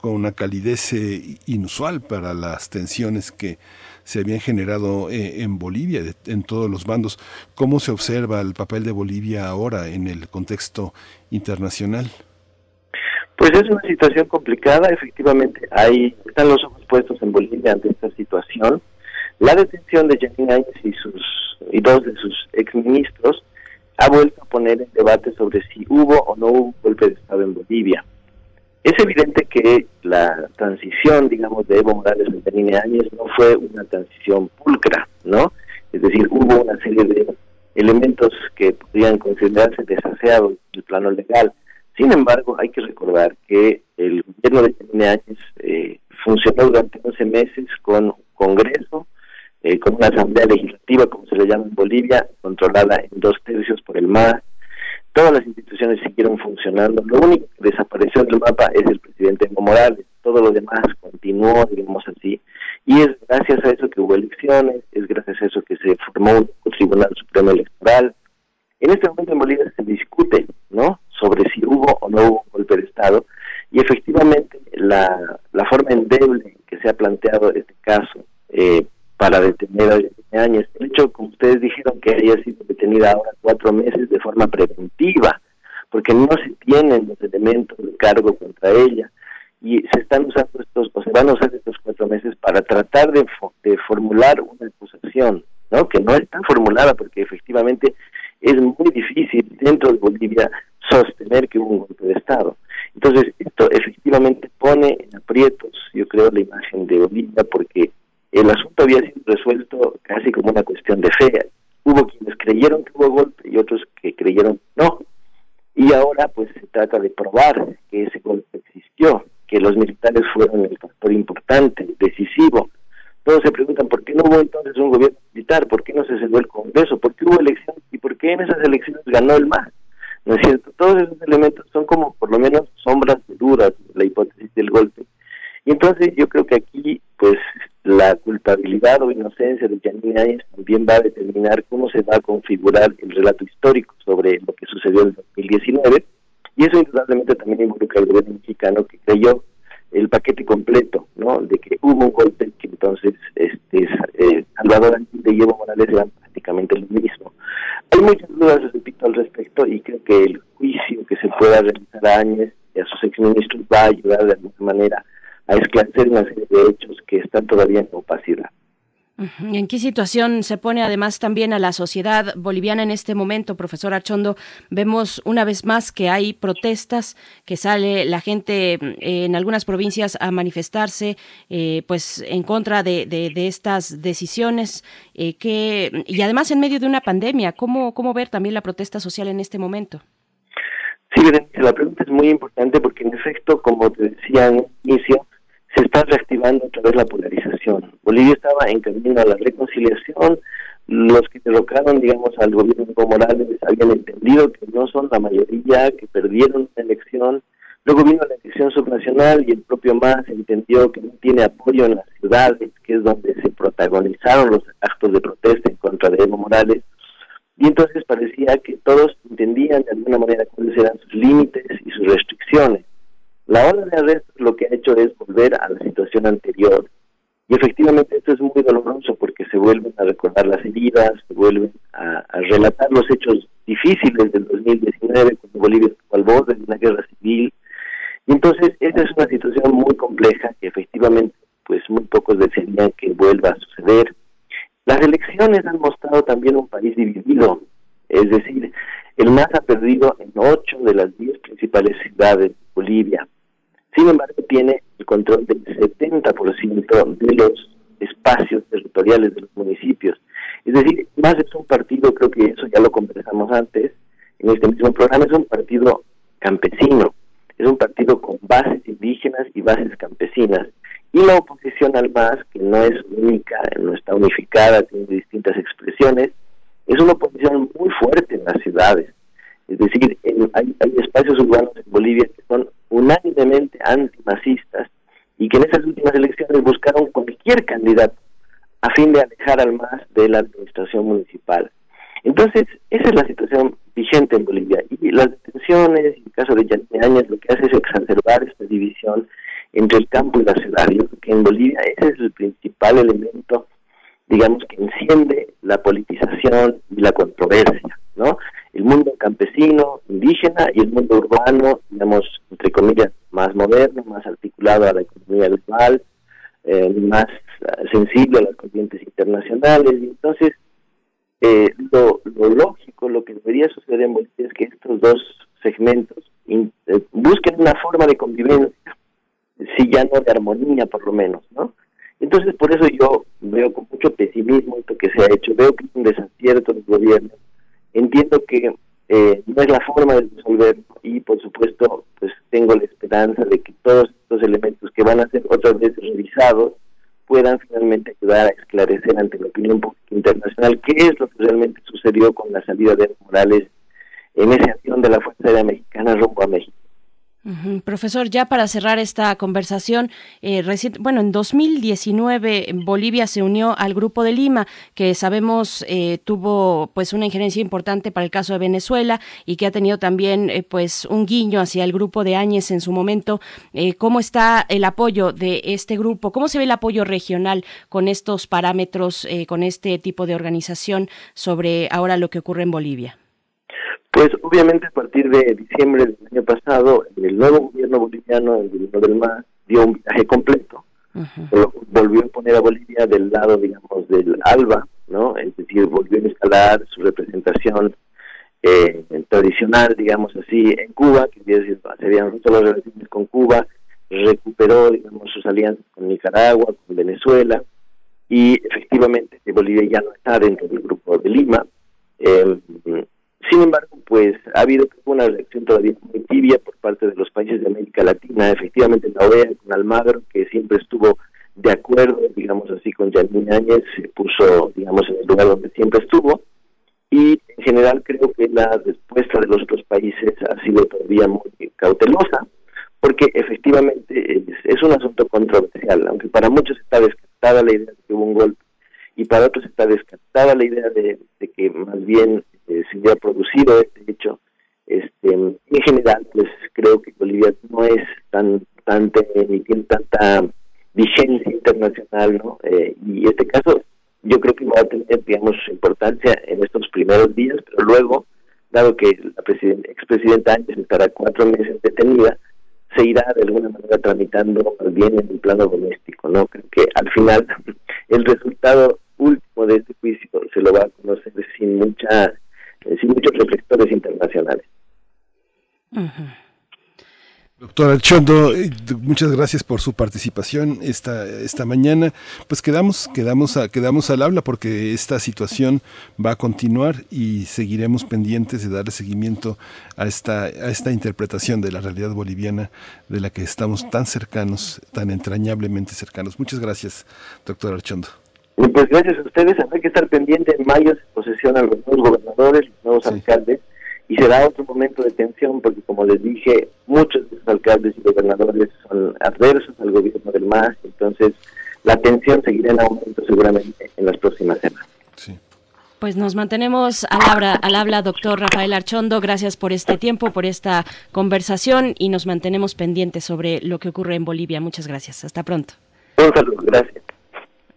con una calidez eh, inusual para las tensiones que se habían generado eh, en Bolivia, en todos los bandos. ¿Cómo se observa el papel de Bolivia ahora en el contexto internacional? Pues es una situación complicada, efectivamente, hay, están los ojos puestos en Bolivia ante esta situación. La detención de Janine Áñez y, y dos de sus exministros ha vuelto a poner en debate sobre si hubo o no hubo un golpe de Estado en Bolivia. Es evidente que la transición, digamos, de Evo Morales a Janine Áñez no fue una transición pulcra, ¿no? Es decir, hubo una serie de elementos que podrían considerarse desaseados del plano legal. Sin embargo, hay que recordar que el gobierno de Janine Áñez eh, funcionó durante 11 meses con un Congreso, eh, con una asamblea legislativa, como se le llama en Bolivia, controlada en dos tercios por el MAS, todas las instituciones siguieron funcionando. Lo único que desapareció del mapa es el presidente Evo Morales. Todo lo demás continuó, digamos así. Y es gracias a eso que hubo elecciones, es gracias a eso que se formó un Tribunal Supremo Electoral. En este momento en Bolivia se discute, ¿no?, sobre si hubo o no hubo un golpe de Estado. Y efectivamente la, la forma endeble que se ha planteado este caso eh, para detener a años. El hecho, como ustedes dijeron, que haya sido detenida ahora cuatro meses de forma preventiva, porque no se tienen los elementos de cargo contra ella y se están usando estos, o se van a usar estos cuatro meses para tratar de, de formular una acusación, ¿no? Que no está formulada porque efectivamente es muy difícil dentro de Bolivia sostener que hubo un golpe de Estado. Entonces, esto efectivamente pone en aprietos, yo creo, la imagen de Bolivia porque el asunto había sido resuelto casi como una cuestión de fe. Hubo quienes creyeron que hubo golpe y otros que creyeron que no. Y ahora pues se trata de probar que ese golpe existió, que los militares fueron el factor importante, decisivo. Todos se preguntan por qué no hubo entonces un gobierno militar, por qué no se cedió el Congreso, por qué hubo elecciones y por qué en esas elecciones ganó el MAS. ¿No es cierto? Todos esos elementos son como por lo menos sombras duras de la hipótesis del golpe. Y entonces yo creo que aquí pues la culpabilidad o inocencia de Janine Áñez también va a determinar cómo se va a configurar el relato histórico sobre lo que sucedió en 2019 y eso indudablemente también involucra al gobierno mexicano que creyó el paquete completo, ¿no? De que hubo un golpe que entonces este eh, Salvador Allende y Evo Morales eran prácticamente lo mismo. Hay muchas dudas, repito, al respecto y creo que el juicio que se pueda realizar a Áñez y a sus exministros va a ayudar de alguna manera a esclarecer una serie de hechos que están todavía en opacidad. ¿En qué situación se pone además también a la sociedad boliviana en este momento, profesor Achondo? Vemos una vez más que hay protestas, que sale la gente eh, en algunas provincias a manifestarse eh, pues en contra de, estas decisiones eh, que, y además en medio de una pandemia. ¿Cómo, ¿Cómo ver también la protesta social en este momento? Sí, la pregunta es muy importante porque en efecto, como te decía en inicio, se está reactivando otra vez la polarización. Bolivia estaba en camino a la reconciliación, los que derrocaron, digamos, al gobierno de Evo Morales habían entendido que no son la mayoría, que perdieron la elección. Luego vino la elección subnacional y el propio MAS entendió que no tiene apoyo en las ciudades, que es donde se protagonizaron los actos de protesta en contra de Evo Morales. Y entonces parecía que todos entendían de alguna manera cuáles eran sus límites y sus restricciones. La ola de arrestos lo que ha hecho es volver a la situación anterior. Y efectivamente esto es muy doloroso porque se vuelven a recordar las heridas, se vuelven a, relatar los hechos difíciles del 2019 cuando Bolivia estuvo al borde de una guerra civil. Y entonces esa es una situación muy compleja que efectivamente pues muy pocos desearían que vuelva a suceder. Las elecciones han mostrado también un país dividido, es decir, el MAS ha perdido en ocho de las diez principales ciudades de Bolivia. Sin embargo, tiene el control del 70% de los espacios territoriales de los municipios. Es decir, MAS es un partido, creo que eso ya lo conversamos antes, en este mismo programa, es un partido campesino, es un partido con bases indígenas y bases campesinas. Y la oposición al MAS, que no es única, no está unificada, tiene distintas expresiones, es una oposición muy fuerte en las ciudades. Es decir, hay, espacios urbanos en Bolivia que son unánimemente antimasistas y que en esas últimas elecciones buscaron cualquier candidato a fin de alejar al MAS de la administración municipal. Entonces, esa es la situación vigente en Bolivia. Y las detenciones, en el caso de Yanine Áñez, lo que hace es exacerbar esta división entre el campo y la ciudad. Yo creo que en Bolivia ese es el principal elemento digamos, que enciende la politización y la controversia, ¿no? El mundo campesino, indígena y el mundo urbano, digamos, entre comillas, más moderno, más articulado a la economía global, eh, más sensible a las corrientes internacionales. Y entonces, eh, lo, lógico, lo que debería suceder en Bolivia es que estos dos segmentos eh, busquen una forma de convivencia, si ya no de armonía por lo menos, ¿no? Entonces, por eso yo veo con mucho pesimismo esto que se ha hecho, veo que es un desacierto del gobierno, entiendo que eh, no es la forma de resolverlo y, por supuesto, pues tengo la esperanza de que todos estos elementos que van a ser otras veces revisados puedan finalmente ayudar a esclarecer ante la opinión pública internacional qué es lo que realmente sucedió con la salida de Morales en esa acción de la Fuerza Aérea Mexicana rumbo a México. Profesor, ya para cerrar esta conversación, eh, bueno, en 2019 Bolivia se unió al Grupo de Lima, que sabemos eh, tuvo pues una injerencia importante para el caso de Venezuela y que ha tenido también eh, pues un guiño hacia el Grupo de Áñez en su momento. Eh, ¿Cómo está el apoyo de este grupo? ¿Cómo se ve el apoyo regional con estos parámetros, con este tipo de organización sobre ahora lo que ocurre en Bolivia? Pues obviamente a partir de diciembre del año pasado, el nuevo gobierno boliviano, el gobierno del MAS, dio un viaje completo, volvió a poner a Bolivia del lado, digamos, del ALBA, ¿no? Es decir, volvió a instalar su representación eh, tradicional, digamos así, en Cuba, que se habían roto las relaciones con Cuba, recuperó, digamos, sus alianzas con Nicaragua, con Venezuela, y efectivamente Bolivia ya no está dentro del grupo de Lima. Eh, sin embargo, pues ha habido una reacción todavía muy tibia por parte de los países de América Latina, efectivamente la OEA con Almagro, que siempre estuvo de acuerdo, digamos así, con Janine Áñez, se puso, digamos, en el lugar donde siempre estuvo, y en general creo que la respuesta de los otros países ha sido todavía muy cautelosa, porque efectivamente es, un asunto controversial, aunque para muchos está descartada la idea de que hubo un golpe y para otros está descartada la idea de que más bien eh, se hubiera producido este hecho. Este, en general, pues creo que Bolivia no es tan, tan ni tiene tanta vigencia internacional, ¿no? Eh, y este caso yo creo que va a tener, digamos, importancia en estos primeros días, pero luego, dado que la expresidenta Áñez estará cuatro meses detenida, se irá de alguna manera tramitando bien en el plano doméstico, ¿no? Creo que al final el resultado último de este juicio se lo va a conocer sin mucha sin muchos reflectores internacionales. Doctor Archondo, eh, muchas gracias por su participación esta, esta mañana. Pues quedamos, quedamos, a, quedamos al habla porque esta situación va a continuar y seguiremos pendientes de darle seguimiento a esta, a esta interpretación de la realidad boliviana de la que estamos tan cercanos, tan entrañablemente cercanos. Muchas gracias, doctor Archondo. Pues gracias a ustedes, hay que estar pendiente. En mayo se posesionan los nuevos gobernadores, los nuevos alcaldes, y será otro momento de tensión porque, como les dije, muchos de esos alcaldes y gobernadores son adversos al gobierno del MAS, entonces la tensión seguirá en aumento seguramente en las próximas semanas. Pues nos mantenemos al habla, al habla, doctor Rafael Archondo. Gracias por este tiempo, por esta conversación y nos mantenemos pendientes sobre lo que ocurre en Bolivia. Muchas gracias. Hasta pronto. Un saludo. Gracias.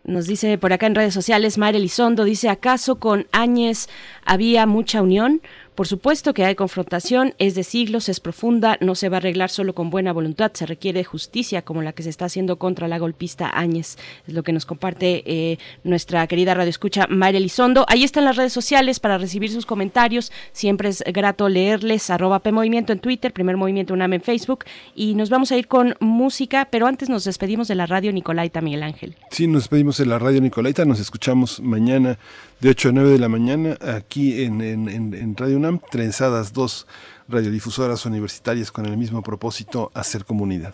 Nos dice por acá en redes sociales, Mayra Elizondo dice, ¿acaso con Áñez había mucha unión? Por supuesto que hay confrontación, es de siglos, es profunda, no se va a arreglar solo con buena voluntad, se requiere justicia como la que se está haciendo contra la golpista Áñez. Es lo que nos comparte eh, nuestra querida radio escucha Mayra Elizondo. Ahí están las redes sociales para recibir sus comentarios. Siempre es grato leerles. Arroba P Movimiento en Twitter, Primer Movimiento UNAM en Facebook. Y nos vamos a ir con música, pero antes nos despedimos de la radio Nicolaita Miguel Ángel. Sí, nos despedimos de la radio Nicolaita. Nos escuchamos mañana de 8 a 9 de la mañana aquí en, en, en Radio UNAM. Trenzadas dos radiodifusoras universitarias con el mismo propósito, hacer comunidad.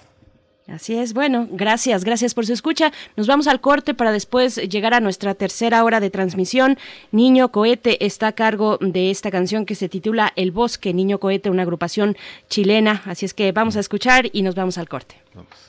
Así es, bueno, gracias, gracias por su escucha. Nos vamos al corte para después llegar a nuestra tercera hora de transmisión. Niño Cohete está a cargo de esta canción que se titula El Bosque, Niño Cohete, una agrupación chilena. Así es que vamos a escuchar y nos vamos al corte. Vamos.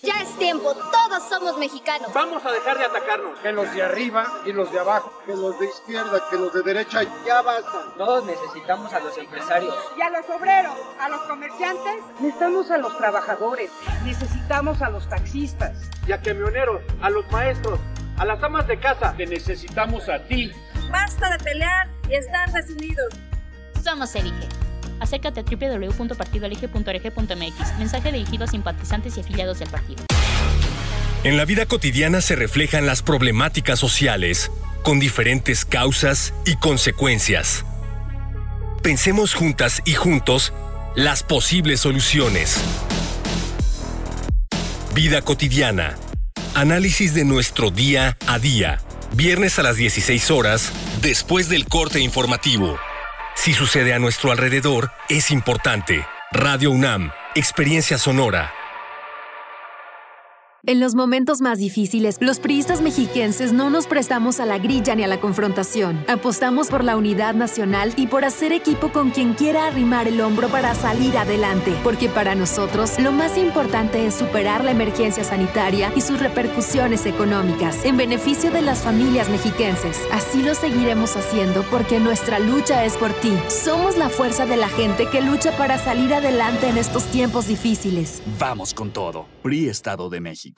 Ya es tiempo, todos somos mexicanos. Vamos a dejar de atacarnos. Que los de arriba y los de abajo. Que los de izquierda, que los de derecha, ya basta. Todos necesitamos a los empresarios. Y a los obreros, a los comerciantes. Necesitamos a los trabajadores. Necesitamos a los taxistas. Y a camioneros, a los maestros, a las amas de casa. Te necesitamos a ti. Basta de pelear y estar desunidos. Somos Elige Acércate a www.partidoelige.org.mx. Mensaje dirigido a simpatizantes y afiliados del partido. En la vida cotidiana se reflejan las problemáticas sociales, con diferentes causas y consecuencias. Pensemos juntas y juntos las posibles soluciones. Vida cotidiana. Análisis de nuestro día a día. Viernes a las 16 horas, después del corte informativo. Si sucede a nuestro alrededor, es importante. Radio UNAM, Experiencia Sonora. En los momentos más difíciles, los priistas mexiquenses no nos prestamos a la grilla ni a la confrontación. Apostamos por la unidad nacional y por hacer equipo con quien quiera arrimar el hombro para salir adelante. Porque para nosotros, lo más importante es superar la emergencia sanitaria y sus repercusiones económicas en beneficio de las familias mexiquenses. Así lo seguiremos haciendo porque nuestra lucha es por ti. Somos la fuerza de la gente que lucha para salir adelante en estos tiempos difíciles. Vamos con todo. PRI Estado de México.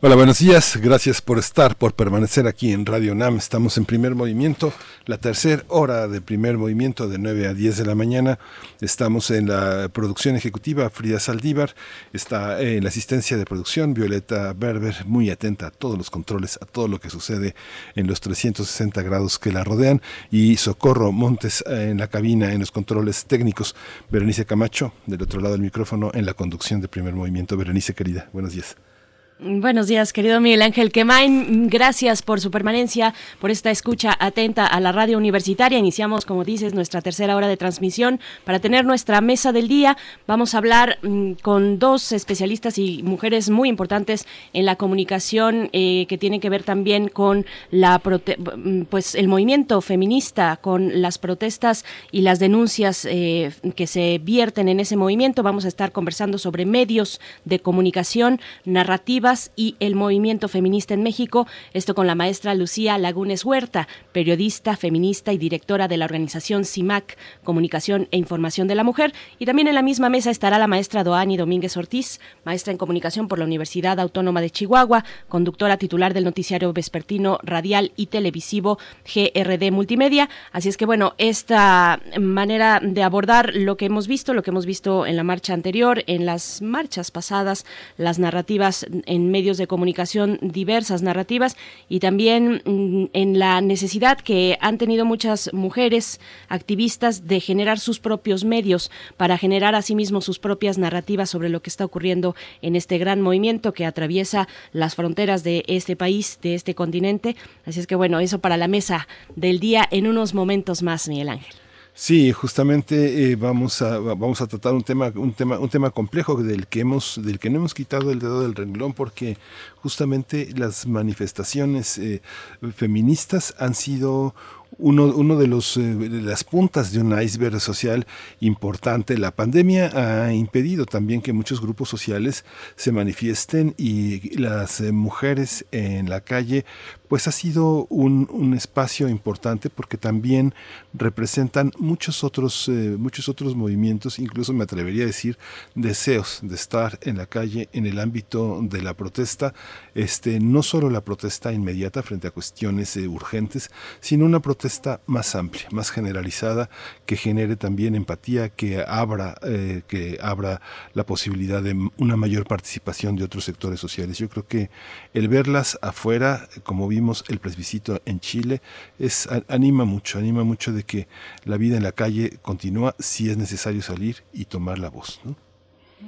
Hola, buenos días. Gracias por estar, por permanecer aquí en Radio NAM. Estamos en primer movimiento, la tercera hora de primer movimiento de 9 a 10 de la mañana. Estamos en la producción ejecutiva, Frida Saldívar. Está en la asistencia de producción, Violeta Berber, muy atenta a todos los controles, a todo lo que sucede en los 360 grados que la rodean. Y Socorro Montes en la cabina, en los controles técnicos. Berenice Camacho, del otro lado del micrófono, en la conducción de primer movimiento. Berenice, querida, buenos días. Buenos días, querido Miguel Ángel Quemain. Gracias por su permanencia, por esta escucha atenta a la radio universitaria. Iniciamos, como dices, nuestra tercera hora de transmisión para tener nuestra mesa del día. Vamos a hablar mm, con dos especialistas y mujeres muy importantes en la comunicación eh, que tiene que ver también con la mm, pues el movimiento feminista, con las protestas y las denuncias eh, que se vierten en ese movimiento. Vamos a estar conversando sobre medios de comunicación, narrativa y el movimiento feminista en México. Esto con la maestra Lucía Lagunes Huerta, periodista, feminista y directora de la organización CIMAC, Comunicación e Información de la Mujer. Y también en la misma mesa estará la maestra Doani Domínguez Ortiz, maestra en comunicación por la Universidad Autónoma de Chihuahua, conductora titular del noticiario vespertino radial y televisivo GRD Multimedia. Así es que bueno, esta manera de abordar lo que hemos visto, lo que hemos visto en la marcha anterior, en las marchas pasadas, las narrativas en en medios de comunicación diversas narrativas y también mm, en la necesidad que han tenido muchas mujeres activistas de generar sus propios medios para generar asimismo sus propias narrativas sobre lo que está ocurriendo en este gran movimiento que atraviesa las fronteras de este país, de este continente. Así es que bueno, eso para la mesa del día en unos momentos más, Miguel Ángel. Sí, justamente eh, vamos a vamos a tratar un tema un tema un tema complejo del que hemos del que no hemos quitado el dedo del renglón porque justamente las manifestaciones eh, feministas han sido uno, uno de, los, eh, de las puntas de un iceberg social importante. La pandemia ha impedido también que muchos grupos sociales se manifiesten y las eh, mujeres en la calle pues ha sido un, un, espacio importante porque también representan muchos otros, eh, muchos otros movimientos, incluso me atrevería a decir deseos de estar en la calle en el ámbito de la protesta, este, no solo la protesta inmediata frente a cuestiones urgentes, sino una protesta más amplia, más generalizada, que genere también empatía, que abra, eh, que abra la posibilidad de una mayor participación de otros sectores sociales. Yo creo que el verlas afuera, como el plebiscito en Chile, es anima mucho, anima mucho de que la vida en la calle continúa si es necesario salir y tomar la voz.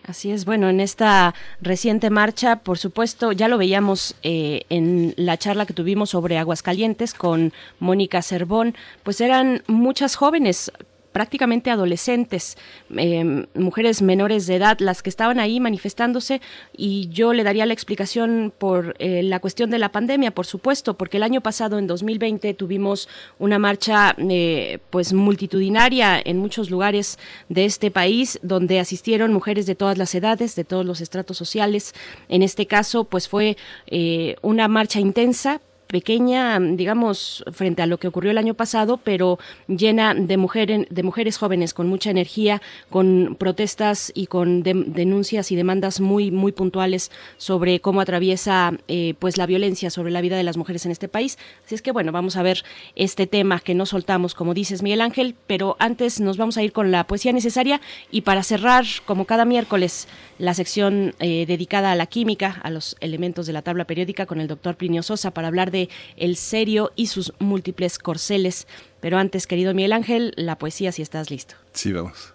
Así es, bueno, en esta reciente marcha, por supuesto, ya lo veíamos eh, en la charla que tuvimos sobre Aguascalientes con Mónica Cervón, pues eran muchas jóvenes prácticamente adolescentes, em, mujeres menores de edad, las que estaban ahí manifestándose y yo le daría la explicación por eh, la cuestión de la pandemia, por supuesto, porque el año pasado, en 2020, tuvimos una marcha eh, pues multitudinaria en muchos lugares de este país donde asistieron mujeres de todas las edades, de todos los estratos sociales. En este caso, pues fue eh, una marcha intensa, pequeña, digamos, frente a lo que ocurrió el año pasado, pero llena de, mujeres de mujeres jóvenes con mucha energía, con protestas y con denuncias y demandas muy, muy puntuales sobre cómo atraviesa eh, pues la violencia sobre la vida de las mujeres en este país. Así es que bueno, vamos a ver este tema que no soltamos, como dices Miguel Ángel, pero antes nos vamos a ir con la poesía necesaria y para cerrar, como cada miércoles, la sección eh, dedicada a la química, a los elementos de la tabla periódica con el doctor Plinio Sosa para hablar de el serio y sus múltiples corceles. Pero antes, querido Miguel Ángel, la poesía si estás listo. Sí, vamos.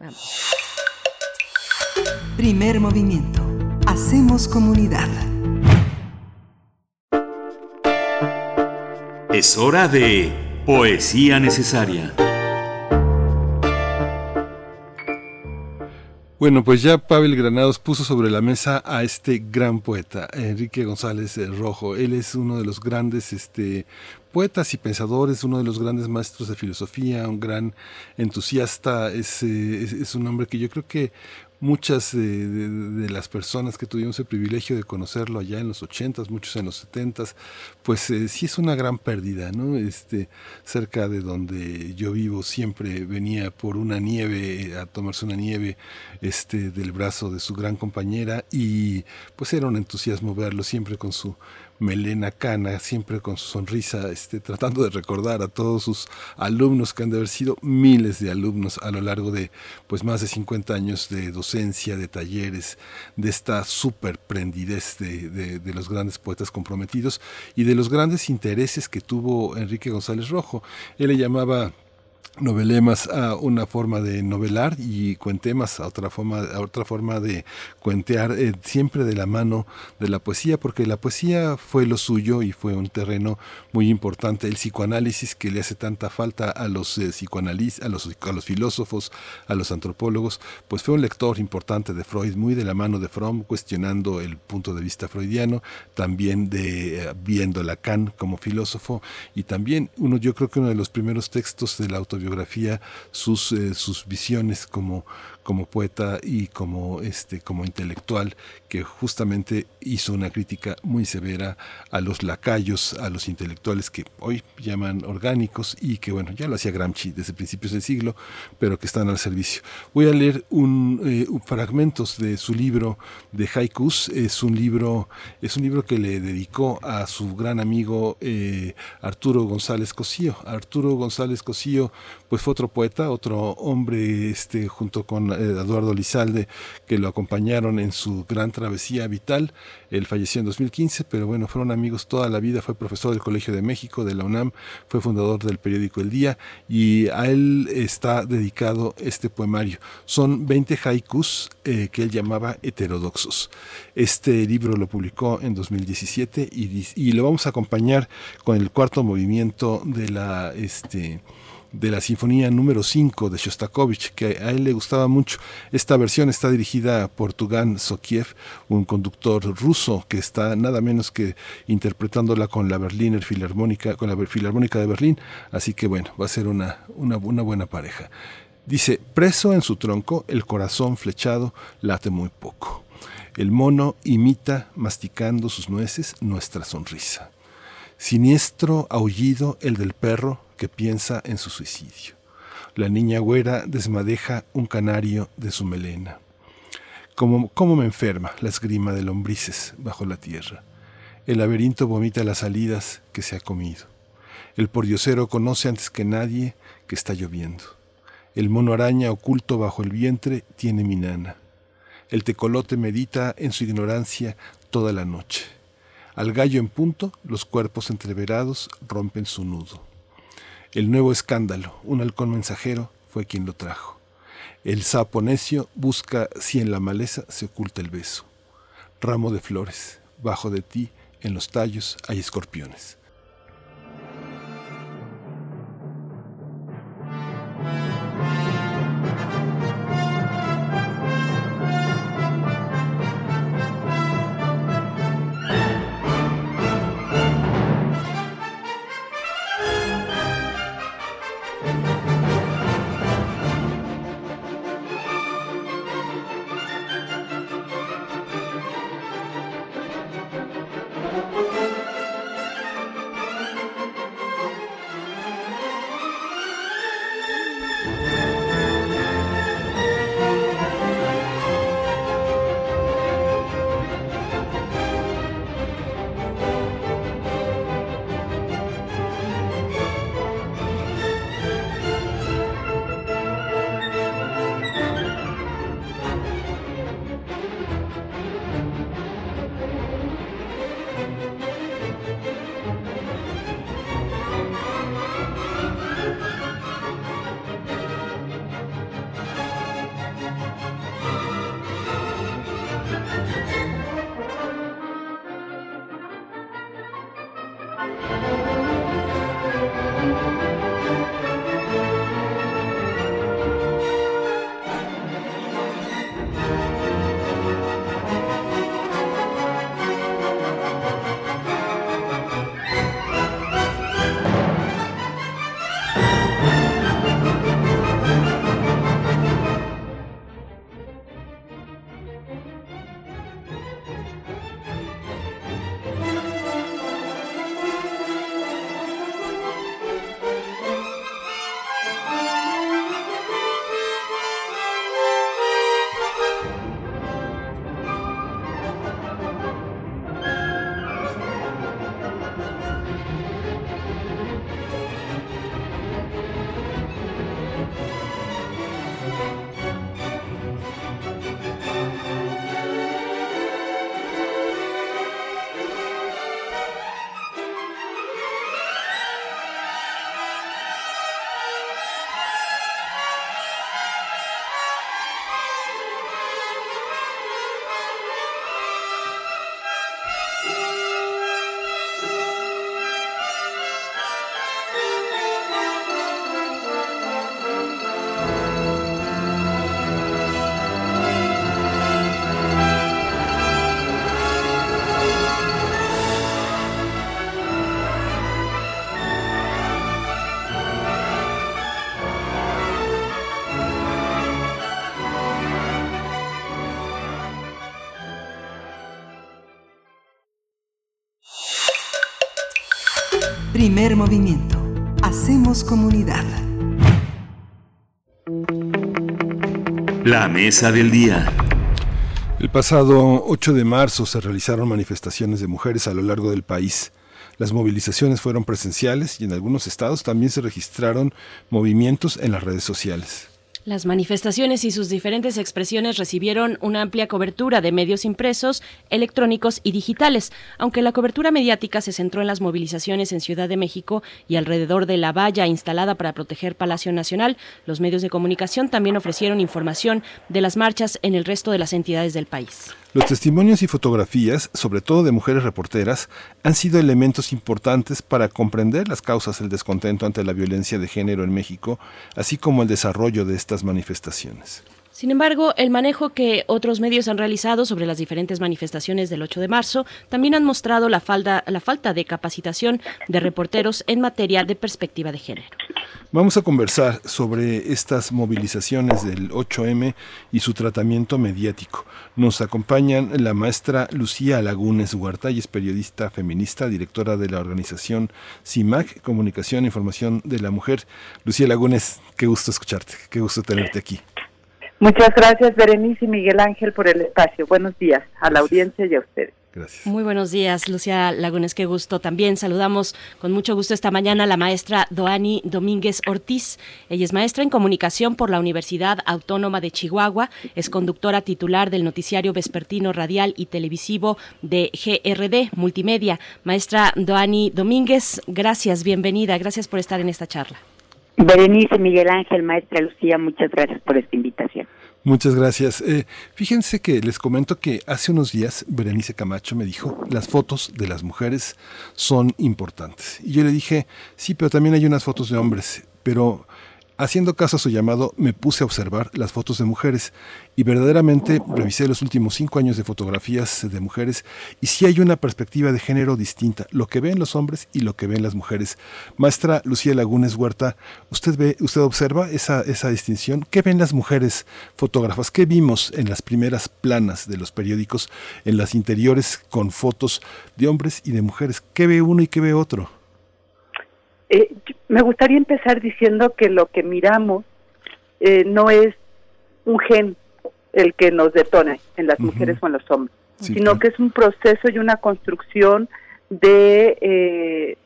Vamos. Primer movimiento. Hacemos comunidad. Es hora de poesía necesaria. Bueno, pues ya Pavel Granados puso sobre la mesa a este gran poeta, Enrique González Rojo. Él es uno de los grandes este, poetas y pensadores, uno de los grandes maestros de filosofía, un gran entusiasta. Es, eh, es un hombre que yo creo que muchas de, las personas que tuvimos el privilegio de conocerlo allá en los ochentas, muchos en los setentas, pues eh, sí es una gran pérdida, ¿no? Este, cerca de donde yo vivo siempre venía por una nieve, a tomarse una nieve, este, del brazo de su gran compañera y pues era un entusiasmo verlo siempre con su melena cana, siempre con su sonrisa, este, tratando de recordar a todos sus alumnos que han de haber sido miles de alumnos a lo largo de pues más de 50 años de docencia, de talleres, de esta super prendidez de, de los grandes poetas comprometidos y de los grandes intereses que tuvo Enrique González Rojo. Él le llamaba novelemas a una forma de novelar y cuentemas a otra forma, a otra forma de cuentear, eh, siempre de la mano de la poesía, porque la poesía fue lo suyo y fue un terreno muy importante. El psicoanálisis que le hace tanta falta a los eh, psicoanalistas, a los, a los filósofos, a los antropólogos, pues fue un lector importante de Freud, muy de la mano de Fromm, cuestionando el punto de vista freudiano, también de eh, viendo Lacan como filósofo y también uno, yo creo que uno de los primeros textos de la biografía sus, eh, sus visiones como, como poeta y como, este, como intelectual, que justamente hizo una crítica muy severa a los lacayos, a los intelectuales que hoy llaman orgánicos y que, bueno, ya lo hacía Gramsci desde principios del siglo, pero que están al servicio. Voy a leer un, eh, fragmentos de su libro de haikus. Es un libro, es un libro que le dedicó a su gran amigo eh, Arturo González Cosío. Arturo González Cosío, pues fue otro poeta, otro hombre, este, junto con Eduardo Lizalde, que lo acompañaron en su gran travesía vital. Él falleció en 2015, pero bueno, fueron amigos toda la vida, fue profesor del Colegio de México, de la UNAM, fue fundador del periódico El Día y a él está dedicado este poemario. Son 20 haikus eh, que él llamaba heterodoxos. Este libro lo publicó en 2017 y, y lo vamos a acompañar con el cuarto movimiento de la... Este, de la Sinfonía número 5 de Shostakovich, que a él le gustaba mucho. Esta versión está dirigida por Tugan Sokiev, un conductor ruso que está nada menos que interpretándola con la Berliner Filarmónica, con la Filarmónica de Berlín, así que bueno, va a ser una, una, una buena pareja. Dice, preso en su tronco, el corazón flechado late muy poco. El mono imita, masticando sus nueces, nuestra sonrisa. Siniestro aullido el del perro que piensa en su suicidio. La niña güera desmadeja un canario de su melena. Como, me enferma la esgrima de lombrices bajo la tierra. El laberinto vomita las salidas que se ha comido. El pordiosero conoce antes que nadie que está lloviendo. El mono araña oculto bajo el vientre tiene mi nana. El tecolote medita en su ignorancia toda la noche. Al gallo en punto, los cuerpos entreverados rompen su nudo. El nuevo escándalo, un halcón mensajero, fue quien lo trajo. El sapo necio busca si en la maleza se oculta el beso. Ramo de flores, bajo de ti, en los tallos hay escorpiones. Primer movimiento. Hacemos comunidad. La mesa del día. El pasado 8 de marzo se realizaron manifestaciones de mujeres a lo largo del país. Las movilizaciones fueron presenciales y en algunos estados también se registraron movimientos en las redes sociales. Las manifestaciones y sus diferentes expresiones recibieron una amplia cobertura de medios impresos, electrónicos y digitales, aunque la cobertura mediática se centró en las movilizaciones en Ciudad de México y alrededor de la valla instalada para proteger Palacio Nacional. Los medios de comunicación también ofrecieron información de las marchas en el resto de las entidades del país. Los testimonios y fotografías, sobre todo de mujeres reporteras, han sido elementos importantes para comprender las causas del descontento ante la violencia de género en México, así como el desarrollo de estas manifestaciones. Sin embargo, el manejo que otros medios han realizado sobre las diferentes manifestaciones del 8 de marzo también han mostrado la, falda, la falta de capacitación de reporteros en materia de perspectiva de género. Vamos a conversar sobre estas movilizaciones del 8M y su tratamiento mediático. Nos acompañan la maestra Lucía Lagunes Huerta, y es periodista feminista, directora de la organización CIMAC, Comunicación e Información de la Mujer. Lucía Lagunes, qué gusto escucharte, qué gusto tenerte aquí. Muchas gracias, Berenice y Miguel Ángel, por el espacio. Buenos días a la audiencia y a ustedes. Gracias. Muy buenos días, Lucía Lagunes, qué gusto. También saludamos con mucho gusto esta mañana a la maestra Doani Domínguez Ortiz. Ella es maestra en comunicación por la Universidad Autónoma de Chihuahua, es conductora titular del noticiario vespertino radial y televisivo de GRD Multimedia. Maestra Doani Domínguez, gracias, bienvenida, gracias por estar en esta charla. Berenice, Miguel Ángel, maestra Lucía, muchas gracias por esta invitación. Muchas gracias. Eh, fíjense que les comento que hace unos días Berenice Camacho me dijo, las fotos de las mujeres son importantes. Y yo le dije, sí, pero también hay unas fotos de hombres, pero Haciendo caso a su llamado, me puse a observar las fotos de mujeres y verdaderamente revisé los últimos cinco años de fotografías de mujeres y sí hay una perspectiva de género distinta, lo que ven los hombres y lo que ven las mujeres. Maestra Lucía Lagunes Huerta, ¿usted ve, usted observa esa, esa distinción? ¿Qué ven las mujeres fotógrafas? ¿Qué vimos en las primeras planas de los periódicos, en las interiores con fotos de hombres y de mujeres? ¿Qué ve uno y qué ve otro? Eh, me gustaría empezar diciendo que lo que miramos eh, no es un gen el que nos detone en las mujeres o en los hombres, sino que es un proceso y una construcción de, eh,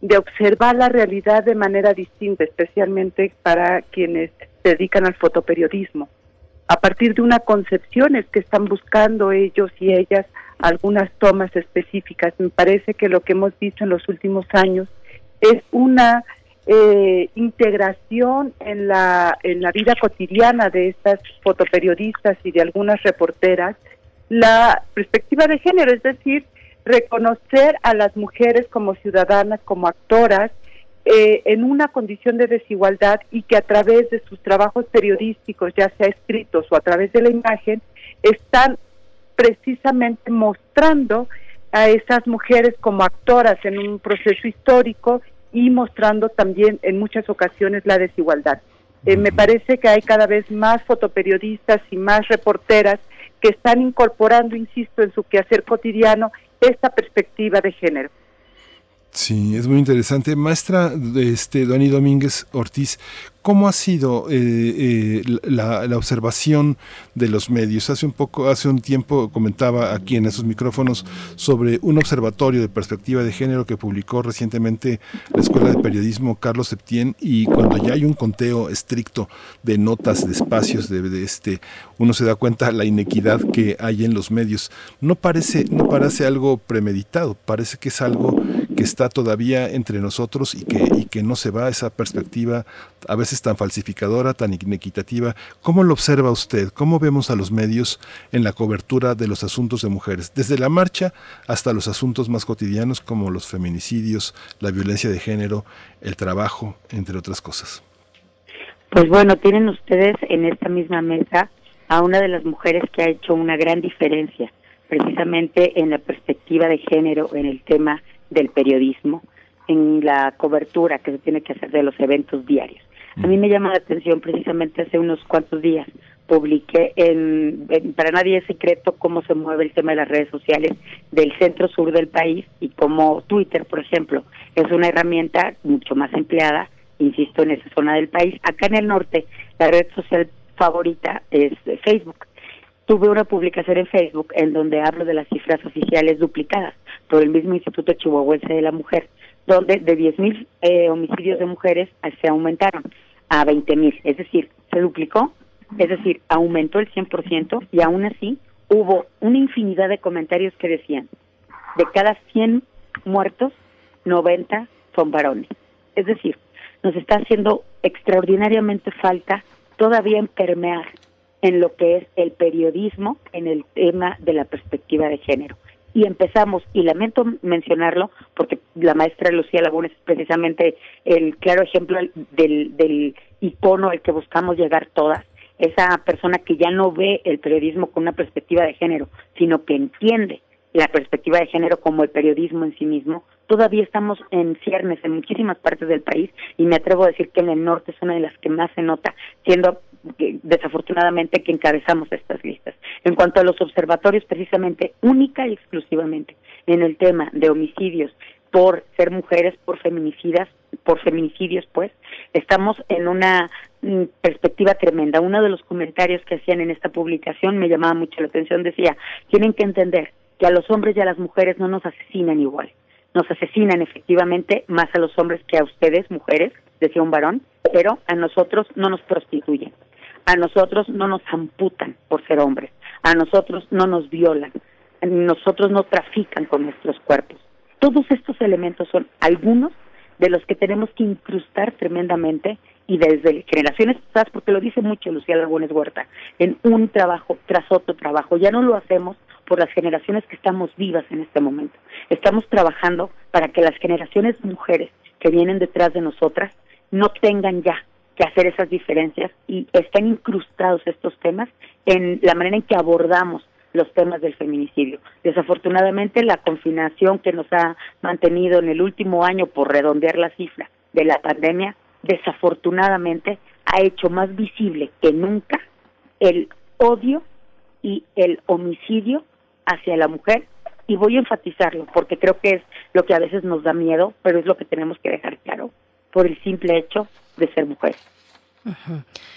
de observar la realidad de manera distinta, especialmente para quienes se dedican al fotoperiodismo. A partir de una concepción es que están buscando ellos y ellas algunas tomas específicas. Me parece que lo que hemos visto en los últimos años es una eh, integración en la, en la vida cotidiana de estas fotoperiodistas y de algunas reporteras la perspectiva de género, es decir, reconocer a las mujeres como ciudadanas, como actoras, eh, en una condición de desigualdad y que a través de sus trabajos periodísticos, ya sea escritos o a través de la imagen, están precisamente mostrando a esas mujeres como actoras en un proceso histórico y mostrando también en muchas ocasiones la desigualdad. Eh, me parece que hay cada vez más fotoperiodistas y más reporteras que están incorporando, insisto, en su quehacer cotidiano esta perspectiva de género. Sí, es muy interesante. Maestra este, Dani Domínguez Ortiz, ¿Cómo ha sido eh, eh, la, observación de los medios? Hace un poco, hace un tiempo comentaba aquí en esos micrófonos sobre un observatorio de perspectiva de género que publicó recientemente la Escuela de Periodismo Carlos Septién y cuando ya hay un conteo estricto de notas, de espacios, de, este, uno se da cuenta la inequidad que hay en los medios. No parece, no parece algo premeditado, parece que es algo que está todavía entre nosotros y que, y que no se va esa perspectiva a veces tan falsificadora, tan inequitativa. ¿Cómo lo observa usted? ¿Cómo vemos a los medios en la cobertura de los asuntos de mujeres? Desde la marcha hasta los asuntos más cotidianos como los feminicidios, la violencia de género, el trabajo, entre otras cosas. Pues bueno, tienen ustedes en esta misma mesa a una de las mujeres que ha hecho una gran diferencia precisamente en la perspectiva de género en el tema del periodismo, en la cobertura que se tiene que hacer de los eventos diarios. A mí me llama la atención precisamente hace unos cuantos días publiqué en, para nadie es secreto cómo se mueve el tema de las redes sociales del centro sur del país y cómo Twitter, por ejemplo, es una herramienta mucho más empleada, insisto, en esa zona del país. Acá en el norte, la red social favorita es Facebook. Tuve una publicación en Facebook en donde hablo de las cifras oficiales duplicadas por el mismo Instituto Chihuahuense de la Mujer, donde de 10.000 eh, homicidios de mujeres se aumentaron a 20.000, es decir, se duplicó, es decir, aumentó el 100% y aún así hubo una infinidad de comentarios que decían, de cada 100 muertos, 90 son varones. Es decir, nos está haciendo extraordinariamente falta todavía permear en lo que es el periodismo en el tema de la perspectiva de género. Y empezamos, y lamento mencionarlo, porque la maestra Lucía Laguna es precisamente el claro ejemplo del, del icono al que buscamos llegar todas, esa persona que ya no ve el periodismo con una perspectiva de género, sino que entiende la perspectiva de género como el periodismo en sí mismo, todavía estamos en ciernes en muchísimas partes del país y me atrevo a decir que en el norte es una de las que más se nota, siendo desafortunadamente que encabezamos estas listas. En cuanto a los observatorios, precisamente única y exclusivamente en el tema de homicidios por ser mujeres, por feminicidas, por feminicidios, pues, estamos en una mm, perspectiva tremenda. Uno de los comentarios que hacían en esta publicación me llamaba mucho la atención, decía, tienen que entender que a los hombres y a las mujeres no nos asesinan igual. Nos asesinan efectivamente más a los hombres que a ustedes, mujeres, decía un varón, pero a nosotros no nos prostituyen. A nosotros no nos amputan por ser hombres. A nosotros no nos violan. A nosotros no trafican con nuestros cuerpos. Todos estos elementos son algunos de los que tenemos que incrustar tremendamente y desde generaciones pasadas, porque lo dice mucho Lucía Lagunes Huerta, en un trabajo tras otro trabajo. Ya no lo hacemos por las generaciones que estamos vivas en este momento. Estamos trabajando para que las generaciones mujeres que vienen detrás de nosotras no tengan ya que hacer esas diferencias y están incrustados estos temas en la manera en que abordamos los temas del feminicidio. Desafortunadamente, la confinación que nos ha mantenido en el último año, por redondear la cifra de la pandemia, desafortunadamente ha hecho más visible que nunca el odio y el homicidio hacia la mujer y voy a enfatizarlo porque creo que es lo que a veces nos da miedo, pero es lo que tenemos que dejar claro por el simple hecho de ser mujer.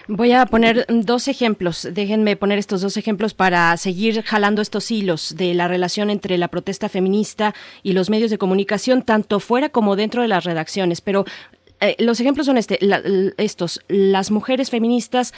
Voy a poner dos ejemplos. Déjenme poner estos dos ejemplos para seguir jalando estos hilos de la relación entre la protesta feminista y los medios de comunicación, tanto fuera como dentro de las redacciones. Pero eh, los ejemplos son este, estos. Las mujeres feministas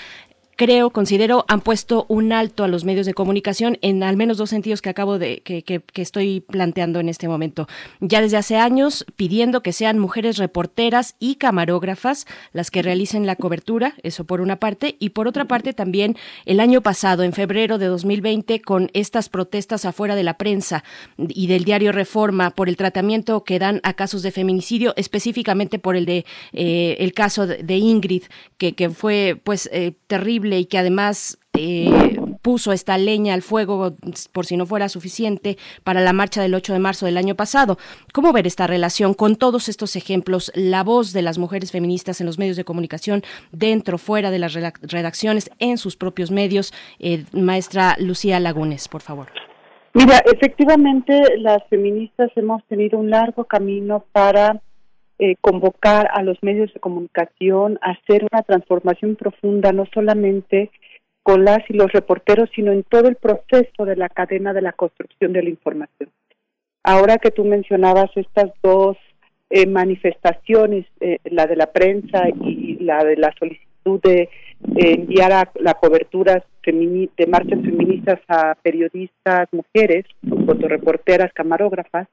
creo, considero, han puesto un alto a los medios de comunicación en al menos dos sentidos que acabo de, que, que, estoy planteando en este momento. Ya desde hace años pidiendo que sean mujeres reporteras y camarógrafas las que realicen la cobertura, eso por una parte, y por otra parte también el año pasado, en febrero de 2020, con estas protestas afuera de la prensa y del diario Reforma por el tratamiento que dan a casos de feminicidio, específicamente por el de eh, el caso de Ingrid, que, que fue pues eh, terrible y que además eh, puso esta leña al fuego, por si no fuera suficiente, para la marcha del 8 de marzo del año pasado. ¿Cómo ver esta relación con todos estos ejemplos? La voz de las mujeres feministas en los medios de comunicación, dentro, fuera de las redacciones, en sus propios medios. Eh, maestra Lucía Lagunes, por favor. Mira, efectivamente las feministas hemos tenido un largo camino para eh, convocar a los medios de comunicación a hacer una transformación profunda, no solamente con las y los reporteros, sino en todo el proceso de la cadena de la construcción de la información. Ahora que tú mencionabas estas dos eh, manifestaciones, eh, la de la prensa y la de la solicitud de enviar a la cobertura de marchas feministas a periodistas mujeres, fotoreporteras, camarógrafas,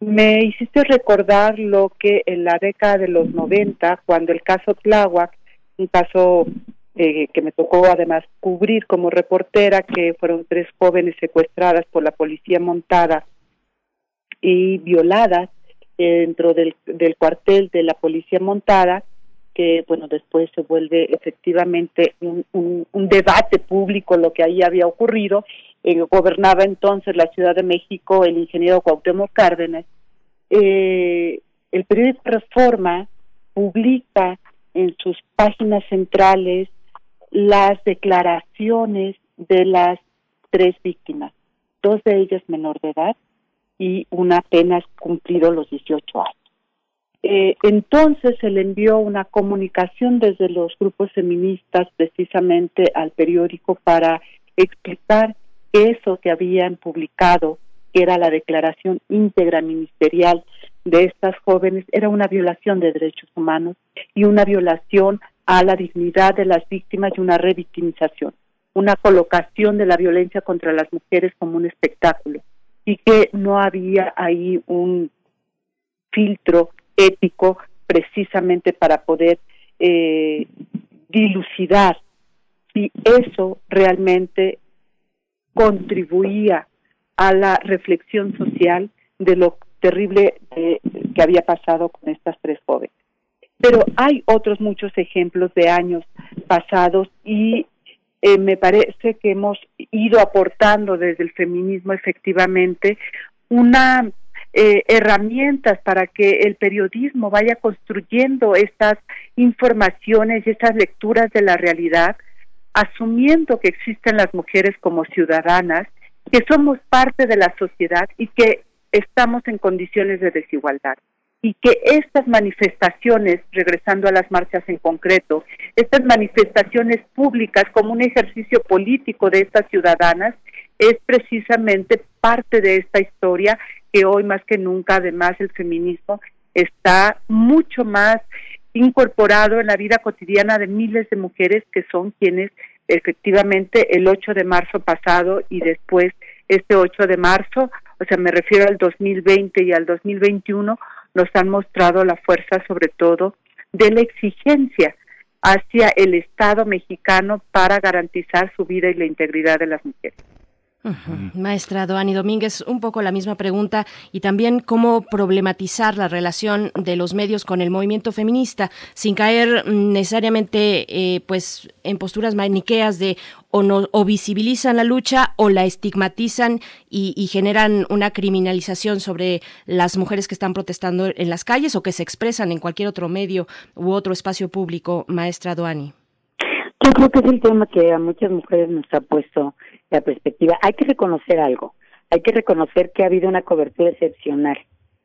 me hiciste recordar lo que en la década de los 90, cuando el caso Tláhuac, un caso eh, que me tocó además cubrir como reportera, que fueron tres jóvenes secuestradas por la policía montada y violadas dentro del, del cuartel de la policía montada, que bueno después se vuelve efectivamente un, un, un debate público lo que ahí había ocurrido eh, gobernaba entonces la Ciudad de México el ingeniero Cuauhtémoc Cárdenas, eh, el periódico Reforma publica en sus páginas centrales las declaraciones de las tres víctimas, dos de ellas menor de edad y una apenas cumplido los 18 años. Eh, entonces se le envió una comunicación desde los grupos feministas precisamente al periódico para explicar eso que habían publicado, que era la declaración íntegra ministerial de estas jóvenes, era una violación de derechos humanos y una violación a la dignidad de las víctimas y una revictimización, una colocación de la violencia contra las mujeres como un espectáculo. Y que no había ahí un filtro ético precisamente para poder eh, dilucidar si eso realmente contribuía a la reflexión social de lo terrible que había pasado con estas tres jóvenes. Pero hay otros muchos ejemplos de años pasados y eh, me parece que hemos ido aportando desde el feminismo efectivamente una eh, herramientas para que el periodismo vaya construyendo estas informaciones y estas lecturas de la realidad, asumiendo que existen las mujeres como ciudadanas, que somos parte de la sociedad y que estamos en condiciones de desigualdad. Y que estas manifestaciones, regresando a las marchas en concreto, estas manifestaciones públicas como un ejercicio político de estas ciudadanas, es precisamente parte de esta historia que hoy más que nunca, además, el feminismo está mucho más incorporado en la vida cotidiana de miles de mujeres que son quienes efectivamente el 8 de marzo pasado y después este 8 de marzo, o sea, me refiero al 2020 y al 2021, nos han mostrado la fuerza sobre todo de la exigencia hacia el Estado mexicano para garantizar su vida y la integridad de las mujeres. Maestra Doani Domínguez, un poco la misma pregunta y también cómo problematizar la relación de los medios con el movimiento feminista sin caer necesariamente eh, pues en posturas maniqueas de o, no, o visibilizan la lucha o la estigmatizan y, y, generan una criminalización sobre las mujeres que están protestando en las calles o que se expresan en cualquier otro medio u otro espacio público, maestra Doani. Yo creo que es el tema que a muchas mujeres nos ha puesto la perspectiva. Hay que reconocer algo, hay que reconocer que ha habido una cobertura excepcional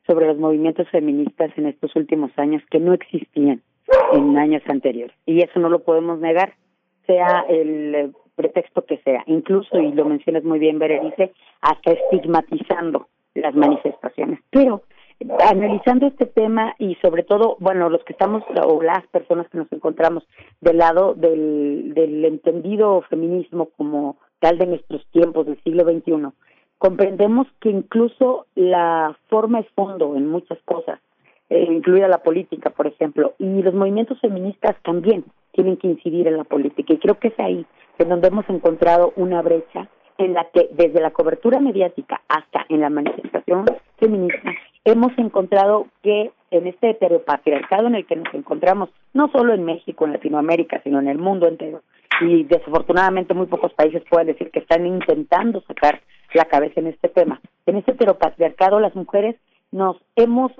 sobre los movimientos feministas en estos últimos años que no existían en años anteriores. Y eso no lo podemos negar, sea el pretexto que sea. Incluso, y lo mencionas muy bien, Berenice, hasta estigmatizando las manifestaciones. Pero analizando este tema y sobre todo, bueno, los que estamos o las personas que nos encontramos del lado del, del entendido feminismo como tal de nuestros tiempos del siglo XXI, comprendemos que incluso la forma es fondo en muchas cosas, eh, incluida la política, por ejemplo, y los movimientos feministas también tienen que incidir en la política. Y creo que es ahí en donde hemos encontrado una brecha en la que desde la cobertura mediática hasta en la manifestación feminista hemos encontrado que en este heteropatriarcado en el que nos encontramos, no solo en México, en Latinoamérica, sino en el mundo entero, y desafortunadamente muy pocos países pueden decir que están intentando sacar la cabeza en este tema. En este heteropatriarcado las mujeres nos hemos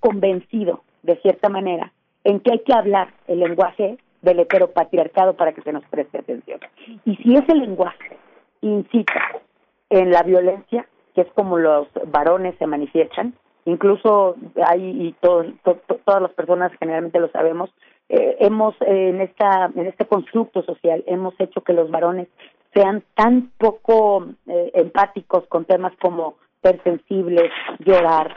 convencido, de cierta manera, en que hay que hablar el lenguaje del heteropatriarcado para que se nos preste atención. Y si ese lenguaje incita en la violencia, que es como los varones se manifiestan, incluso hay y todas las personas generalmente lo sabemos, eh, hemos eh, en esta en este constructo social hemos hecho que los varones sean tan poco eh, empáticos con temas como ser sensibles, llorar,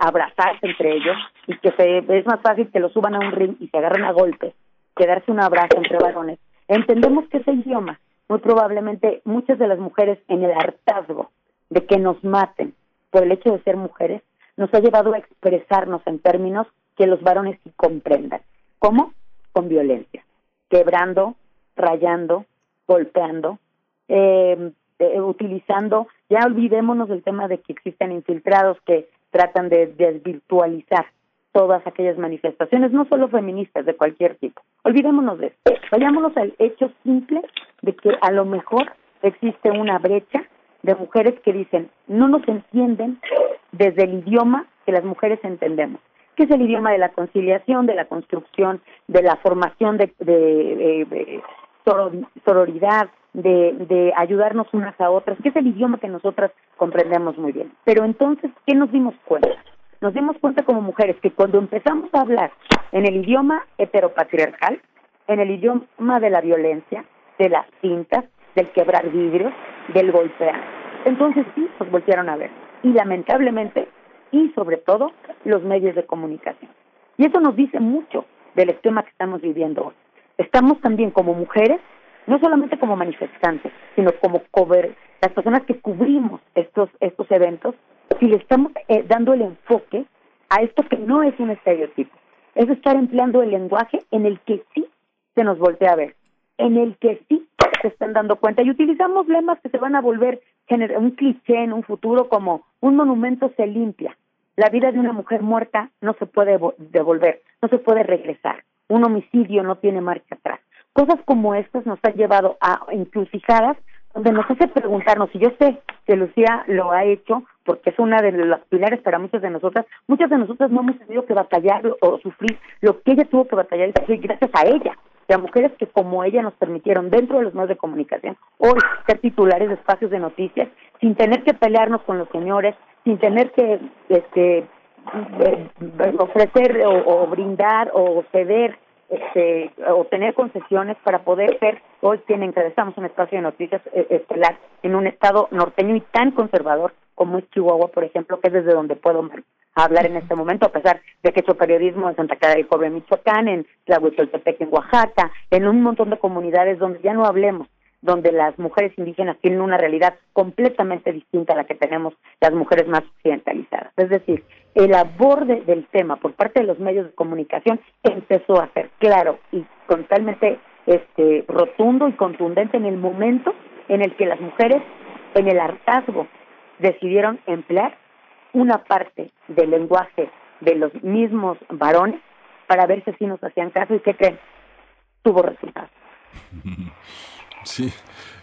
abrazarse entre ellos y que se, es más fácil que lo suban a un ring y se agarren a golpes que darse un abrazo entre varones. Entendemos que ese idioma muy probablemente muchas de las mujeres en el hartazgo de que nos maten por el hecho de ser mujeres, nos ha llevado a expresarnos en términos que los varones sí comprendan. ¿Cómo? Con violencia, quebrando, rayando, golpeando, em, eh, utilizando, ya olvidémonos del tema de que existen infiltrados que tratan de desvirtualizar todas aquellas manifestaciones, no solo feministas, de cualquier tipo. Olvidémonos de eso. Vayámonos al hecho simple de que a lo mejor existe una brecha de mujeres que dicen, no nos entienden desde el idioma que las mujeres entendemos, que es el idioma de la conciliación, de la construcción, de la formación de, de, sororidad, de, de ayudarnos unas a otras, que es el idioma que nosotras comprendemos muy bien. Pero entonces, ¿qué nos dimos cuenta? Nos dimos cuenta como mujeres que cuando empezamos a hablar en el idioma heteropatriarcal, en el idioma de la violencia, de las cintas, del quebrar vidrios, del golpear, entonces sí nos voltearon a ver. Y lamentablemente, y sobre todo, los medios de comunicación. Y eso nos dice mucho del esquema que estamos viviendo hoy. Estamos también como mujeres no solamente como manifestantes, sino como cover, las personas que cubrimos estos, estos eventos, si le estamos eh, dando el enfoque a esto que no es un estereotipo, es estar empleando el lenguaje en el que sí se nos voltea a ver, en el que sí se están dando cuenta y utilizamos lemas que se van a volver un cliché en un futuro como un monumento se limpia. La vida de una mujer muerta no se puede devolver, no se puede regresar. Un homicidio no tiene marcha atrás. Cosas como estas nos han llevado a encrucijadas donde nos hace preguntarnos, y yo sé que Lucía lo ha hecho porque es una de las pilares para muchas de nosotras, muchas de nosotras no hemos tenido que batallar o sufrir lo que ella tuvo que batallar y gracias a ella, de mujeres que como ella nos permitieron dentro de los medios de comunicación hoy ser titulares de espacios de noticias sin tener que pelearnos con los señores, sin tener que este eh, ofrecer o brindar o ceder este, obtener concesiones para poder ser, hoy tienen que estamos un espacio de noticias eh, estelar en un estado norteño y tan conservador como es Chihuahua, por ejemplo, que es desde donde puedo hablar en este momento, a pesar de que he hecho periodismo en Santa Clara del Cobre, Michoacán, en Tlahuitoltepec, en Oaxaca, en un montón de comunidades donde ya no hablemos donde las mujeres indígenas tienen una realidad completamente distinta a la que tenemos las mujeres más occidentalizadas. Es decir, el aborde del tema por parte de los medios de comunicación empezó a ser claro y totalmente este, rotundo y contundente en el momento en el que las mujeres, en el hartazgo, decidieron emplear una parte del lenguaje de los mismos varones para ver si así nos hacían caso y qué creen, tuvo resultados. Sí,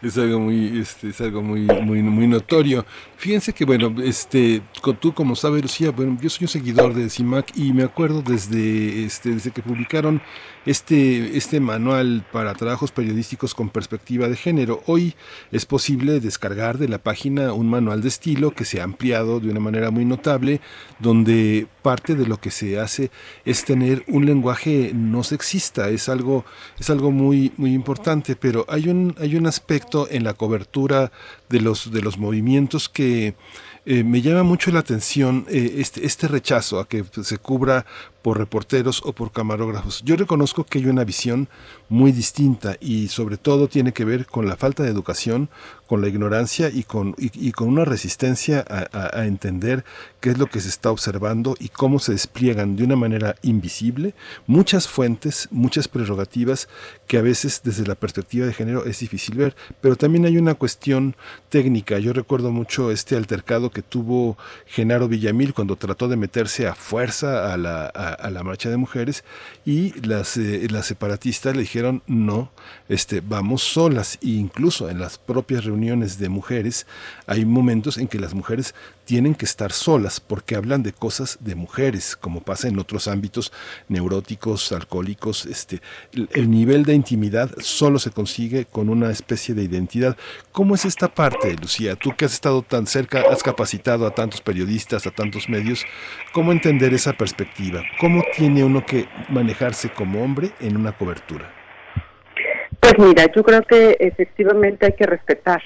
es algo muy, este, es algo muy, muy, muy notorio. Fíjense que, bueno, este, tú como sabes, Lucía, bueno, yo soy un seguidor de CIMAC y me acuerdo desde, este, desde que publicaron este, este manual para trabajos periodísticos con perspectiva de género. Hoy es posible descargar de la página un manual de estilo que se ha ampliado de una manera muy notable, donde parte de lo que se hace es tener un lenguaje no sexista. Es algo, es algo muy, muy importante, pero hay un, hay un aspecto en la cobertura de los, de los movimientos que eh, me llama mucho la atención eh, este, este rechazo a que se cubra por reporteros o por camarógrafos. Yo reconozco que hay una visión muy distinta y sobre todo tiene que ver con la falta de educación, con la ignorancia y con, y, con una resistencia a, a, entender qué es lo que se está observando y cómo se despliegan de una manera invisible muchas fuentes, muchas prerrogativas que a veces desde la perspectiva de género es difícil ver. Pero también hay una cuestión técnica. Yo recuerdo mucho este altercado que tuvo Genaro Villamil cuando trató de meterse a fuerza a la, a, la marcha de mujeres y las, eh, las separatistas le dijeron no, este, vamos solas. E incluso en las propias reuniones de mujeres hay momentos en que las mujeres tienen que estar solas porque hablan de cosas de mujeres, como pasa en otros ámbitos neuróticos, alcohólicos. Este, el, nivel de intimidad solo se consigue con una especie de identidad. ¿Cómo es esta parte, Lucía? Tú que has estado tan cerca, has capacitado a tantos periodistas, a tantos medios, ¿cómo entender esa perspectiva? ¿Cómo tiene uno que manejarse como hombre en una cobertura? Pues mira, yo creo que efectivamente hay que respetar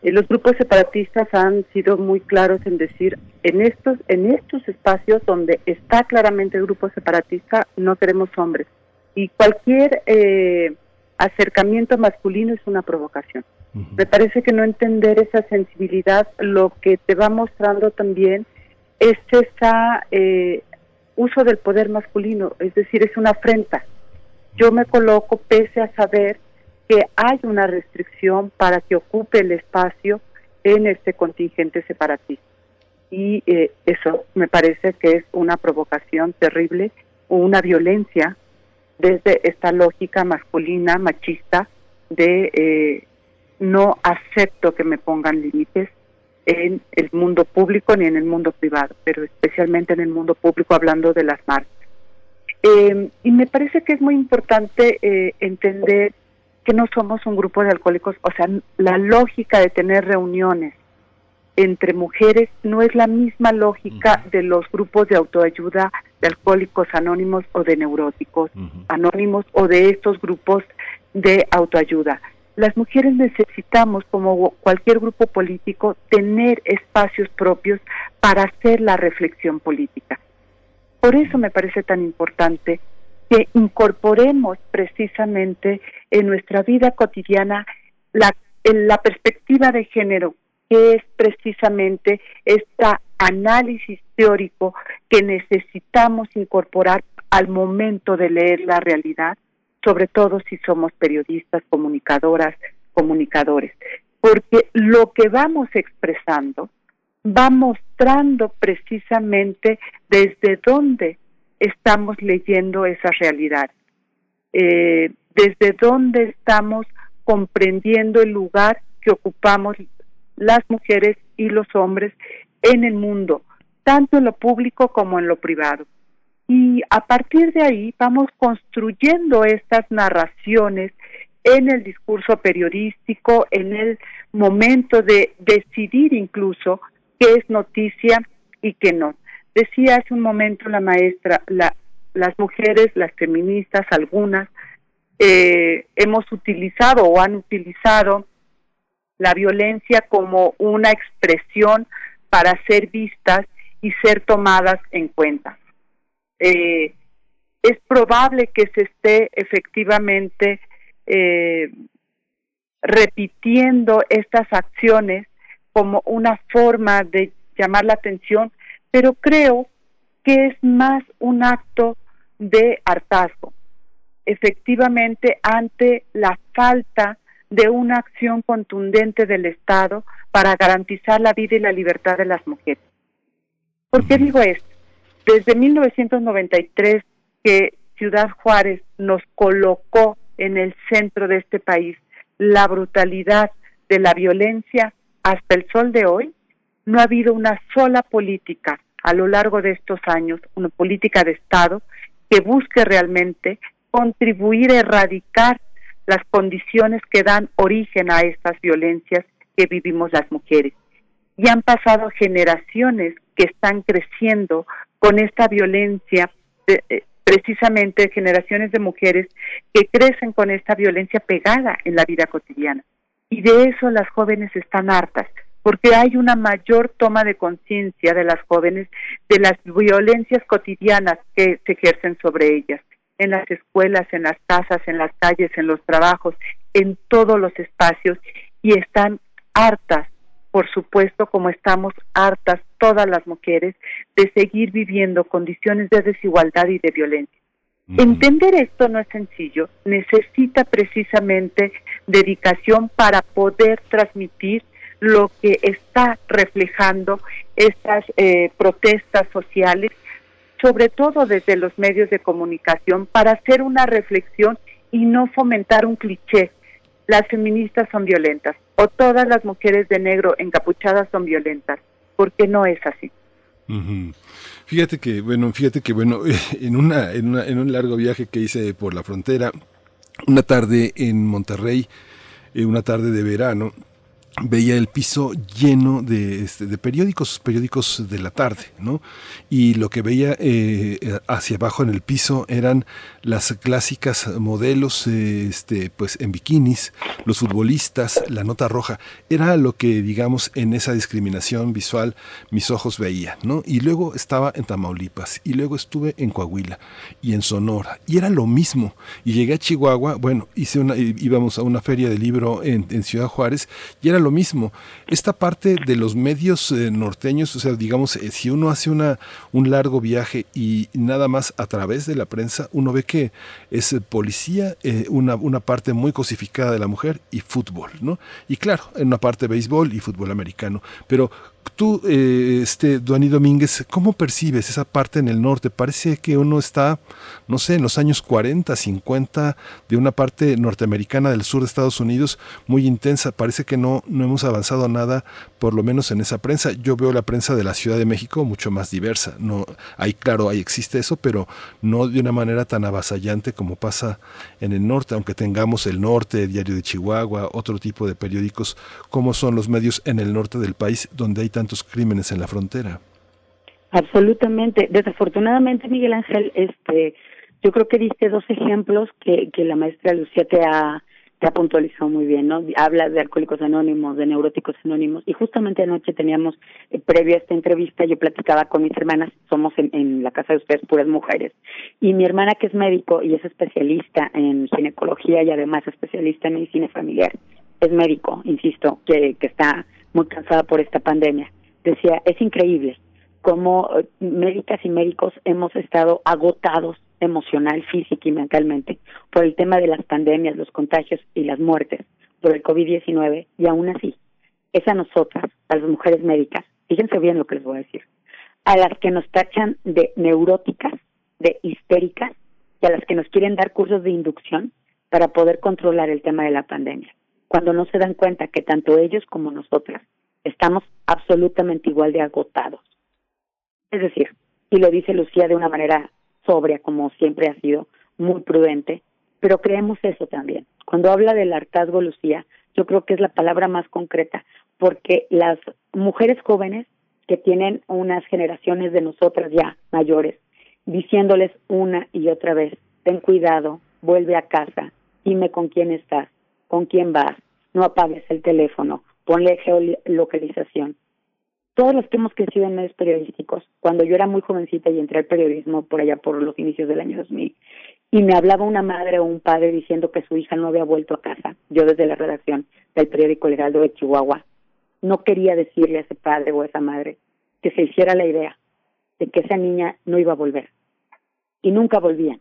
eh, los grupos separatistas han sido muy claros en decir en estos en estos espacios donde está claramente el grupo separatista no queremos hombres y cualquier eh, acercamiento masculino es una provocación. Me parece que no entender esa sensibilidad lo que te va mostrando también es esa eh, uso del poder masculino, es decir, es una afrenta. Yo me coloco pese a saber que hay una restricción para que ocupe el espacio en este contingente separatista. Y eh, eso me parece que es una provocación terrible, una violencia desde esta lógica masculina, machista, de eh, no acepto que me pongan límites en el mundo público ni en el mundo privado, pero especialmente en el mundo público hablando de las marcas. Eh, y me parece que es muy importante entender que no somos un grupo de alcohólicos, o sea, la lógica de tener reuniones entre mujeres no es la misma lógica de los grupos de autoayuda de alcohólicos anónimos o de neuróticos anónimos o de estos grupos de autoayuda. Las mujeres necesitamos, como cualquier grupo político, tener espacios propios para hacer la reflexión política. Por eso me parece tan importante que incorporemos precisamente en nuestra vida cotidiana la, perspectiva de género, que es precisamente este análisis teórico que necesitamos incorporar al momento de leer la realidad, sobre todo si somos periodistas, comunicadoras, comunicadores, porque lo que vamos expresando va mostrando precisamente desde dónde estamos leyendo esa realidad, eh, desde dónde estamos comprendiendo el lugar que ocupamos las mujeres y los hombres en el mundo, tanto en lo público como en lo privado. Y a partir de ahí vamos construyendo estas narraciones en el discurso periodístico, en el momento de decidir incluso qué es noticia y qué no. Decía hace un momento la maestra, las mujeres, las feministas, algunas, eh, hemos utilizado o han utilizado la violencia como una expresión para ser vistas y ser tomadas en cuenta. Eh, es probable que se esté efectivamente eh, repitiendo estas acciones como una forma de llamar la atención, pero creo que es más un acto de hartazgo, efectivamente ante la falta de una acción contundente del Estado para garantizar la vida y la libertad de las mujeres. ¿Por qué digo esto? Desde 1993 que Ciudad Juárez nos colocó en el centro de este país la brutalidad de la violencia hasta el sol de hoy, no ha habido una sola política a lo largo de estos años, una política de Estado que busque realmente contribuir a erradicar las condiciones que dan origen a estas violencias que vivimos las mujeres. Y han pasado generaciones que están creciendo con esta violencia, eh, precisamente generaciones de mujeres que crecen con esta violencia pegada en la vida cotidiana. Y de eso las jóvenes están hartas, porque hay una mayor toma de conciencia de las jóvenes de las violencias cotidianas que se ejercen sobre ellas en las escuelas, en las casas, en las calles, en los trabajos, en todos los espacios y están hartas, por supuesto, como estamos hartas todas las mujeres, de seguir viviendo condiciones de desigualdad y de violencia. Entender esto no es sencillo, necesita precisamente dedicación para poder transmitir lo que está reflejando estas eh, protestas sociales sobre todo desde los medios de comunicación, para hacer una reflexión y no fomentar un cliché. Las feministas son violentas o todas las mujeres de negro encapuchadas son violentas, porque no es así. Fíjate que, bueno, fíjate que, bueno, en, una, en, una, en un largo viaje que hice por la frontera, una tarde en Monterrey, eh, una tarde de verano, veía el piso lleno de, este, de, periódicos, periódicos de la tarde, ¿no? Y lo que veía eh, hacia abajo en el piso eran las clásicas modelos, eh, este, pues en bikinis, los futbolistas, la nota roja. Era lo que, digamos, en esa discriminación visual mis ojos veían, ¿no? Y luego estaba en Tamaulipas, y luego estuve en Coahuila y en Sonora, y era lo mismo. Y llegué a Chihuahua, bueno, hice una, íbamos a una feria de libro en, en Ciudad Juárez, y era lo mismo. Esta parte de los medios eh, norteños, o sea, digamos, eh, si uno hace una, un largo viaje y nada más a través de la prensa, uno ve que es eh, policía, una, una parte muy cosificada de la mujer y fútbol, ¿no? Y claro, en una parte béisbol y fútbol americano. Pero Tú, eh, este, Duani Domínguez, ¿cómo percibes esa parte en el norte? Parece que uno está, no sé, en los años 40, 50, de una parte norteamericana del sur de Estados Unidos muy intensa. Parece que no, no hemos avanzado nada, por lo menos en esa prensa. Yo veo la prensa de la Ciudad de México mucho más diversa. No, hay, claro, ahí existe eso, pero no de una manera tan avasallante como pasa en el norte, aunque tengamos el norte, Diario de Chihuahua, otro tipo de periódicos, como son los medios en el norte del país, donde hay tantos crímenes en la frontera. Absolutamente. Desafortunadamente, Miguel Ángel, este, yo creo que diste dos ejemplos que, que la maestra Lucía te ha, puntualizado muy bien, ¿no? Habla de alcohólicos anónimos, de neuróticos anónimos, y justamente anoche teníamos, eh, previo a esta entrevista, yo platicaba con mis hermanas, somos en, en la casa de ustedes puras mujeres, y mi hermana que es médico y es especialista en ginecología y además especialista en medicina familiar, es médico, insisto, que, que está muy cansada por esta pandemia. Decía, es increíble cómo eh, médicas y médicos hemos estado agotados emocional, física y mentalmente por el tema de las pandemias, los contagios y las muertes por el COVID-19 y aún así es a nosotras, a las mujeres médicas, fíjense bien lo que les voy a decir, a las que nos tachan de neuróticas, de histéricas y a las que nos quieren dar cursos de inducción para poder controlar el tema de la pandemia cuando no se dan cuenta que tanto ellos como nosotras estamos absolutamente igual de agotados. Es decir, y lo dice Lucía de una manera sobria, como siempre ha sido, muy prudente, pero creemos eso también. Cuando habla del hartazgo, Lucía, yo creo que es la palabra más concreta, porque las mujeres jóvenes que tienen unas generaciones de nosotras ya mayores, diciéndoles una y otra vez, ten cuidado, vuelve a casa, dime con quién estás, con quién vas, no apagues el teléfono, ponle geolocalización. Todos los que hemos crecido en medios periodísticos, cuando yo era muy jovencita y entré al periodismo por allá por los inicios del año 2000, y me hablaba una madre o un padre diciendo que su hija no había vuelto a casa, yo desde la redacción del periódico El Heraldo de Chihuahua, no quería decirle a ese padre o a esa madre que se hiciera la idea de que esa niña no iba a volver. Y nunca volvían.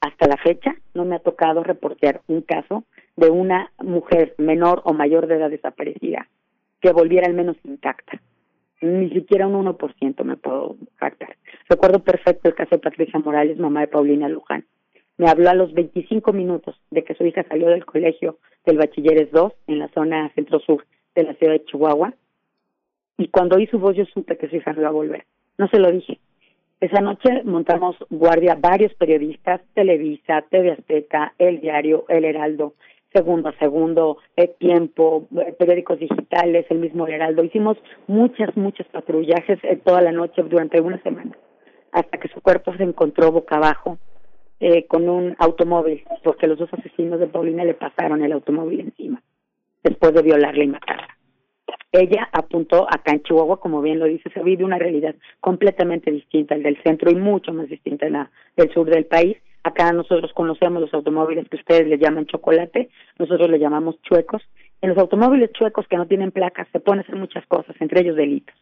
Hasta la fecha no me ha tocado reportear un caso de una mujer menor o mayor de edad desaparecida que volviera al menos intacta. Ni siquiera un 1% me puedo jactar. Recuerdo perfecto el caso de Patricia Morales, mamá de Paulina Luján. Me habló a los 25 minutos de que su hija salió del colegio del Bachilleres 2 en la zona centro-sur de la ciudad de Chihuahua. Y cuando oí su voz yo supe que su hija no iba a volver. No se lo dije. Esa noche montamos guardia varios periodistas, Televisa, TV Azteca, El Diario, El Heraldo, segundo a segundo, el tiempo, eh, periódicos digitales, el mismo Heraldo. Hicimos muchas, muchos patrullajes eh, toda la noche durante una semana, hasta que su cuerpo se encontró boca abajo eh, con un automóvil, porque los dos asesinos de Paulina le pasaron el automóvil encima, después de violarla y matarla. Ella apuntó acá en Chihuahua, como bien lo dice, se vive una realidad completamente distinta al del centro y mucho más distinta a la del sur del país, Acá nosotros conocemos los automóviles que ustedes le llaman chocolate, nosotros le llamamos chuecos. En los automóviles chuecos que no tienen placas se pueden hacer muchas cosas, entre ellos delitos.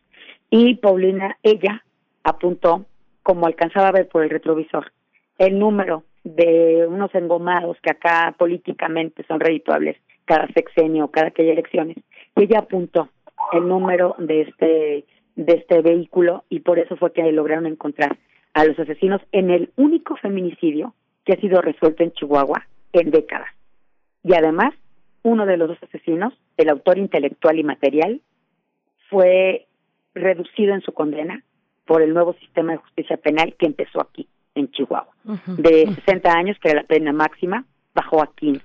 Y Paulina, ella apuntó, como alcanzaba a ver por el retrovisor, el número de unos engomados que acá políticamente son redituables cada sexenio, cada que hay elecciones. Y ella apuntó el número de este de este vehículo y por eso fue que lograron encontrar a los asesinos en el único feminicidio que ha sido resuelto en Chihuahua en décadas. Y además, uno de los dos asesinos, el autor intelectual y material, fue reducido en su condena por el nuevo sistema de justicia penal que empezó aquí, en Chihuahua. De 60 años, que era la pena máxima, bajó a 15.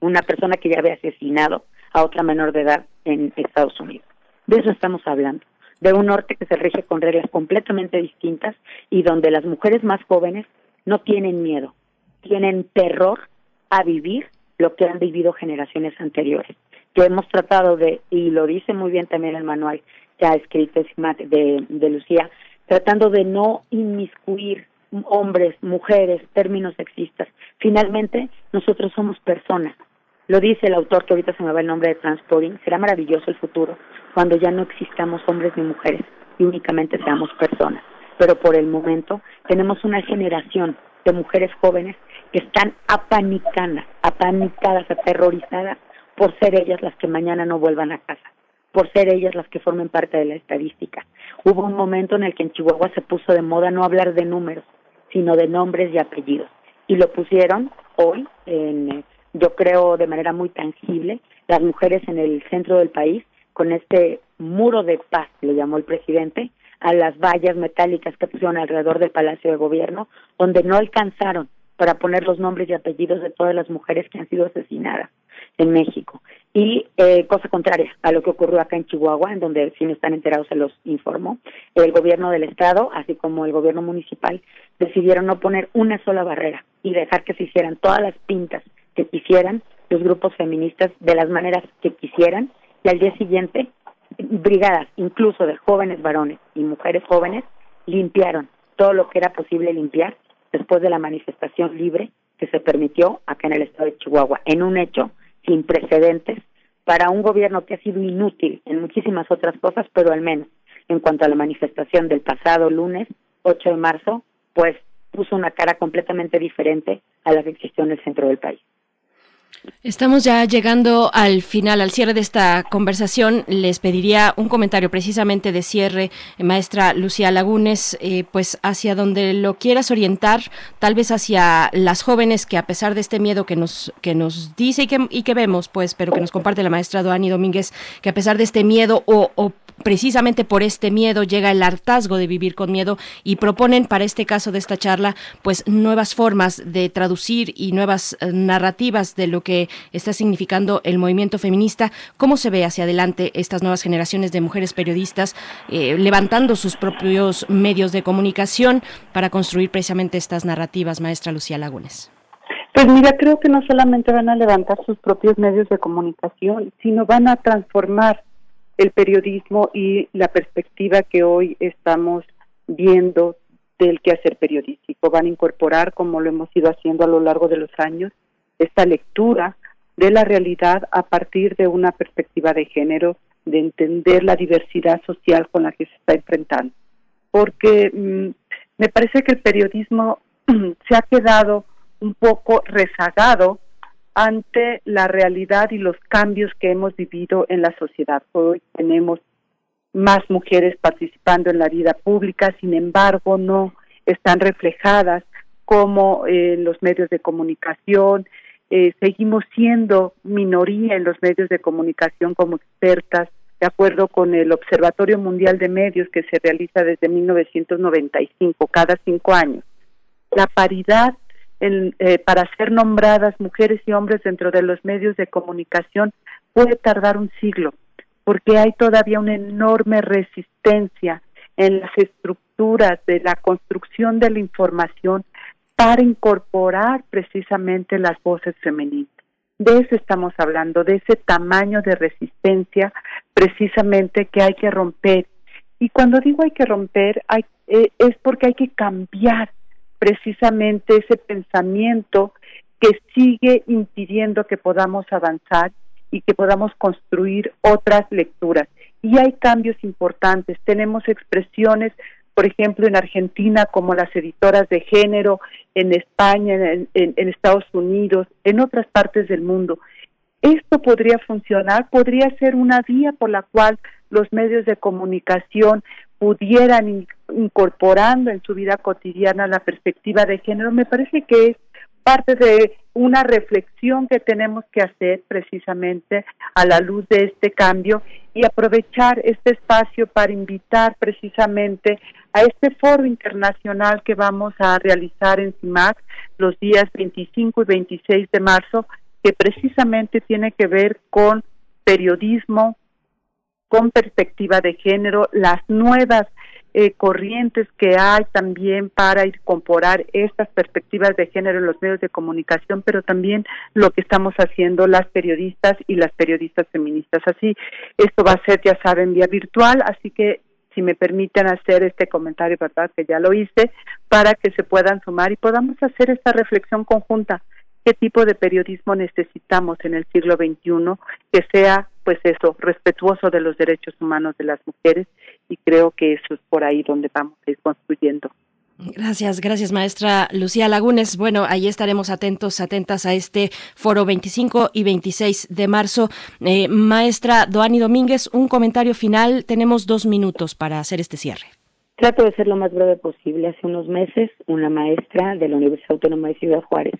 Una persona que ya había asesinado a otra menor de edad en Estados Unidos. De eso estamos hablando de un norte que se rige con reglas completamente distintas y donde las mujeres más jóvenes no tienen miedo, tienen terror a vivir lo que han vivido generaciones anteriores. Que hemos tratado de, y lo dice muy bien también el manual que ha escrito de, de Lucía, tratando de no inmiscuir hombres, mujeres, términos sexistas. Finalmente, nosotros somos personas lo dice el autor, que ahorita se me va el nombre de Transporting, será maravilloso el futuro cuando ya no existamos hombres ni mujeres y únicamente seamos personas. Pero por el momento tenemos una generación de mujeres jóvenes que están apanicadas, apanicadas, aterrorizadas por ser ellas las que mañana no vuelvan a casa. por ser ellas las que formen parte de la estadística. Hubo un momento en el que en Chihuahua se puso de moda no hablar de números, sino de nombres y apellidos. Y lo pusieron hoy, en, yo creo de manera muy tangible, las mujeres en el centro del país, con este muro de paz, le llamó el presidente, a las vallas metálicas que pusieron alrededor del Palacio de Gobierno, donde no alcanzaron para poner los nombres y apellidos de todas las mujeres que han sido asesinadas en México. Y eh, cosa contraria a lo que ocurrió acá en Chihuahua, en donde si no están enterados se los informo, el gobierno del estado, así como el gobierno municipal, decidieron no poner una sola barrera y dejar que se hicieran todas las pintas que quisieran los grupos feministas de las maneras que quisieran y al día siguiente brigadas incluso de jóvenes varones y mujeres jóvenes limpiaron todo lo que era posible limpiar después de la manifestación libre que se permitió acá en el estado de Chihuahua, en un hecho sin precedentes para un gobierno que ha sido inútil en muchísimas otras cosas, pero al menos en cuanto a la manifestación del pasado lunes 8 de marzo, pues puso una cara completamente diferente a la que existió en el centro del país. Estamos ya llegando al final, al cierre de esta conversación. Les pediría un comentario precisamente de cierre, eh, maestra Lucía Lagunes, eh, pues hacia donde lo quieras orientar, tal vez hacia las jóvenes que a pesar de este miedo que nos, que nos dice y que, y que vemos, pues, pero que nos comparte la maestra Doani Domínguez, que a pesar de este miedo o, o precisamente por este miedo llega el hartazgo de vivir con miedo y proponen para este caso de esta charla pues nuevas formas de traducir y nuevas eh, narrativas de lo que está significando el movimiento feminista. ¿Cómo se ve hacia adelante estas nuevas generaciones de mujeres periodistas eh, levantando sus propios medios de comunicación para construir precisamente estas narrativas, maestra Lucía Lagunes? Pues mira, creo que no solamente van a levantar sus propios medios de comunicación, sino van a transformar el periodismo y la perspectiva que hoy estamos viendo del quehacer periodístico. Van a incorporar, como lo hemos ido haciendo a lo largo de los años, esta lectura de la realidad a partir de una perspectiva de género, de entender la diversidad social con la que se está enfrentando. Porque mm, me parece que el periodismo se ha quedado un poco rezagado ante la realidad y los cambios que hemos vivido en la sociedad. Hoy tenemos más mujeres participando en la vida pública, sin embargo, no están reflejadas como en los medios de comunicación. Eh, seguimos siendo minoría en los medios de comunicación como expertas, de acuerdo con el Observatorio Mundial de Medios que se realiza desde 1995, cada cinco años. La paridad eh, para ser nombradas mujeres y hombres dentro de los medios de comunicación puede tardar un siglo, porque hay todavía una enorme resistencia en las estructuras de la construcción de la información para incorporar precisamente las voces femeninas. De eso estamos hablando, de ese tamaño de resistencia precisamente que hay que romper. Y cuando digo hay que romper, hay, eh, es porque hay que cambiar precisamente ese pensamiento que sigue impidiendo que podamos avanzar y que podamos construir otras lecturas. Y hay cambios importantes. Tenemos expresiones, por ejemplo, en Argentina como las editoras de género, en España, en, Estados Unidos, en otras partes del mundo. Esto podría funcionar, podría ser una vía por la cual los medios de comunicación pudieran incorporando en su vida cotidiana la perspectiva de género, me parece que es parte de una reflexión que tenemos que hacer precisamente a la luz de este cambio y aprovechar este espacio para invitar precisamente a este foro internacional que vamos a realizar en CIMAC los días 25 y 26 de marzo, que precisamente tiene que ver con periodismo, con perspectiva de género, las nuevas eh, corrientes que hay también para incorporar estas perspectivas de género en los medios de comunicación, pero también lo que estamos haciendo las periodistas y las periodistas feministas. Así, esto va a ser, ya saben, vía virtual, así que si me permiten hacer este comentario, ¿verdad? Que ya lo hice, para que se puedan sumar y podamos hacer esta reflexión conjunta qué tipo de periodismo necesitamos en el siglo XXI que sea, pues eso, respetuoso de los derechos humanos de las mujeres y creo que eso es por ahí donde vamos a ir construyendo Gracias, gracias maestra Lucía Lagunes. Bueno, ahí estaremos atentos, atentas a este foro 25 y 26 de marzo. Eh, maestra Doani Domínguez, un comentario final. Tenemos dos minutos para hacer este cierre. Trato de ser lo más breve posible. Hace unos meses, una maestra de la Universidad Autónoma de Ciudad Juárez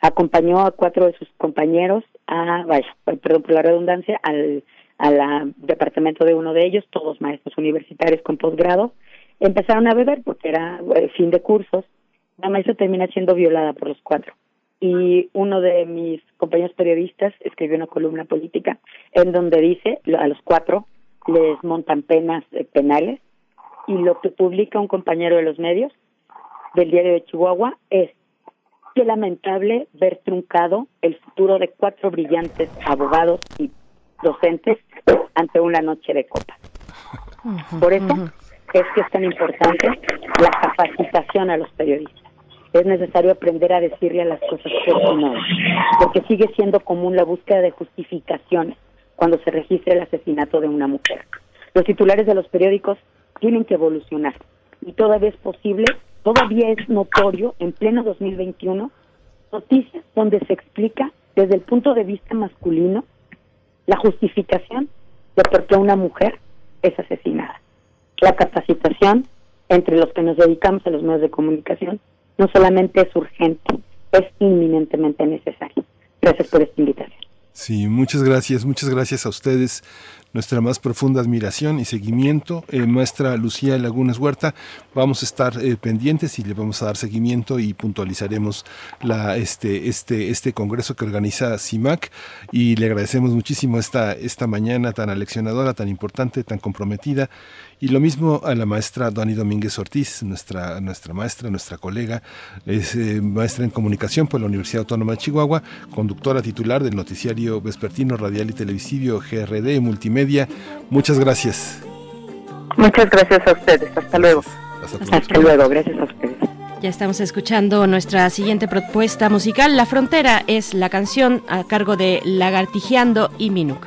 acompañó a cuatro de sus compañeros a, vaya, perdón por la redundancia, al, al departamento de uno de ellos, todos maestros universitarios con posgrado, empezaron a beber porque era eh, fin de cursos. La maestra termina siendo violada por los cuatro. Y uno de mis compañeros periodistas escribió una columna política en donde dice a los cuatro les montan penas eh, penales y lo que publica un compañero de los medios del diario de Chihuahua es que lamentable ver truncado el futuro de cuatro brillantes abogados y docentes ante una noche de copa. Por eso es que es tan importante la capacitación a los periodistas. Es necesario aprender a decirle a las cosas por su nombre, porque sigue siendo común la búsqueda de justificaciones cuando se registra el asesinato de una mujer. Los titulares de los periódicos tienen que evolucionar y todavía es posible, todavía es notorio en pleno 2021 noticias donde se explica desde el punto de vista masculino la justificación de por qué una mujer es asesinada la capacitación entre los que nos dedicamos a los medios de comunicación no solamente es urgente, es inminentemente necesario. Gracias por esta invitación. Sí, muchas gracias, muchas gracias a ustedes nuestra más profunda admiración y seguimiento. Eh, maestra Lucía Lagunas Huerta, vamos a estar eh, pendientes y le vamos a dar seguimiento y puntualizaremos la, este, este, este congreso que organiza CIMAC y le agradecemos muchísimo esta, esta mañana tan aleccionadora, tan importante, tan comprometida. Y lo mismo a la maestra Dani Domínguez Ortiz, nuestra, nuestra maestra, nuestra colega, es eh, maestra en comunicación por la Universidad Autónoma de Chihuahua, conductora titular del noticiario vespertino radial y televisivo GRD Multimedia Muchas gracias. Muchas gracias a ustedes. Hasta luego. Hasta, luego. Gracias a ustedes. Ya estamos escuchando nuestra siguiente propuesta musical. La Frontera es la canción a cargo de Lagartijeando y Minuk.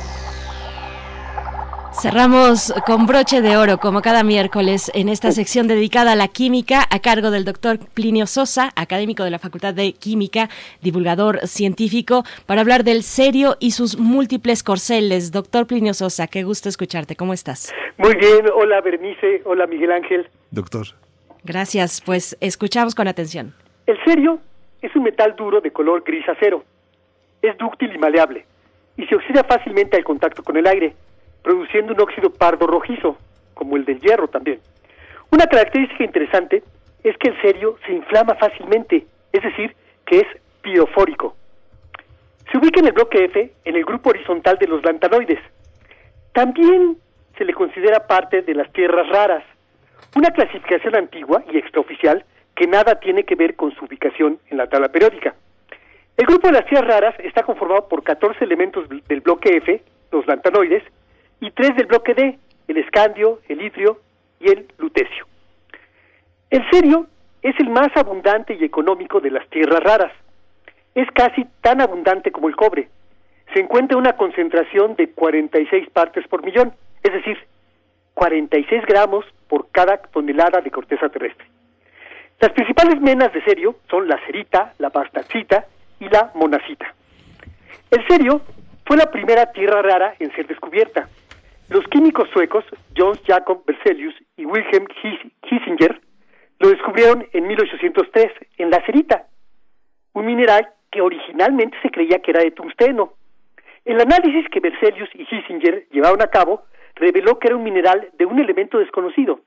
Cerramos con broche de oro, como cada miércoles, en esta sección dedicada a la química, a cargo del doctor Plinio Sosa, académico de la Facultad de Química, divulgador científico, para hablar del serio y sus múltiples corceles. Doctor Plinio Sosa, qué gusto escucharte. ¿Cómo estás? Muy bien. Hola, Bernice. Hola, Miguel Ángel. Doctor. Gracias. Pues escuchamos con atención. El serio es un metal duro de color gris acero. Es dúctil y maleable y se oxida fácilmente al contacto con el aire produciendo un óxido pardo rojizo, como el del hierro también. Una característica interesante es que el serio se inflama fácilmente, es decir, que es pirofórico. Se ubica en el bloque F, en el grupo horizontal de los lantanoides. También se le considera parte de las tierras raras, una clasificación antigua y extraoficial que nada tiene que ver con su ubicación en la tabla periódica. El grupo de las tierras raras está conformado por 14 elementos del bloque F, los lantanoides, y tres del bloque D, el escandio, el itrio y el lutecio. El serio es el más abundante y económico de las tierras raras. Es casi tan abundante como el cobre. Se encuentra una concentración de 46 partes por millón, es decir, 46 gramos por cada tonelada de corteza terrestre. Las principales menas de serio son la cerita, la bastacita y la monacita. El serio fue la primera tierra rara en ser descubierta. Los químicos suecos John Jacob Berzelius y Wilhelm Kissinger lo descubrieron en 1803 en la cerita, un mineral que originalmente se creía que era de tungsteno. El análisis que Berzelius y Kissinger llevaron a cabo reveló que era un mineral de un elemento desconocido.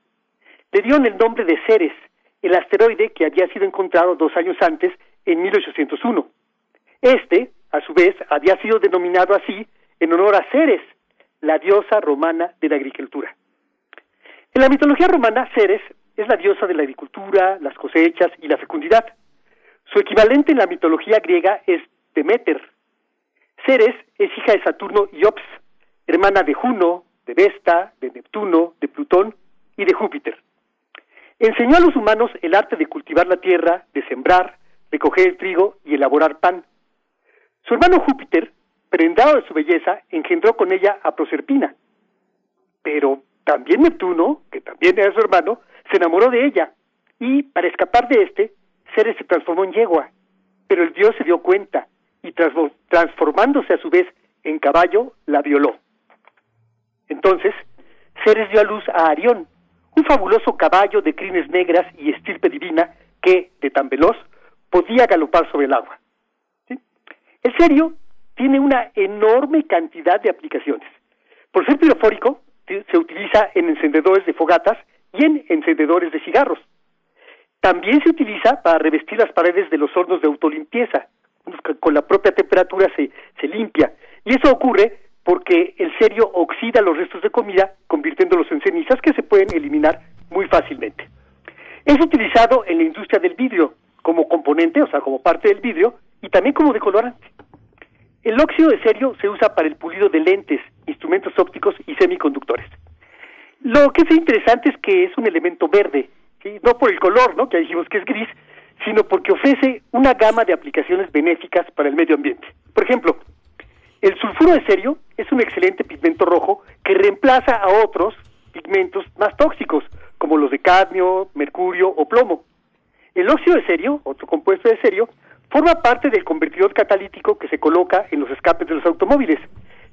le dieron el nombre de Ceres, el asteroide que había sido encontrado dos años antes, en 1801. Este, a su vez, había sido denominado así en honor a Ceres, la diosa romana de la agricultura. En la mitología romana, Ceres es la diosa de la agricultura, las cosechas y la fecundidad. Su equivalente en la mitología griega es Demeter. Ceres es hija de Saturno y Ops, hermana de Juno, de Vesta, de Neptuno, de Plutón y de Júpiter. Enseñó a los humanos el arte de cultivar la tierra, de sembrar, recoger el trigo y elaborar pan. Su hermano Júpiter, prendado de su belleza, engendró con ella a Proserpina. Pero también Neptuno, que también era su hermano, se enamoró de ella y, para escapar de este, Ceres se transformó en yegua. Pero el dios se dio cuenta y transformándose a su vez en caballo, la violó. Entonces, Ceres dio a luz a Arión, un fabuloso caballo de crines negras y estirpe divina que, de tan veloz, podía galopar sobre el agua. El serio tiene una enorme cantidad de aplicaciones. Por ser pirofórico, se utiliza en encendedores de fogatas y en encendedores de cigarros. También se utiliza para revestir las paredes de los hornos de autolimpieza. Con la propia temperatura se, se limpia. Y eso ocurre porque el cerio oxida los restos de comida, convirtiéndolos en cenizas que se pueden eliminar muy fácilmente. Es utilizado en la industria del vidrio como componente, o sea, como parte del vidrio, y también como decolorante. El óxido de cerio se usa para el pulido de lentes, instrumentos ópticos y semiconductores. Lo que es interesante es que es un elemento verde, no por el color, ¿no? que dijimos que es gris, sino porque ofrece una gama de aplicaciones benéficas para el medio ambiente. Por ejemplo, el sulfuro de cerio es un excelente pigmento rojo que reemplaza a otros pigmentos más tóxicos, como los de cadmio, mercurio o plomo. El óxido de cerio, otro compuesto de cerio, forma parte del convertidor catalítico que se coloca en los escapes de los automóviles.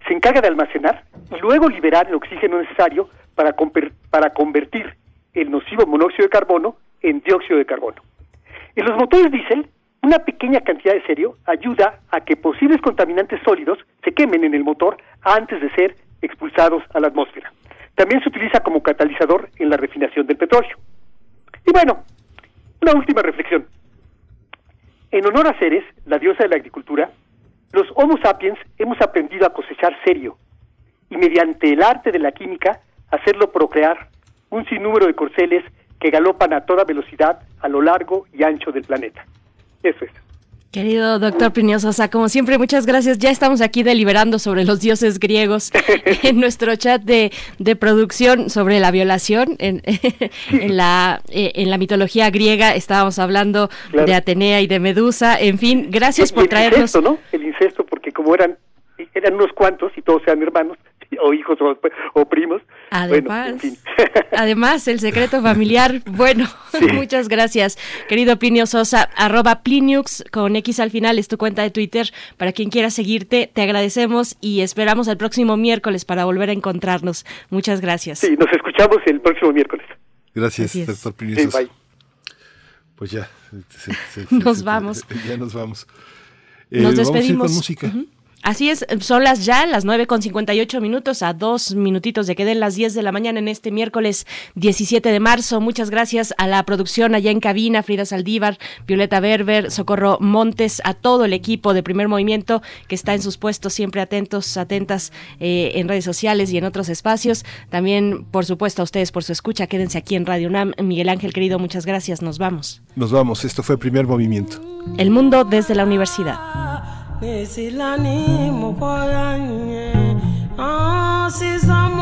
Se encarga de almacenar y luego liberar el oxígeno necesario para, para convertir el nocivo monóxido de carbono en dióxido de carbono. En los motores diésel, una pequeña cantidad de cerio ayuda a que posibles contaminantes sólidos se quemen en el motor antes de ser expulsados a la atmósfera. También se utiliza como catalizador en la refinación del petróleo. Y bueno, una última reflexión. En honor a Ceres, la diosa de la agricultura, los Homo sapiens hemos aprendido a cosechar cerio y mediante el arte de la química hacerlo procrear un sinnúmero de corceles que galopan a toda velocidad a lo largo y ancho del planeta. Eso es. Querido doctor Sosa, como siempre, muchas gracias. Ya estamos aquí deliberando sobre los dioses griegos en nuestro chat de, de producción sobre la violación en, en, la, eh, en la mitología griega. Estábamos hablando de Atenea y de Medusa. En fin, gracias por traernos. El incesto, ¿no? El incesto, porque como eran, eran unos cuantos y todos eran hermanos, o hijos o, primos. Además, además, el secreto familiar. Bueno, muchas gracias, querido Plinio Sosa. Arroba Pliniux con X al final es tu cuenta de Twitter. Para quien quiera seguirte, te agradecemos y esperamos el próximo miércoles para volver a encontrarnos. Muchas gracias. Sí, nos escuchamos el próximo miércoles. Gracias, doctor Plinio Sosa. Pues ya. nos vamos. Ya nos vamos. nos despedimos. con música. Así es, son las ya, las nueve con 58 minutos, a dos minutitos de que den las 10 de la mañana en este miércoles 17 de marzo. Muchas gracias a la producción allá en cabina, Frida Saldívar, Violeta Berber, Socorro Montes, a todo el equipo de Primer Movimiento que está en sus puestos, siempre atentos, atentas eh, en redes sociales y en otros espacios. También, por supuesto, a ustedes por su escucha. Quédense aquí en Radio UNAM. Miguel Ángel, querido, muchas gracias. Nos vamos. Nos vamos. Esto fue Primer Movimiento. El mundo desde la universidad. mesila ni mo koya. Ah, si zamo.